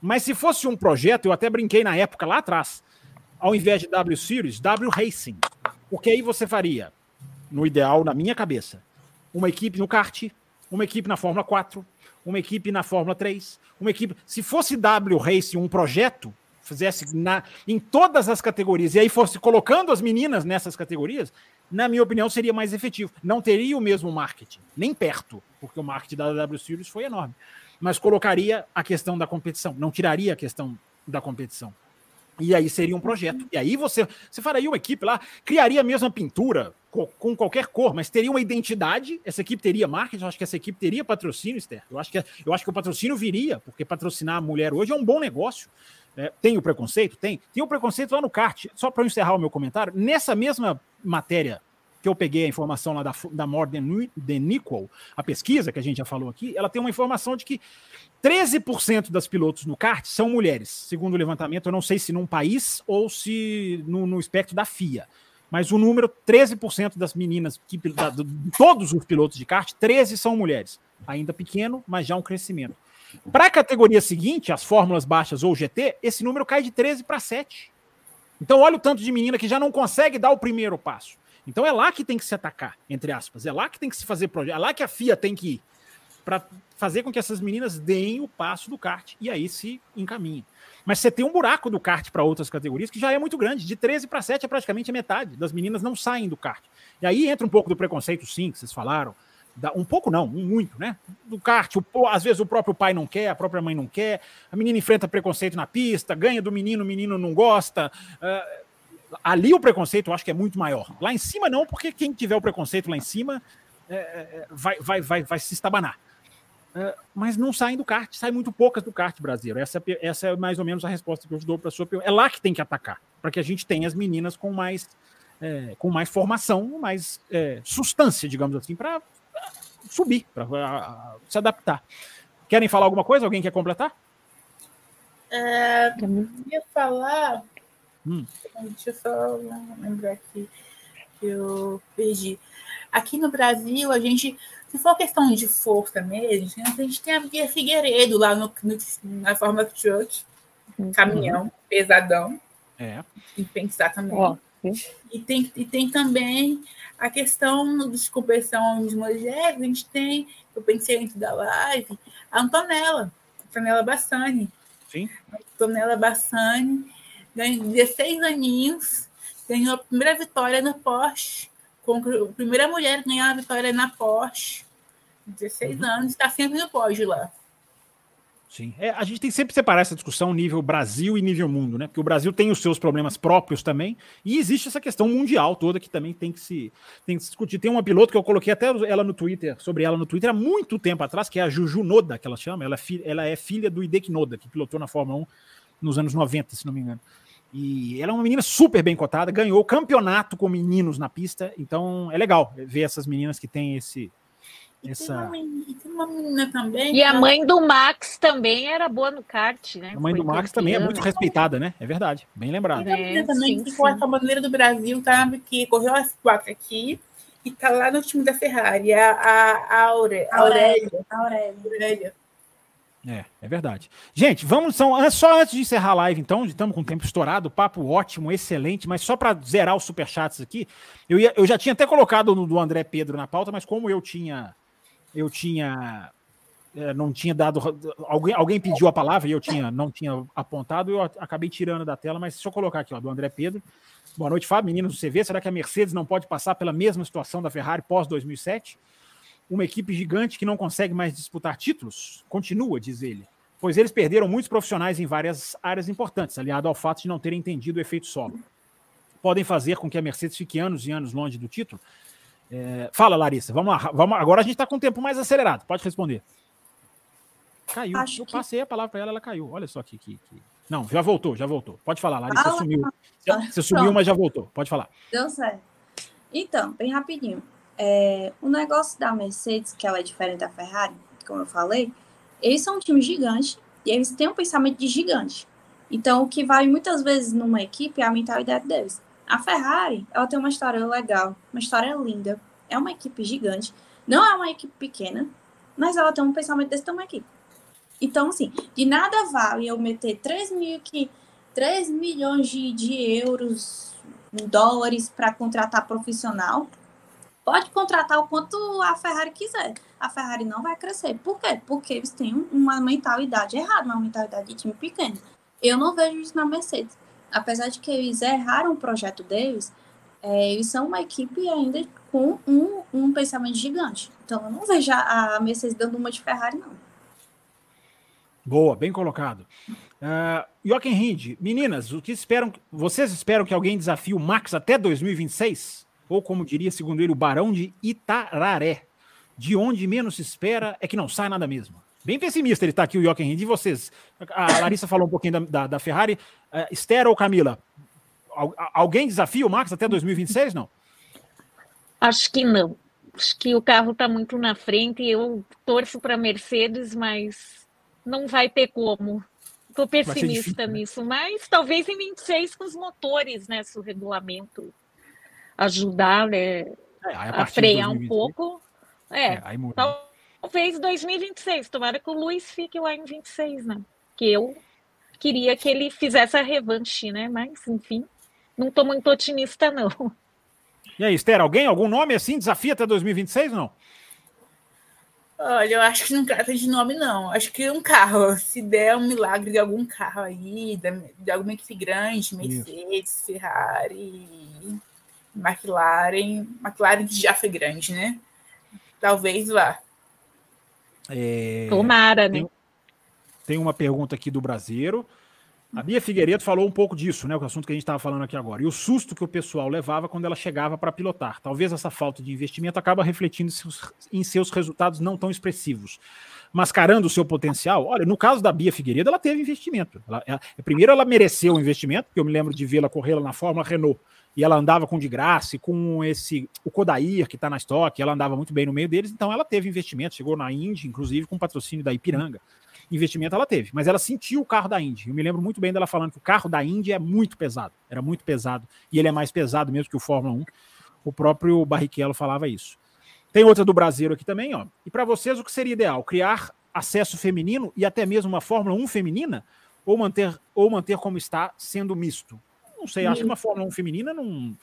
Mas se fosse um projeto, eu até brinquei na época lá atrás, ao invés de W Series, W Racing. Porque aí você faria, no ideal, na minha cabeça, uma equipe no kart, uma equipe na Fórmula 4, uma equipe na Fórmula 3, uma equipe. Se fosse W Race um projeto, fizesse na, em todas as categorias e aí fosse colocando as meninas nessas categorias, na minha opinião, seria mais efetivo. Não teria o mesmo marketing, nem perto, porque o marketing da W Series foi enorme. mas colocaria a questão da competição, não tiraria a questão da competição. E aí seria um projeto. E aí você, você faria uma equipe lá, criaria a mesma pintura com, qualquer cor, mas teria uma identidade. Essa equipe teria marketing, eu acho que essa equipe teria patrocínio, Esther. Eu acho que, eu acho que o patrocínio viria, porque patrocinar a mulher hoje é um bom negócio. É, tem o preconceito? Tem. Tem o preconceito lá no kart. Só para encerrar o meu comentário, nessa mesma matéria que eu peguei a informação lá da, da More Than Equal, a pesquisa que a gente já falou aqui, ela tem uma informação de que 13% das pilotos no kart são mulheres, segundo o levantamento. Eu não sei se num país ou se no, no espectro da FIA. Mas o número, 13% das meninas, que, da, de todos os pilotos de kart, 13 são mulheres. Ainda pequeno, mas já um crescimento. Para a categoria seguinte, as fórmulas baixas ou GT, esse número cai de 13 para 7. Então, olha o tanto de menina que já não consegue dar o primeiro passo. Então é lá que tem que se atacar, entre aspas. É lá que tem que se fazer projeto. É lá que a FIA tem que ir para fazer com que essas meninas deem o passo do kart e aí se encaminhem. Mas você tem um buraco do kart para outras categorias que já é muito grande. De 13 para 7 é praticamente a metade das meninas não saem do kart. E aí entra um pouco do preconceito, sim, que vocês falaram. Um pouco não, muito, né? Do kart, o, às vezes o próprio pai não quer, a própria mãe não quer, a menina enfrenta preconceito na pista, ganha do menino, o menino não gosta. Uh, ali o preconceito eu acho que é muito maior. Lá em cima não, porque quem tiver o preconceito lá em cima é, é, é vai, vai, vai, vai se estabanar. É, mas não saem do kart, saem muito poucas do kart brasileiro. Essa, essa é mais ou menos a resposta que eu dou para a sua pergunta. É lá que tem que atacar, para que a gente tenha as meninas com mais, é, com mais formação, mais é, substância, digamos assim, para subir, para se adaptar. Querem falar alguma coisa? Alguém quer completar? É, eu ia falar Hum. Deixa eu só lembrar aqui que eu perdi. Aqui no Brasil, a gente, se for questão de força mesmo, a gente tem a Bia Figueiredo lá no, no na forma truck, uhum. caminhão, pesadão. É. Tem que pensar também. Oh. E, tem, e tem também a questão de competição de mulheres, a gente tem, eu pensei antes da live, a Antonella, Antonella Bassani. Sim. A Antonella Bassani, ganhou 16 aninhos, ganhou a primeira vitória na Porsche, a primeira mulher a ganhar a vitória na Porsche, 16 uhum. anos, está sempre no pódio lá. Sim. É, a gente tem sempre que separar essa discussão nível Brasil e nível mundo, né? Porque o Brasil tem os seus problemas próprios também, e existe essa questão mundial toda que também tem que se, tem que se discutir. Tem uma piloto que eu coloquei até ela no Twitter, sobre ela no Twitter há muito tempo atrás, que é a Juju Noda, que ela chama. Ela, é ela é filha do Hideki Noda, que pilotou na Fórmula 1 nos anos 90, se não me engano. E ela é uma menina super bem cotada, ganhou campeonato com meninos na pista, então é legal ver essas meninas que têm esse. E essa... tem, uma, e tem uma menina também. E a mãe do Max também era boa no kart, né? A mãe Foi do Max também é muito respeitada, né? É verdade, bem lembrado. É, também sim, que foi a bandeira do Brasil, tá? Que correu as quatro aqui e tá lá no time da Ferrari, a, a, a, Aure, a Aurélia. Aurélia. Aurélia. É, é verdade. Gente, vamos são só antes de encerrar a live, então, estamos com o tempo estourado, papo ótimo, excelente, mas só para zerar os superchats aqui, eu, ia, eu já tinha até colocado no do André Pedro na pauta, mas como eu tinha eu tinha é, não tinha dado alguém, alguém pediu a palavra e eu tinha não tinha apontado, eu acabei tirando da tela, mas se eu colocar aqui, ó, do André Pedro. Boa noite, Fábio, meninos do CV, será que a Mercedes não pode passar pela mesma situação da Ferrari pós 2007? Uma equipe gigante que não consegue mais disputar títulos? Continua, diz ele. Pois eles perderam muitos profissionais em várias áreas importantes, aliado ao fato de não terem entendido o efeito solo. Podem fazer com que a Mercedes fique anos e anos longe do título? É... Fala, Larissa. Vamos lá. Vamos... Agora a gente está com o tempo mais acelerado. Pode responder. Caiu. Acho Eu passei a palavra para ela, ela caiu. Olha só aqui, que, que... Não, já voltou, já voltou. Pode falar, Larissa. Você sumiu. Você sumiu, mas já voltou. Pode falar. Deu certo. Então, bem rapidinho. É, o negócio da Mercedes, que ela é diferente da Ferrari, como eu falei, eles são um time gigante e eles têm um pensamento de gigante. Então, o que vai muitas vezes numa equipe é a mentalidade deles. A Ferrari, ela tem uma história legal, uma história linda, é uma equipe gigante, não é uma equipe pequena, mas ela tem um pensamento desse tamanho aqui. Então, assim, de nada vale eu meter 3, mil que, 3 milhões de, de euros, dólares para contratar profissional Pode contratar o quanto a Ferrari quiser. A Ferrari não vai crescer. Por quê? Porque eles têm uma mentalidade errada, uma mentalidade de time pequeno. Eu não vejo isso na Mercedes. Apesar de que eles erraram o projeto deles, é, eles são uma equipe ainda com um, um pensamento gigante. Então eu não vejo a Mercedes dando uma de Ferrari, não. Boa, bem colocado. Uh, Jochen Hind, meninas, o que esperam? Vocês esperam que alguém desafie o Max até 2026? Ou como diria, segundo ele, o Barão de Itararé. De onde menos se espera é que não sai nada mesmo. Bem pessimista ele está aqui, o Jochen Hind. E vocês? A Larissa falou um pouquinho da, da, da Ferrari. Uh, Esther ou Camila? alguém desafia o Max até 2026? Não? Acho que não. Acho que o carro está muito na frente. Eu torço para Mercedes, mas não vai ter como. Estou pessimista difícil, né? nisso, né? mas talvez em 26 com os motores, né? Se o regulamento ajudar né, é, a, a frear um pouco. É, é talvez 2026. Tomara que o Luiz fique lá em 26, né? Que eu queria que ele fizesse a revanche, né? Mas, enfim, não estou muito otimista, não. E aí, Esther, alguém, algum nome assim, desafia até 2026 ou não? Olha, eu acho que não trata de nome, não. Acho que um carro, se der um milagre de algum carro aí, de alguma equipe grande, Mercedes, Isso. Ferrari, McLaren, McLaren que já foi grande, né? Talvez vá. É... Tomara, né? Tem, tem uma pergunta aqui do Brasileiro. A Bia Figueiredo falou um pouco disso, né? O assunto que a gente estava falando aqui agora. E o susto que o pessoal levava quando ela chegava para pilotar. Talvez essa falta de investimento acaba refletindo em seus resultados não tão expressivos. Mascarando o seu potencial. Olha, no caso da Bia Figueiredo, ela teve investimento. Ela, ela, primeiro, ela mereceu o investimento, porque eu me lembro de vê-la correr lá na Fórmula Renault. E ela andava com de graça, com esse o Kodair, que está na estoque, ela andava muito bem no meio deles, então ela teve investimento, chegou na Indy, inclusive com patrocínio da Ipiranga investimento ela teve, mas ela sentiu o carro da Indy. Eu me lembro muito bem dela falando que o carro da Indy é muito pesado, era muito pesado, e ele é mais pesado mesmo que o Fórmula 1. O próprio Barrichello falava isso. Tem outra do Brasileiro aqui também, ó. E para vocês, o que seria ideal? Criar acesso feminino e até mesmo uma Fórmula 1 feminina? Ou manter, ou manter como está, sendo misto? Não sei, acho que uma Fórmula 1 feminina não,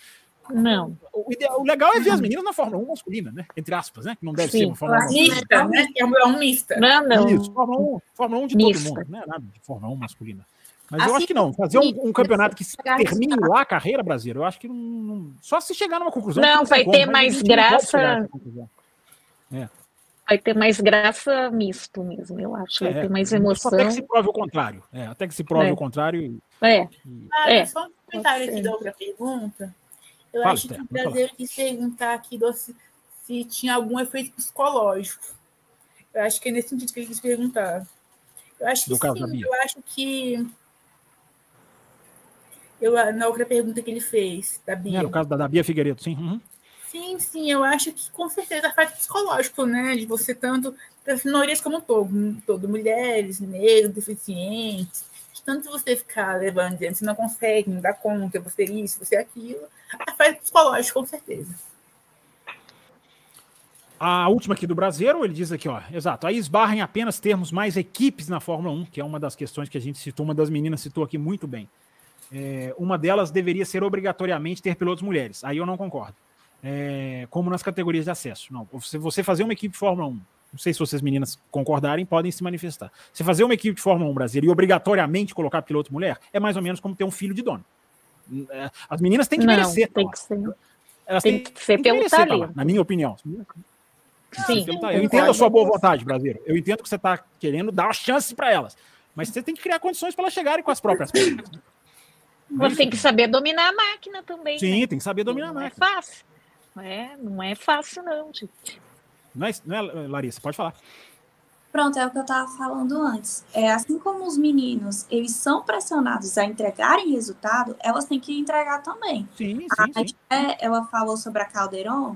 não. O, ideal, o legal é ver as meninas na Fórmula 1 masculina, né? Entre aspas, né? Que não deve Sim. ser uma Fórmula 1. Mista, né? É um mista. Não, não. Isso, Fórmula 1, Fórmula 1 de mista. todo mundo, não é nada de Fórmula 1 masculina. Mas assim, eu acho que não. Fazer um, um campeonato que termine lá a carreira brasileira, eu acho que não, só se chegar numa conclusão. Não, não vai ter como, mais graça. É. Vai ter mais graça misto mesmo, eu acho. Vai é, ter mais emoção. Até que se prove o contrário. É, até que se prove é. o contrário. É. Ah, é. Só um comentário aqui da outra pergunta. Eu Fala, acho que o brasileiro quis perguntar aqui se, se tinha algum efeito psicológico. Eu acho que é nesse sentido que ele quis perguntar. Eu acho que Do sim, eu acho que. Eu, na outra pergunta que ele fez, da Bia. É, no caso da, da Bia Figueiredo, sim. Uhum. Sim, sim, eu acho que com certeza faz psicológico, né? De você tanto, das minorias como todo, todo mulheres, negros, deficientes, tanto você ficar levando dizendo você não consegue, não dá conta, você isso, você aquilo, afeta psicológico, com certeza. A última aqui do Brasileiro, ele diz aqui, ó, exato, aí esbarra em apenas termos mais equipes na Fórmula 1, que é uma das questões que a gente citou, uma das meninas citou aqui muito bem. É, uma delas deveria ser obrigatoriamente ter pilotos mulheres, aí eu não concordo. É, como nas categorias de acesso. Não, se você fazer uma equipe Fórmula 1 não sei se vocês meninas concordarem, podem se manifestar. Você fazer uma equipe de Fórmula 1 Brasil e obrigatoriamente colocar piloto mulher é mais ou menos como ter um filho de dono. É, as meninas têm que não, merecer. Tem que ser. Elas tem, têm, que ser pelo talento. na minha opinião. Sim. Eu entendo a sua boa vontade, Brasileiro. Eu entendo que você está querendo dar uma chance para elas. Mas você tem que criar condições para elas chegarem com as próprias pernas. Você tem que saber dominar a máquina também. Sim, né? tem que saber dominar não a máquina. Não é fácil. Não é, não é fácil, não, gente. Não é, não é, Larissa? Pode falar. Pronto, é o que eu estava falando antes. É assim como os meninos, eles são pressionados a entregarem resultado, elas têm que entregar também. Sim, sim, a, sim. É, ela falou sobre a Calderon,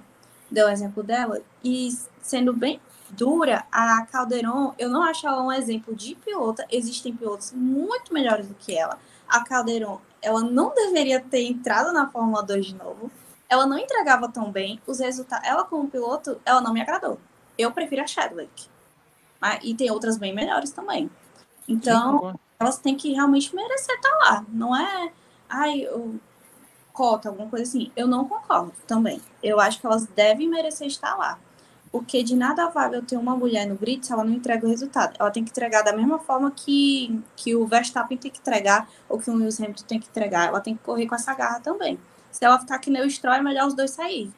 deu o exemplo dela, e sendo bem dura, a Calderon, eu não acho ela um exemplo de pilota. Existem pilotos muito melhores do que ela. A Calderon, ela não deveria ter entrado na Fórmula 2 de novo ela não entregava tão bem os resultados. Ela, como piloto, ela não me agradou. Eu prefiro a Chadwick. Mas, e tem outras bem melhores também. Então, Sim, elas têm que realmente merecer estar tá lá. Não é, ai, eu, cota, alguma coisa assim. Eu não concordo também. Eu acho que elas devem merecer estar lá. Porque de nada vale eu ter uma mulher no grid se ela não entrega o resultado. Ela tem que entregar da mesma forma que, que o Verstappen tem que entregar, ou que o Lewis Hamilton tem que entregar. Ela tem que correr com essa garra também. Se ela ficar que nem o Stroll, é melhor os dois sair.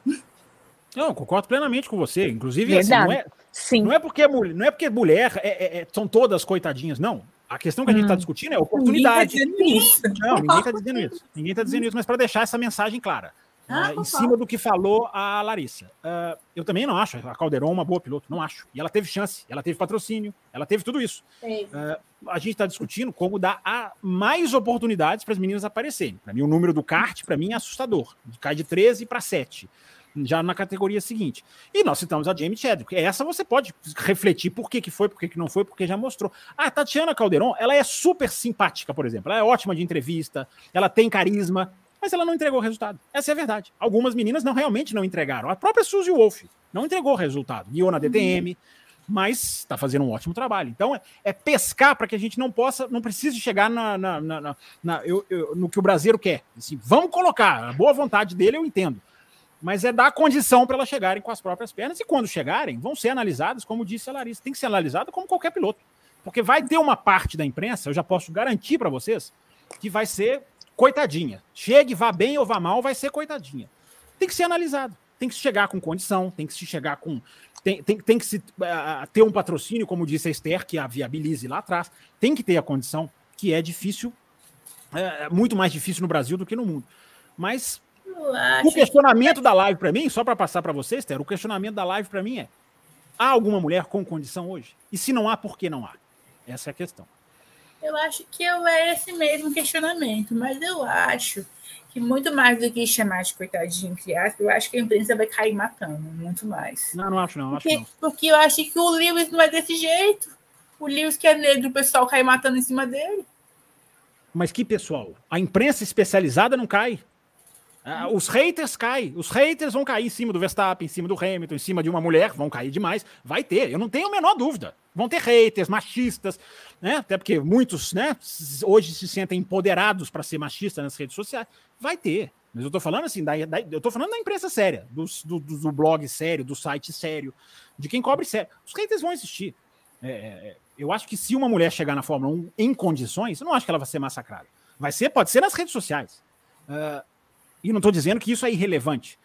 Não, concordo plenamente com você. Inclusive, assim, não, é, Sim. não é porque não é porque mulher é, é, é, são todas coitadinhas, não. A questão que a gente está hum. discutindo é oportunidade. Ninguém tá não, ninguém está dizendo isso. Ninguém está dizendo isso, mas para deixar essa mensagem clara. Ah, uh, em cima do que falou a Larissa. Uh, eu também não acho a Calderon uma boa piloto, não acho. E ela teve chance, ela teve patrocínio, ela teve tudo isso. Uh, a gente está discutindo como dar a mais oportunidades para as meninas aparecerem. Para mim, o número do kart, para mim, é assustador. Cai de 13 para 7 já na categoria seguinte. E nós citamos a Jamie Chadwick. Essa você pode refletir por que, que foi, por que, que não foi, porque já mostrou. A Tatiana Calderon, ela é super simpática, por exemplo. Ela é ótima de entrevista, ela tem carisma, mas ela não entregou o resultado. Essa é a verdade. Algumas meninas não realmente não entregaram. A própria Suzy Wolf não entregou o resultado. Guiou na DTM, mas está fazendo um ótimo trabalho. Então é, é pescar para que a gente não possa, não precise chegar na, na, na, na eu, eu, no que o brasileiro quer. Assim, vamos colocar. A boa vontade dele eu entendo mas é dar condição para elas chegarem com as próprias pernas e quando chegarem, vão ser analisadas, como disse a Larissa, tem que ser analisada como qualquer piloto. Porque vai ter uma parte da imprensa, eu já posso garantir para vocês, que vai ser coitadinha. Chegue, vá bem ou vá mal, vai ser coitadinha. Tem que ser analisado. Tem que se chegar com condição, tem que se chegar com. Tem, tem, tem que se, uh, ter um patrocínio, como disse a Esther, que a viabilize lá atrás. Tem que ter a condição, que é difícil, é muito mais difícil no Brasil do que no mundo. Mas o questionamento da live para mim, só para passar para vocês, Ter, o questionamento da live para mim é: há alguma mulher com condição hoje? E se não há, por que não há? Essa é a questão. Eu acho que é esse mesmo questionamento, mas eu acho que muito mais do que chamar de coitadinho, entre aspas, eu acho que a imprensa vai cair matando, muito mais. Não, não acho não, porque, acho não. Porque eu acho que o Lewis não é desse jeito. O Lewis que é negro, o pessoal cai matando em cima dele. Mas que pessoal? A imprensa especializada não cai. Ah, os haters caem. Os haters vão cair em cima do Verstappen, em cima do Hamilton, em cima de uma mulher, vão cair demais. Vai ter, eu não tenho a menor dúvida. Vão ter haters, machistas, né? Até porque muitos, né, hoje se sentem empoderados para ser machistas nas redes sociais. Vai ter. Mas eu tô falando assim, da, da, eu tô falando da imprensa séria, do, do, do, blog sério, do site sério, de quem cobre sério. Os haters vão existir. É, é, eu acho que se uma mulher chegar na Fórmula 1 em condições, eu não acho que ela vai ser massacrada. Vai ser, pode ser nas redes sociais. Uh, e não estou dizendo que isso é irrelevante.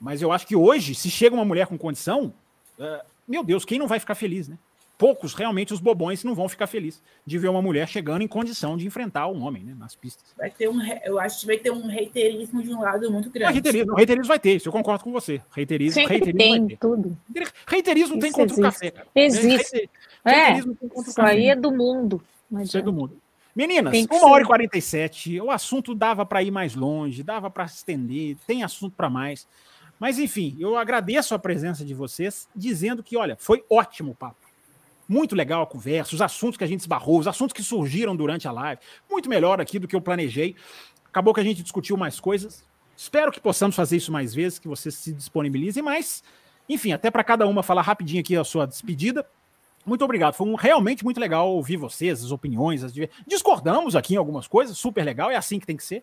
Mas eu acho que hoje, se chega uma mulher com condição, uh, meu Deus, quem não vai ficar feliz, né? Poucos, realmente, os bobões não vão ficar felizes de ver uma mulher chegando em condição de enfrentar um homem né, nas pistas. Vai ter um, eu acho que vai ter um reiterismo de um lado muito grande. reiterismo, reiterismo vai ter, isso eu concordo com você. Reiterismo, Sempre reiterismo tem vai ter. tudo. Reiterismo isso tem contra existe. o café. Cara. Existe. Reiterismo é, tem contra isso o café. aí é do mundo. Isso é do mundo. Meninas, uma hora e 47, o assunto dava para ir mais longe, dava para se estender, tem assunto para mais. Mas enfim, eu agradeço a presença de vocês, dizendo que, olha, foi ótimo o papo. Muito legal a conversa, os assuntos que a gente esbarrou, os assuntos que surgiram durante a live. Muito melhor aqui do que eu planejei. Acabou que a gente discutiu mais coisas. Espero que possamos fazer isso mais vezes, que vocês se disponibilizem mais. Enfim, até para cada uma falar rapidinho aqui a sua despedida. Muito obrigado. Foi um, realmente muito legal ouvir vocês, as opiniões. As... Discordamos aqui em algumas coisas, super legal, é assim que tem que ser.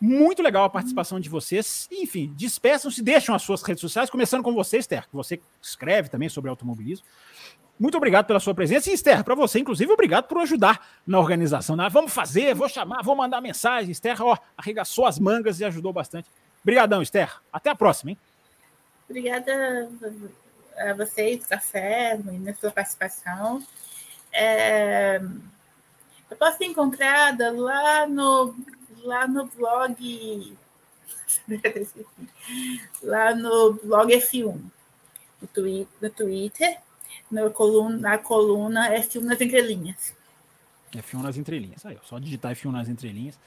Muito legal a participação de vocês. Enfim, despeçam-se, deixam as suas redes sociais, começando com você, Esther, que você escreve também sobre automobilismo. Muito obrigado pela sua presença. E, Esther, para você, inclusive, obrigado por ajudar na organização. Né? Vamos fazer, vou chamar, vou mandar mensagem. Esther, ó, arregaçou as mangas e ajudou bastante. Obrigadão, Esther. Até a próxima, hein? Obrigada a vocês, Café, na sua participação. É, eu posso ser encontrada lá no, lá no blog. lá no blog F1, no, twi no Twitter, no coluna, na coluna F1 nas entrelinhas. F1 nas entrelinhas. Aí, só digitar F1 nas entrelinhas.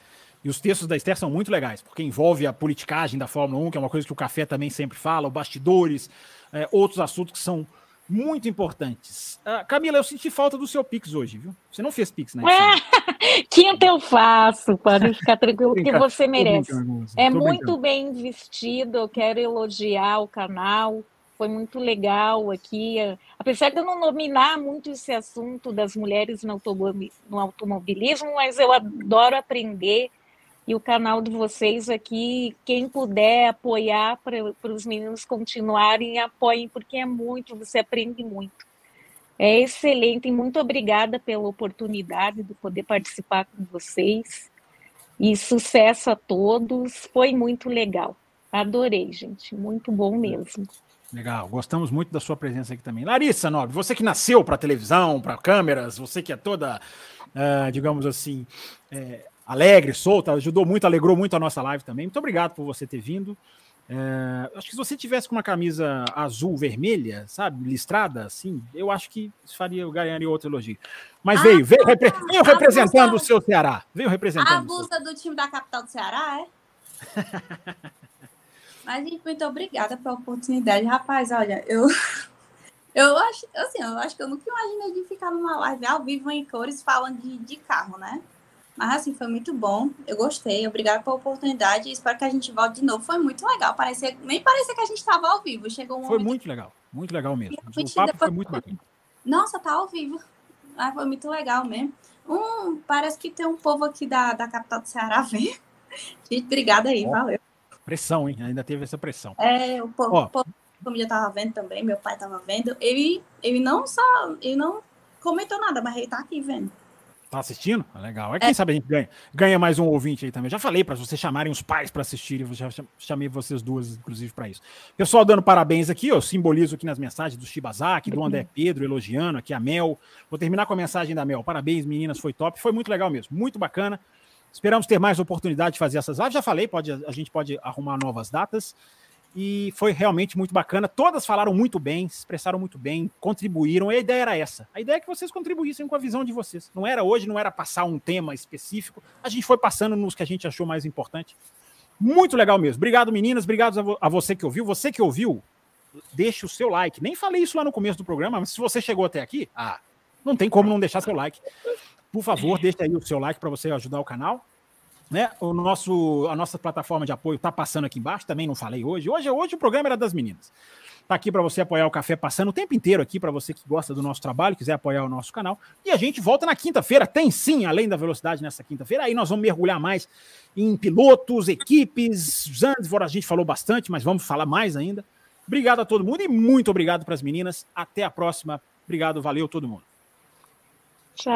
E os textos da Esther são muito legais, porque envolve a politicagem da Fórmula 1, que é uma coisa que o Café também sempre fala, bastidores, é, outros assuntos que são muito importantes. Uh, Camila, eu senti falta do seu Pix hoje, viu? Você não fez Pix, né? É, quinta eu faço, pode ficar tranquilo, que você merece. É muito bem vestido, eu quero elogiar o canal, foi muito legal aqui. Apesar de eu não nominar muito esse assunto das mulheres no automobilismo, mas eu adoro aprender e o canal de vocês aqui, quem puder apoiar para os meninos continuarem, apoiem, porque é muito, você aprende muito. É excelente, e muito obrigada pela oportunidade de poder participar com vocês. E sucesso a todos, foi muito legal. Adorei, gente. Muito bom mesmo. Legal, gostamos muito da sua presença aqui também. Larissa Nobre, você que nasceu para televisão, para câmeras, você que é toda, uh, digamos assim, é, alegre, solta, ajudou muito, alegrou muito a nossa live também. Muito obrigado por você ter vindo. É, acho que se você tivesse com uma camisa azul vermelha, sabe, listrada, assim, eu acho que faria, eu ganharia outro elogio. Mas ah, veio, veio, repre veio representando o seu Ceará. Veio representando. A blusa do time da capital do Ceará, é? Mas, muito obrigada pela oportunidade. Rapaz, olha, eu. Eu acho, assim, eu acho que eu nunca imaginei de ficar numa live ao vivo em cores falando de, de carro, né? Mas assim, foi muito bom. Eu gostei. Obrigada pela oportunidade. Espero que a gente volte de novo. Foi muito legal. Parecia, nem parecia que a gente estava ao vivo. Chegou um Foi muito legal. Muito legal mesmo. O papo foi muito bacana. Nossa, tá ao vivo. Ah, foi muito legal mesmo. Um, parece que tem um povo aqui da, da capital do Ceará vendo. Gente, obrigada aí, valeu. Pressão, hein? Ainda teve essa pressão. É, o povo, o povo a família tava vendo também, meu pai tava vendo. Ele, ele não só, ele não comentou nada, mas ele tá aqui vendo. Tá assistindo? Ah, legal. É, quem é. sabe a gente ganha, ganha mais um ouvinte aí também. Já falei para vocês chamarem os pais para assistirem. Eu já chamei vocês duas, inclusive, para isso. Pessoal dando parabéns aqui, eu simbolizo aqui nas mensagens do Shibazaki, do André Pedro, elogiando aqui a Mel. Vou terminar com a mensagem da Mel. Parabéns, meninas, foi top. Foi muito legal mesmo, muito bacana. Esperamos ter mais oportunidade de fazer essas lives. Já falei, pode, a gente pode arrumar novas datas e foi realmente muito bacana. Todas falaram muito bem, se expressaram muito bem, contribuíram. E a ideia era essa. A ideia é que vocês contribuíssem com a visão de vocês. Não era hoje, não era passar um tema específico. A gente foi passando nos que a gente achou mais importante. Muito legal mesmo. Obrigado, meninas. Obrigado a, vo a você que ouviu. Você que ouviu, deixe o seu like. Nem falei isso lá no começo do programa, mas se você chegou até aqui, ah, não tem como não deixar seu like. Por favor, deixe aí o seu like para você ajudar o canal. Né? O nosso, a nossa plataforma de apoio está passando aqui embaixo, também não falei hoje. Hoje, hoje o programa era das meninas. Está aqui para você apoiar o Café Passando o tempo inteiro aqui, para você que gosta do nosso trabalho, quiser apoiar o nosso canal. E a gente volta na quinta-feira. Tem sim, além da velocidade nessa quinta-feira. Aí nós vamos mergulhar mais em pilotos, equipes. Zandvoort a gente falou bastante, mas vamos falar mais ainda. Obrigado a todo mundo e muito obrigado para as meninas. Até a próxima. Obrigado, valeu todo mundo. Tchau.